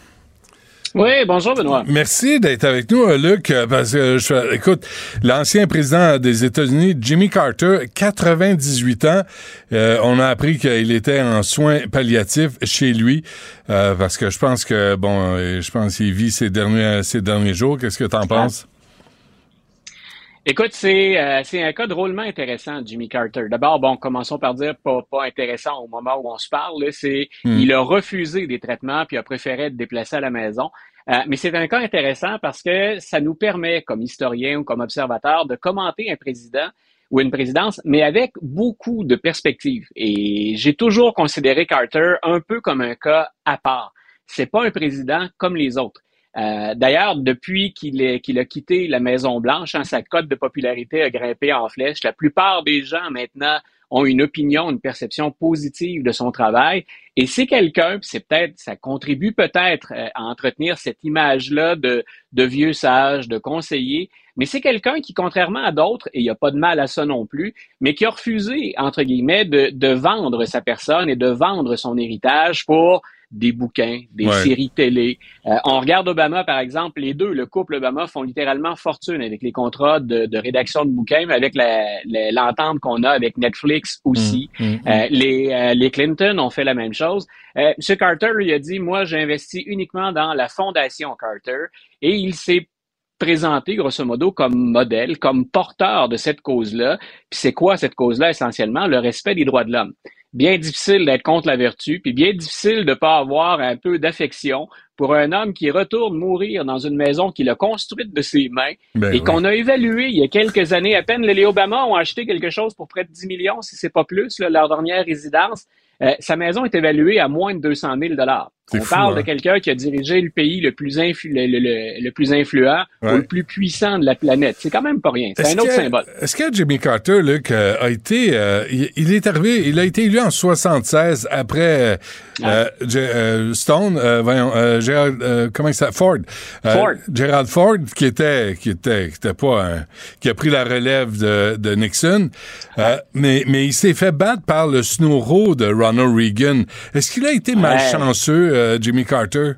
Oui, bonjour Benoît. Merci d'être avec nous, euh, Luc, euh, parce que, je, écoute, l'ancien président des États-Unis, Jimmy Carter, 98 ans, euh, on a appris qu'il était en soins palliatifs chez lui, euh, parce que je pense que, bon, euh, je pense qu'il vit ses derniers, ses derniers jours. Qu'est-ce que tu en penses? Écoute, c'est euh, c'est un cas drôlement intéressant, Jimmy Carter. D'abord, bon, commençons par dire pas, pas intéressant au moment où on se parle. C'est Hmm. il a refusé des traitements puis a préféré être déplacé à la maison. Euh, mais c'est un cas intéressant parce que ça nous permet, comme historien ou comme observateur, de commenter un président ou une présidence, mais avec beaucoup de perspectives. Et j'ai toujours considéré Carter un peu comme un cas à part. C'est pas un président comme les autres. Euh, D'ailleurs, depuis qu'il a quitté la Maison Blanche, hein, sa cote de popularité a grimpé en flèche. La plupart des gens maintenant ont une opinion, une perception positive de son travail. Et c'est quelqu'un, c'est peut-être, ça contribue peut-être euh, à entretenir cette image-là de, de vieux sage, de conseiller. Mais c'est quelqu'un qui, contrairement à d'autres, et il n'y a pas de mal à ça non plus, mais qui a refusé, entre guillemets, de, de vendre sa personne et de vendre son héritage pour des bouquins, des Ouais. séries télé. Euh, on regarde Obama, par exemple, les deux, le couple Obama, font littéralement fortune avec les contrats de, de rédaction de bouquins, mais avec l'entente qu'on a avec Netflix aussi. Mm, mm, mm. Euh, les, euh, les Clinton ont fait la même chose. Euh, M. Carter, lui, a dit, moi, j'investis uniquement dans la fondation Carter, et il s'est présenté, grosso modo, comme modèle, comme porteur de cette cause-là. Puis c'est quoi cette cause-là, essentiellement? Le respect des droits de l'homme. Bien difficile d'être contre la vertu, puis bien difficile de pas avoir un peu d'affection pour un homme qui retourne mourir dans une maison qu'il a construite de ses mains Ben et oui. qu'on a évalué il y a quelques années à peine. Les Obama ont acheté quelque chose pour près de 10 millions, si c'est pas plus, là, leur dernière résidence. Euh, sa maison est évaluée à moins de 200 000 dollars. On fou, parle hein? de quelqu'un qui a dirigé le pays le plus, influ- le, le- le- le plus influent Ouais. ou le plus puissant de la planète. C'est quand même pas rien. C'est un autre symbole. Est-ce que Jimmy Carter, Luc, euh, a été, euh, il, il est arrivé, il a été élu en 76 après euh, euh, Stone, voyons, Gerald, comment il s'appelle, Ford, Ford. Gerald Ford, qui était, qui était, qui était pas, un- qui a pris la relève de, de Nixon, mais, mais il s'est fait battre par le snowro de Ronald Reagan. Est-ce qu'il a été malchanceux, euh, Jimmy Carter?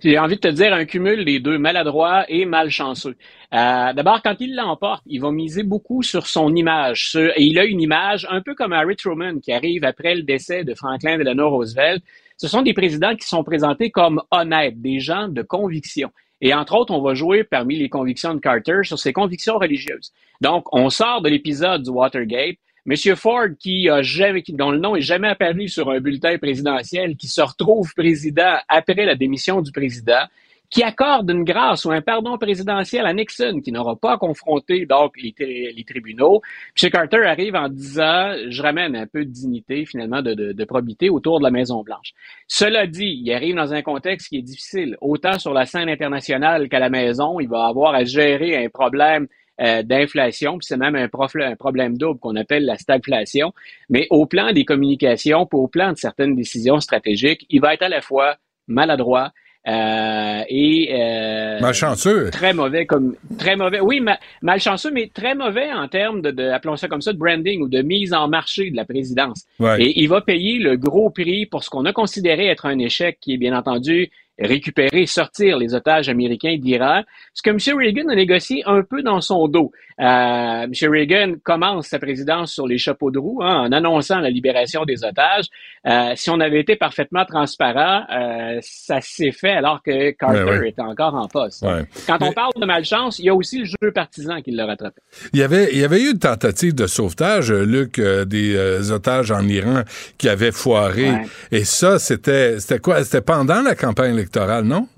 J'ai envie de te dire un cumul des deux, maladroit et malchanceux. Euh, D'abord, quand il l'emporte, il va miser beaucoup sur son image. et il a une image un peu comme Harry Truman qui arrive après le décès de Franklin Delano Roosevelt. Ce sont des présidents qui sont présentés comme honnêtes, des gens de conviction. Et entre autres, on va jouer parmi les convictions de Carter sur ses convictions religieuses. Donc, on sort de l'épisode du Watergate, Monsieur Ford, qui a jamais, dont le nom est jamais apparu sur un bulletin présidentiel, qui se retrouve président après la démission du président, qui accorde une grâce ou un pardon présidentiel à Nixon, qui n'aura pas confronté donc les, tribunaux. M. Carter arrive en disant, je ramène un peu de dignité, finalement, de, de, de probité autour de la Maison Blanche. Cela dit, il arrive dans un contexte qui est difficile, autant sur la scène internationale qu'à la maison. Il va avoir à gérer un problème euh, d'inflation, puis c'est même un, un, problème double qu'on appelle la stagflation. Mais au plan des communications, puis au plan de certaines décisions stratégiques, il va être à la fois maladroit, euh, et euh, malchanceux. Très mauvais comme très mauvais. Oui, malchanceux, mais très mauvais en termes de, de, appelons ça comme ça, de branding ou de mise en marché de la présidence. Et il va payer le gros prix pour ce qu'on a considéré être un échec, qui est bien entendu récupérer, sortir les otages américains d'Iran, ce que M. Reagan a négocié un peu dans son dos. Euh, M. Reagan commence sa présidence sur les chapeaux de roue hein, en annonçant la libération des otages. Euh, si on avait été parfaitement transparent, euh, ça s'est fait alors que Carter était encore en poste. Quand on parle de malchance, il y a aussi le jeu partisan qui l'a rattrapé. Il y avait, il y avait eu une tentative de sauvetage, Luc, des otages en Iran qui avaient foiré. Et ça, c'était, c'était quoi? C'était pendant la campagne électorale, non?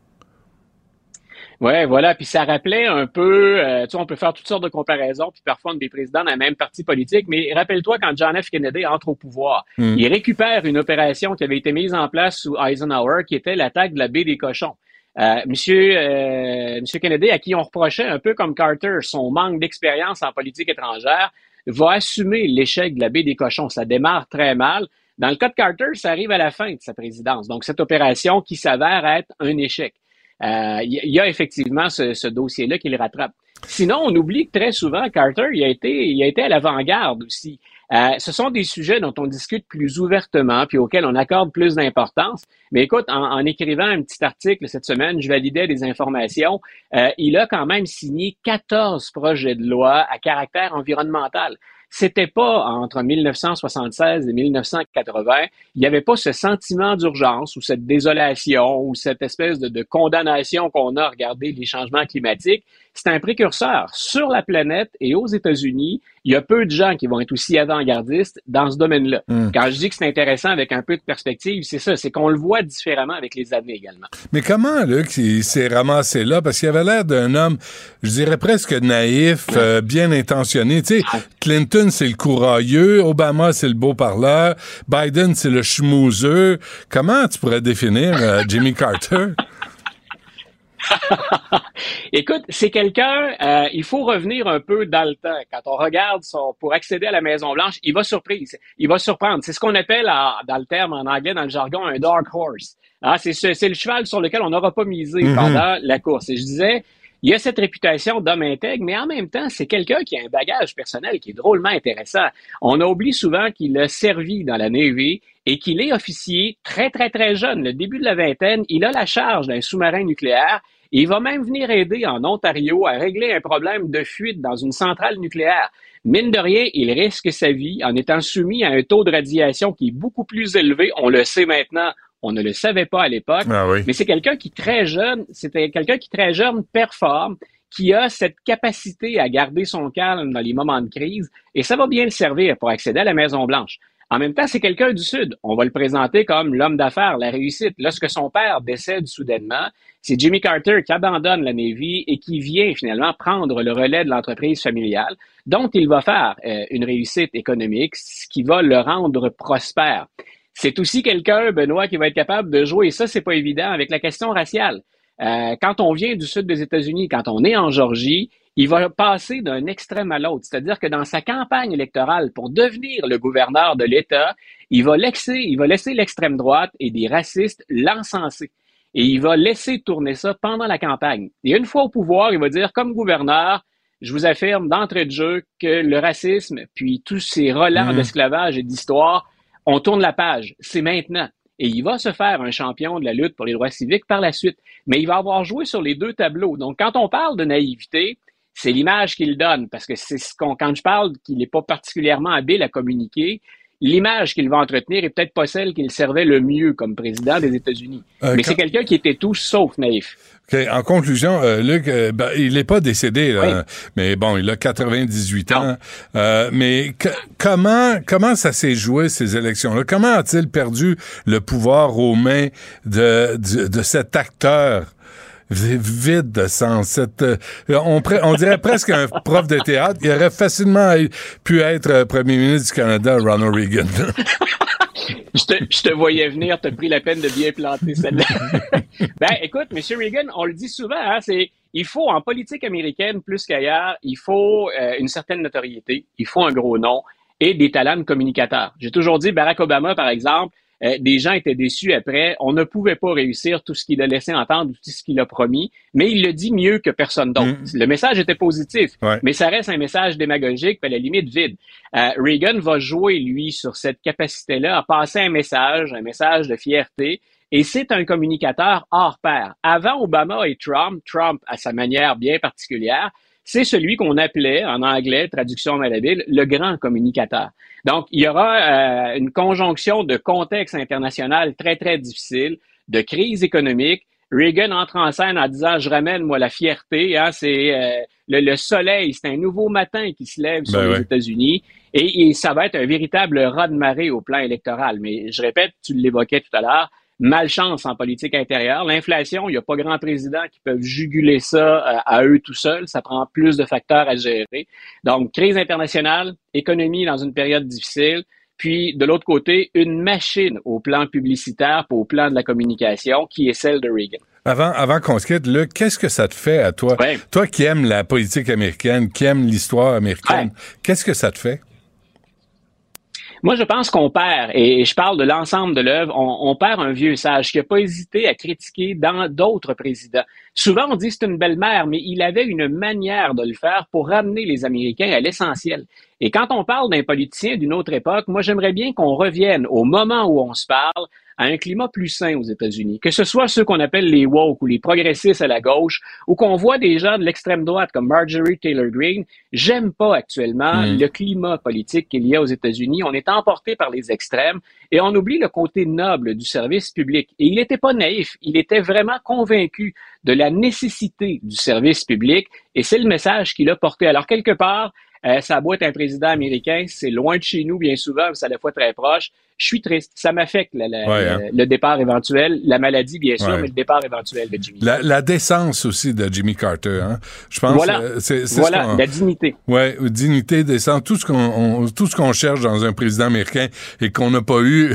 Ouais, voilà. Puis ça rappelait un peu, euh, tu sais, on peut faire toutes sortes de comparaisons, puis parfois on est des présidents la même parti politique, mais rappelle-toi quand John F. Kennedy entre au pouvoir, hmm. il récupère une opération qui avait été mise en place sous Eisenhower, qui était l'attaque de la baie des cochons. Euh, monsieur, euh, monsieur Kennedy, à qui on reprochait, un peu comme Carter, son manque d'expérience en politique étrangère, va assumer l'échec de la baie des cochons. Ça démarre très mal. Dans le cas de Carter, ça arrive à la fin de sa présidence. Donc, cette opération qui s'avère être un échec. Euh, il y, a effectivement ce, dossier-là qui le rattrape. Sinon, on oublie que très souvent, Carter, il a été, il a été à l'avant-garde aussi. Euh, ce sont des sujets dont on discute plus ouvertement, puis auxquels on accorde plus d'importance. Mais écoute, en, écrivant un petit article cette semaine, je validais des informations. Euh, il a quand même signé 14 projets de loi à caractère environnemental c'était pas entre 1976 et 1980, il n'y avait pas ce sentiment d'urgence ou cette désolation ou cette espèce de, de condamnation qu'on a à regarder les changements climatiques c'est un précurseur sur la planète et aux États-Unis. Il y a peu de gens qui vont être aussi avant-gardistes dans ce domaine-là. Hmm. Quand je dis que c'est intéressant avec un peu de perspective, c'est ça, c'est qu'on le voit différemment avec les années également. Mais comment, Luc, il s'est ramassé là? Parce qu'il avait l'air d'un homme, je dirais presque naïf, euh, bien intentionné. Tu sais, Clinton, c'est le courailleux, Obama, c'est le beau parleur, Biden, c'est le schmouzeux. Comment tu pourrais définir euh, Jimmy Carter? Écoute, c'est quelqu'un, euh, il faut revenir un peu dans le temps. Quand on regarde son, pour accéder à la Maison Blanche, il va surprise, il va surprendre. C'est ce qu'on appelle dans le terme en anglais, dans le jargon, un dark horse. Ah, c'est, c'est le cheval sur lequel on n'aura pas misé mm-hmm. pendant la course. Et je disais, il a cette réputation d'homme intègre, mais en même temps, c'est quelqu'un qui a un bagage personnel qui est drôlement intéressant. On oublie souvent qu'il a servi dans la Navy et qu'il est officier très, très, très jeune. Le début de la vingtaine, il a la charge d'un sous-marin nucléaire et il va même venir aider en Ontario à régler un problème de fuite dans une centrale nucléaire. Mine de rien, il risque sa vie en étant soumis à un taux de radiation qui est beaucoup plus élevé. On le sait maintenant. On ne le savait pas à l'époque. Ah mais c'est quelqu'un qui très jeune, c'était quelqu'un qui très jeune performe, qui a cette capacité à garder son calme dans les moments de crise, et ça va bien le servir pour accéder à la Maison Blanche. En même temps, c'est quelqu'un du Sud. On va le présenter comme l'homme d'affaires, la réussite. Lorsque son père décède soudainement, c'est Jimmy Carter qui abandonne la Navy et qui vient finalement prendre le relais de l'entreprise familiale, dont il va faire euh, une réussite économique, ce qui va le rendre prospère. C'est aussi quelqu'un, Benoît, qui va être capable de jouer, et ça, c'est pas évident, avec la question raciale. Euh, quand on vient du sud des États-Unis, quand on est en Georgie, il va passer d'un extrême à l'autre. C'est-à-dire que dans sa campagne électorale pour devenir le gouverneur de l'État, il va laisser, il va laisser l'extrême droite et des racistes l'encenser. Et il va laisser tourner ça pendant la campagne. Et une fois au pouvoir, il va dire, comme gouverneur, je vous affirme d'entrée de jeu que le racisme, puis tous ces relents mmh. d'esclavage et d'histoire, on tourne la page. C'est maintenant. Et il va se faire un champion de la lutte pour les droits civiques par la suite. Mais il va avoir joué sur les deux tableaux. Donc, quand on parle de naïveté, c'est l'image qu'il donne, parce que c'est ce qu'on, quand je parle qu'il n'est pas particulièrement habile à communiquer, l'image qu'il va entretenir est peut-être pas celle qu'il servait le mieux comme président des États-Unis. Euh, Mais quand- c'est quelqu'un qui était tout sauf naïf. OK, En conclusion, euh, Luc, euh, ben, il n'est pas décédé, là, mais bon, il a 98 ans. Euh, mais que- comment comment ça s'est joué ces élections-là? Comment a-t-il perdu le pouvoir aux mains de de, de cet acteur vide de sens cette, euh, on, dirait presque un prof de théâtre. Il aurait facilement pu être euh, premier ministre du Canada, Ronald Reagan. Je te, je te voyais venir, t'as pris la peine de bien planter celle-là. ben, écoute, M. Reagan, on le dit souvent, hein, c'est il faut en politique américaine plus qu'ailleurs, il faut euh, une certaine notoriété, il faut un gros nom et des talents de communicateurs. J'ai toujours dit Barack Obama, par exemple, euh, des gens étaient déçus après. On ne pouvait pas réussir tout ce qu'il a laissé entendre, tout ce qu'il a promis, mais il le dit mieux que personne d'autre. Le message était positif, mais ça reste un message démagogique, à la limite vide. Euh, Reagan va jouer, lui, sur cette capacité-là à passer un message, un message de fierté, et c'est un communicateur hors pair. Avant Obama et Trump, Trump, à sa manière bien particulière, c'est celui qu'on appelait, en anglais, traduction malhabile, le grand communicateur. Donc, il y aura euh, une conjonction de contexte international très, très difficile, de crise économique. Reagan entre en scène en disant, je ramène, moi, la fierté. Hein, c'est euh, le, le soleil, c'est un nouveau matin qui se lève sur Ben les. États-Unis. Et, et ça va être un véritable ras-de-marée au plan électoral. Mais je répète, tu l'évoquais tout à l'heure, malchance en politique intérieure. L'inflation, il n'y a pas grand président qui peuvent juguler ça euh, à eux tout seuls. Ça prend plus de facteurs à gérer. Donc, crise internationale, économie dans une période difficile. Puis, de l'autre côté, une machine au plan publicitaire, au plan de la communication, qui est celle de Reagan. Avant, avant qu'on se quitte, Luc, qu'est-ce que ça te fait à toi? Toi qui aimes la politique américaine, qui aimes l'histoire américaine, qu'est-ce que ça te fait? Moi, je pense qu'on perd, et je parle de l'ensemble de l'œuvre, on, perd un vieux sage qui n'a pas hésité à critiquer dans d'autres présidents. Souvent, on dit c'est une belle-mère, mais il avait une manière de le faire pour ramener les Américains à l'essentiel. Et quand on parle d'un politicien d'une autre époque, moi, j'aimerais bien qu'on revienne au moment où on se parle à un climat plus sain aux États-Unis, que ce soit ceux qu'on appelle les woke ou les progressistes à la gauche, ou qu'on voit des gens de l'extrême droite comme Marjorie Taylor Greene. J'aime pas actuellement Mm. le climat politique qu'il y a aux États-Unis. On est emporté par les extrêmes et on oublie le côté noble du service public. Et il n'était pas naïf, il était vraiment convaincu de la nécessité du service public et c'est le message qu'il a porté. Alors quelque part, euh, ça a beau être un président américain, c'est loin de chez nous bien souvent, mais c'est à la fois très proche. Je suis triste. Ça m'affecte Ouais, hein. le, le départ éventuel, la maladie bien sûr, Ouais. mais le départ éventuel de Jimmy. La, la décence aussi de Jimmy Carter, hein? Je pense Voilà. euh, c'est Voilà, la dignité. Ouais, dignité, décence, tout ce qu'on on- tout ce qu'on cherche dans un président américain et qu'on n'a pas eu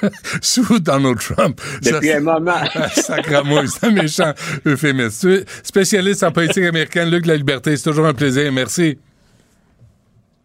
sous Donald Trump. Depuis un moment. Sacramouille, c'est un méchant euphémisme. Spécialiste en politique américaine, Luc de la Liberté, c'est toujours un plaisir. Merci.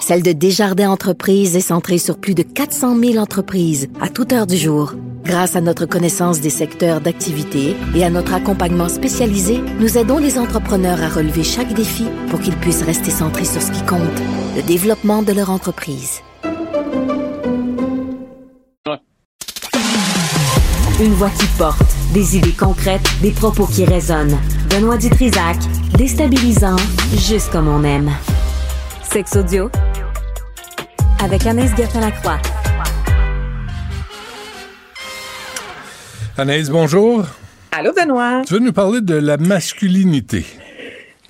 celle de Desjardins Entreprises est centrée sur plus de 400 000 entreprises à toute heure du jour. Grâce à notre connaissance des secteurs d'activité et à notre accompagnement spécialisé, nous aidons les entrepreneurs à relever chaque défi pour qu'ils puissent rester centrés sur ce qui compte, le développement de leur entreprise. Une voix qui porte, des idées concrètes, des propos qui résonnent. Benoît Dutrisac, déstabilisant, juste comme on aime. Sex audio avec Anaïs Gertin-Lacroix. Anaïs, bonjour. Allô, Benoît. Tu veux nous parler de la masculinité?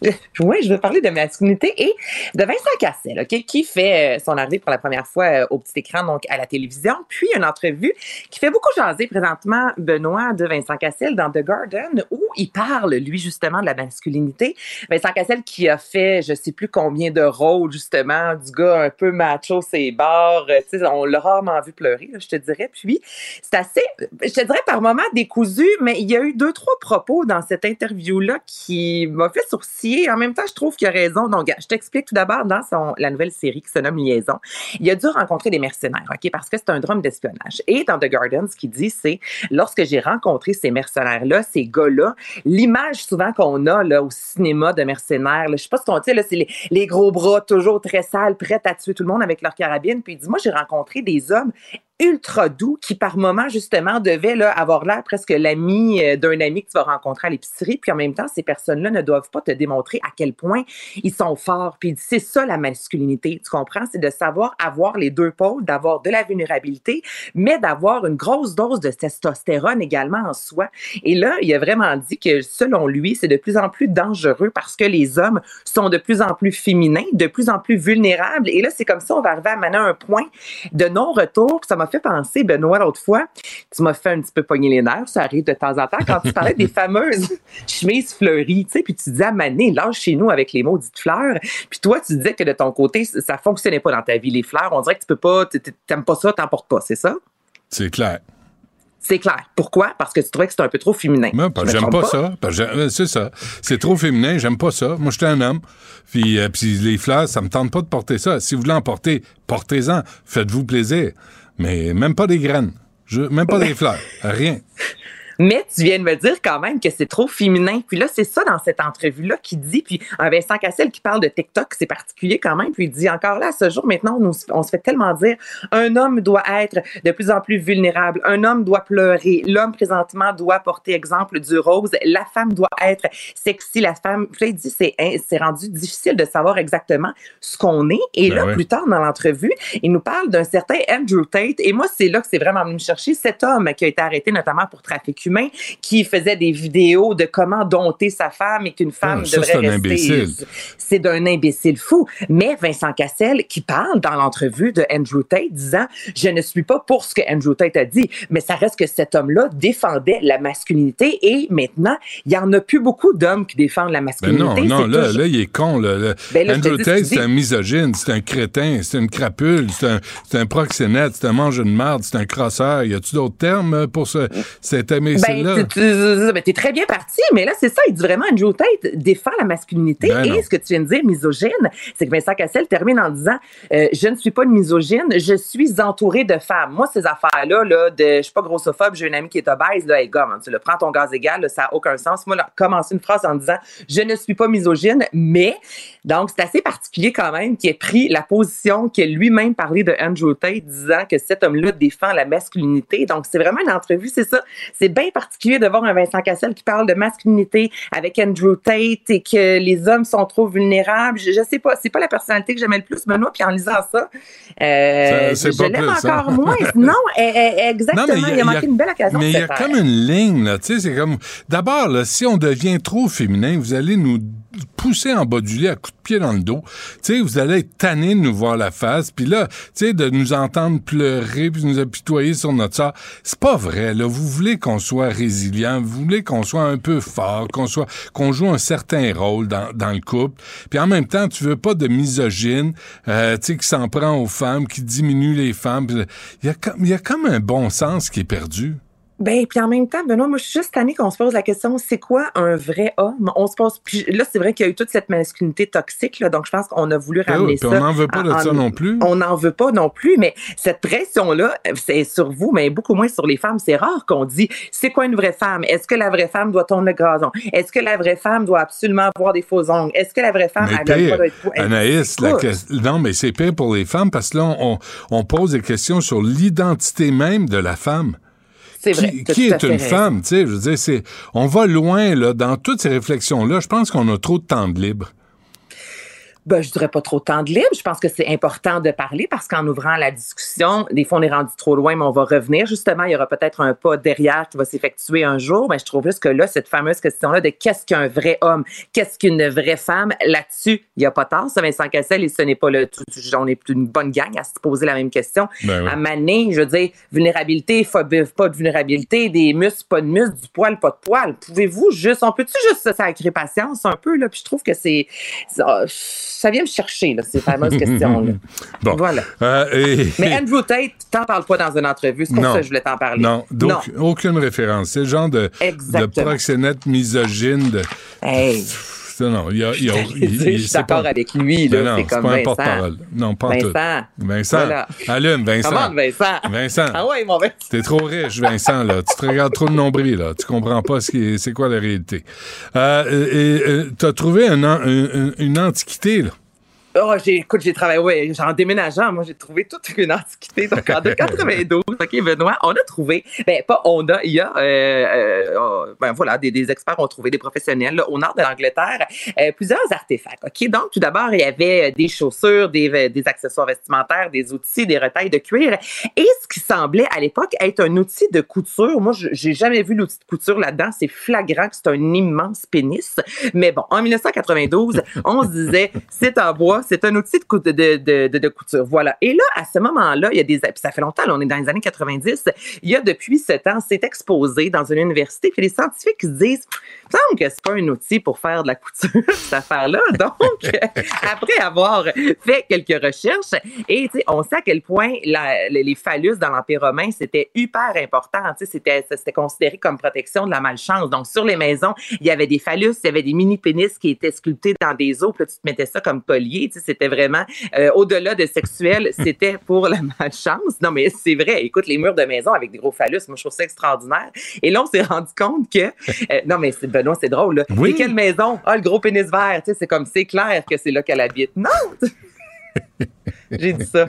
Oui, je veux parler de masculinité et de Vincent Cassel, OK, qui fait euh, son arrivée pour la première fois euh, au petit écran, donc à la télévision, puis une entrevue qui fait beaucoup jaser présentement Benoît de Vincent Cassel dans The Garden, où il parle, lui, justement, de la masculinité. Vincent Cassel qui a fait, je sais plus combien de rôles, justement, du gars un peu macho, ses bars, euh, on l'a rarement vu pleurer, je te dirais. Puis, c'est assez, je te dirais, par moments décousu, mais il y a eu deux, trois propos dans cette interview-là qui m'a fait sourciller. En même temps, je trouve qu'il a raison. Donc, je t'explique tout d'abord dans son, la nouvelle série qui se nomme Liaison. Il a dû rencontrer des mercenaires, OK, parce que c'est un drame d'espionnage. Et dans The Garden, ce qu'il dit, c'est lorsque j'ai rencontré ces mercenaires-là, ces gars-là, l'image souvent qu'on a là, au cinéma de mercenaires, là, je sais pas ce qu'on dit, c'est les, les gros bras toujours très sales, prêts à tuer tout le monde avec leur carabine. Puis il dit, moi, j'ai rencontré des hommes ultra doux qui par moment justement devaient là, avoir l'air presque l'ami euh, d'un ami que tu vas rencontrer à l'épicerie. Puis en même temps ces personnes-là ne doivent pas te démontrer à quel point ils sont forts. Puis c'est ça la masculinité tu comprends? C'est de savoir avoir les deux pôles d'avoir de la vulnérabilité mais d'avoir une grosse dose de testostérone également en soi. Et là il a vraiment dit que selon lui c'est de plus en plus dangereux parce que les hommes sont de plus en plus féminins de plus en plus vulnérables. Et là c'est comme ça on va arriver à mener un point de non-retour. Ça m'a fait penser, Benoît, l'autre fois, tu m'as fait un petit peu pogner les nerfs, ça arrive de temps en temps, quand tu parlais des fameuses chemises fleuries, tu sais, puis tu disais à Mané, lâche chez nous avec les maudites fleurs. Puis toi, tu disais que de ton côté, ça fonctionnait pas dans ta vie, les fleurs. On dirait que tu peux pas, t'aimes pas ça, t'en portes pas, c'est ça? C'est clair. C'est clair. Pourquoi? Parce que tu trouvais que c'était un peu trop féminin. Non, j'aime pas, ça. C'est ça. C'est trop féminin, j'aime pas ça. Moi, j'étais un homme. Puis, euh, puis les fleurs, ça me tente pas de porter ça. Si vous voulez en porter, portez-en. Faites-vous plaisir. Mais même pas des graines. Je, même pas des fleurs. Rien. Mais tu viens de me dire quand même que c'est trop féminin. Puis là, c'est ça dans cette entrevue-là qui dit, puis un Vincent Cassel qui parle de TikTok, c'est particulier quand même, puis il dit encore là, à ce jour, maintenant, on, on, se fait tellement dire, un homme doit être de plus en plus vulnérable, un homme doit pleurer, l'homme présentement doit porter exemple du rose, la femme doit être sexy, la femme, puis là, il dit, c'est, c'est rendu difficile de savoir exactement ce qu'on est. Et ben là, plus tard dans l'entrevue, il nous parle d'un certain Andrew Tate, et moi, c'est là que c'est vraiment venu me chercher, cet homme qui a été arrêté notamment pour trafic humain, qui faisait des vidéos de comment dompter sa femme et qu'une femme Ah, devrait rester. imbécile. C'est d'un imbécile fou. Mais Vincent Cassel qui parle dans l'entrevue de Andrew Tate disant je ne suis pas pour ce que Andrew Tate a dit, mais ça reste que cet homme-là défendait la masculinité et maintenant il y en a plus beaucoup d'hommes qui défendent la Ben masculinité. non, non, là, toujours- là, il est con. Là. Ben là, Andrew Tate, c'est un misogyne, c'est un crétin, c'est une crapule, c'est un, c'est un proxénète, c'est un mange de marde, c'est un crosseur. Y a-tu d'autres termes euh, pour ce, cet? Ben, tu, ben, t'es très bien parti, mais là, c'est ça, il dit vraiment, Andrew Tate défend la masculinité. Ben non. et ce que tu viens de dire, misogyne, c'est que Vincent Cassel termine en disant, euh, je ne suis pas une misogyne, je suis entouré de femmes. Moi, ces affaires-là, là, de, je suis pas grossophobe, j'ai une amie qui est obèse, là, hey, gomme, tu le prends ton gaz égal, là, ça n'a aucun sens. Moi, là, commencer une phrase en disant, je ne suis pas misogyne, mais, donc, c'est assez particulier quand même qu'il ait pris la position qu'il a lui-même parlé de Andrew Tate, disant que cet homme-là défend la masculinité. Donc, c'est vraiment une entrevue, c'est ça. C'est bien particulier de voir un Vincent Cassel qui parle de masculinité avec Andrew Tate et que les hommes sont trop vulnérables. Je, je sais pas, c'est pas la personnalité que j'aimais le plus, Benoît, puis en lisant ça, euh, Ça, je l'aime hein? encore moins. Non, eh, eh, exactement. Non, il, a manqué une belle occasion Mais il y a comme une ligne, là. Tu sais, c'est comme. D'abord, si on devient trop féminin, vous allez nous pousser en bas du lit à coups de pied dans le dos. Tu sais, vous allez être tanné de nous voir la face. Puis là, tu sais, de nous entendre pleurer puis nous apitoyer sur notre sort. C'est pas vrai, là. Vous voulez qu'on soit résilient. Vous voulez qu'on soit un peu fort, qu'on soit, qu'on joue un certain rôle dans, dans le couple. Puis en même temps, tu veux pas de misogyne, euh, tu sais, qui s'en prend aux femmes, qui diminue les femmes. Il y a il y a comme un bon sens qui est perdu. Ben, puis en même temps, Benoît, moi, je suis juste tannée qu'on se pose la question, c'est quoi un vrai homme? On se pose, puis là, c'est vrai qu'il y a eu toute cette masculinité toxique, là, donc je pense qu'on a voulu Ben ramener puis ça. on n'en veut pas de en- ça non plus. On n'en veut pas non plus, mais cette pression-là, c'est sur vous, mais beaucoup moins sur les femmes. C'est rare qu'on dit, c'est quoi une vraie femme? Est-ce que la vraie femme doit tourner le gazon? Est-ce que la vraie femme doit absolument avoir des faux ongles? Est-ce que la vraie femme, Mais elle pire, droit d'être... Anaïs, la que- non, mais c'est pire pour les femmes parce que là, on, on pose des questions sur l'identité même de la femme. C'est vrai, Qui, est une raison. femme, tu sais, je veux dire, c'est, on va loin, là, dans toutes ces réflexions-là. Je pense qu'on a trop de temps de libre. Ben, je dirais pas trop de temps de libre. Je pense que c'est important de parler parce qu'en ouvrant la discussion, des fois on est rendu trop loin, mais on va revenir. Justement, il y aura peut-être un pas derrière qui va s'effectuer un jour. Mais je trouve juste que là, cette fameuse question-là de qu'est-ce qu'un vrai homme, qu'est-ce qu'une vraie femme, là-dessus, il n'y a pas tard, ça, Vincent Cassel, et ce n'est pas le tout. On est une bonne gang à se poser la même question. Ben oui. À Mané, je veux dire, vulnérabilité, pas pas de vulnérabilité, des muscles, pas de muscles, du poil, pas de poil. Pouvez-vous juste, on peut-tu juste se sacrer patience un peu, là? Puis je trouve que c'est, ça, vient me chercher, là, ces fameuses questions-là. Bon. Voilà. Euh, et- Mais Andrew Tate, t'en parles pas dans une entrevue. C'est pour Non. ça que je voulais t'en parler. Non, donc aucune référence. C'est le genre de, de proxénète misogyne. De... Hey. Non, non, il y a. il y a- il- il- je suis d'accord avec lui, là, non, c'est comme pas un Vincent. porte-parole. Non, pas en tout. Vincent. Vincent. Voilà. Allume, Vincent. Comment, Vincent? Vincent. Ah ouais, mon Vincent. T'es trop riche, Vincent, là. Tu te regardes trop de nombril, là. Tu comprends pas ce qui est- c'est quoi la réalité. Euh, et euh, t'as trouvé un un- un- une antiquité, là. Oh, j'ai, écoute, j'ai travaillé, ouais, en déménageant, moi, j'ai trouvé toute une antiquité. Donc, en 92, OK, Benoît, on a trouvé, ben, pas on a, il y a, euh, euh, oh, ben, voilà, des, experts ont trouvé, des professionnels, là, au nord de l'Angleterre, euh, plusieurs artefacts, OK? Donc, tout d'abord, il y avait des chaussures, des, des accessoires vestimentaires, des outils, des retailles de cuir, et ce qui semblait, à l'époque, être un outil de couture. Moi, j'ai jamais vu l'outil de couture là-dedans. C'est flagrant que c'est un immense pénis. Mais bon, en 1992, on se disait, c'est en bois, c'est un outil de, cou- de, de, de, de couture. Voilà. Et là, à ce moment-là, il y a des, puis ça fait longtemps, on est dans les années 90, il y a depuis sept ans, c'est exposé dans une université, puis les scientifiques se disent, il me semble que c'est pas un outil pour faire de la couture, cette affaire-là. Donc, après avoir fait quelques recherches, et on sait à quel point les phallus dans l'Empire romain, c'était hyper important. C'était considéré comme protection de la malchance. Donc, sur les maisons, il y avait des phallus, il y avait des mini-pénis qui étaient sculptés dans des os, puis là, tu te mettais ça comme collier. C'était vraiment, euh, au-delà de sexuel, c'était pour la malchance. Non, mais c'est vrai. Écoute, les murs de maison avec des gros phallus, moi, je trouve ça extraordinaire. Et là, on s'est rendu compte que... euh, non, mais c'est- Benoît, c'est drôle. Là. Oui. Et quelle maison? Ah, le gros pénis vert. Tu sais, c'est comme, c'est clair que c'est là qu'elle habite. Non! J'ai dit ça.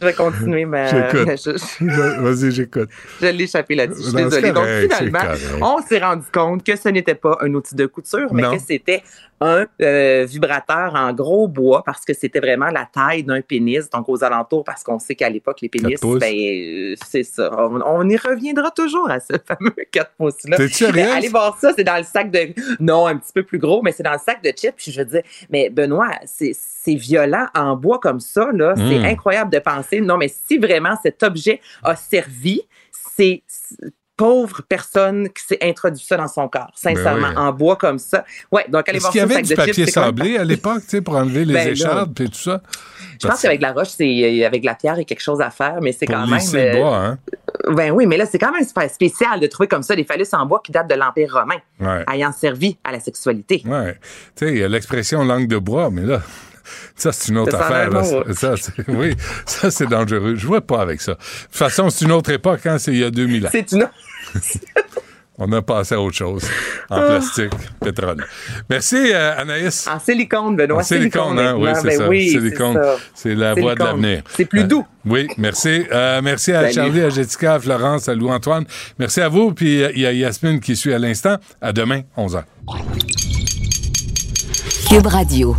Je vais continuer ma. J'écoute. Je, Vas-y, j'écoute. je l'ai échappé là-dessus. Je suis désolée. Donc, finalement, on s'est rendu compte que ce n'était pas un outil de couture, mais Non. que c'était un euh, vibrateur en gros bois parce que c'était vraiment la taille d'un pénis, donc aux alentours, parce qu'on sait qu'à l'époque, les pénis, ben, euh, c'est ça. On, on y reviendra toujours à ce fameux 4 pouces-là. Ben, allez voir ça, c'est dans le sac de. Non, un petit peu plus gros, mais c'est dans le sac de chips. Puis je veux dire, mais Benoît, c'est c'est violent en bois comme ça, là. C'est Mm. incroyable de penser. Non, mais si vraiment cet objet a servi, c'est pauvre personne qui s'est introduit ça dans son corps, sincèrement, Ben oui. en bois comme ça. Ouais, donc allez Est-ce voir qu'il y avait du chips, papier sablé à l'époque, tu sais, pour enlever les Ben écharpes et tout ça? Je pense qu'avec la roche, c'est avec la pierre, il y a quelque chose à faire, mais c'est Pour quand même. le bois, hein? Ben oui, mais là, c'est quand même super spécial de trouver comme ça des phallus en bois qui datent de l'Empire romain, Ouais. ayant servi à la sexualité. Ouais. Tu sais, il y a l'expression langue de bois, mais là, ça, c'est une autre Ça affaire. là. autre. Ça, oui, ça, c'est dangereux. Je vois pas avec ça. De toute façon, c'est une autre époque, hein, c'est il y a 2000 ans. C'est une On a passé à autre chose. En Ah. plastique, pétrole. Merci, euh, Anaïs. En silicone, Benoît. En silicone, hein? Oui, c'est Ben ça. oui, silicone, c'est la voie de l'avenir. C'est plus Euh, doux. Oui, merci. Euh, merci à Salut. Charlie, à Jessica, à Florence, à Louis-Antoine. Merci à vous. Puis il y a Yasmine qui suit à l'instant. À demain, 11h. Cube Radio.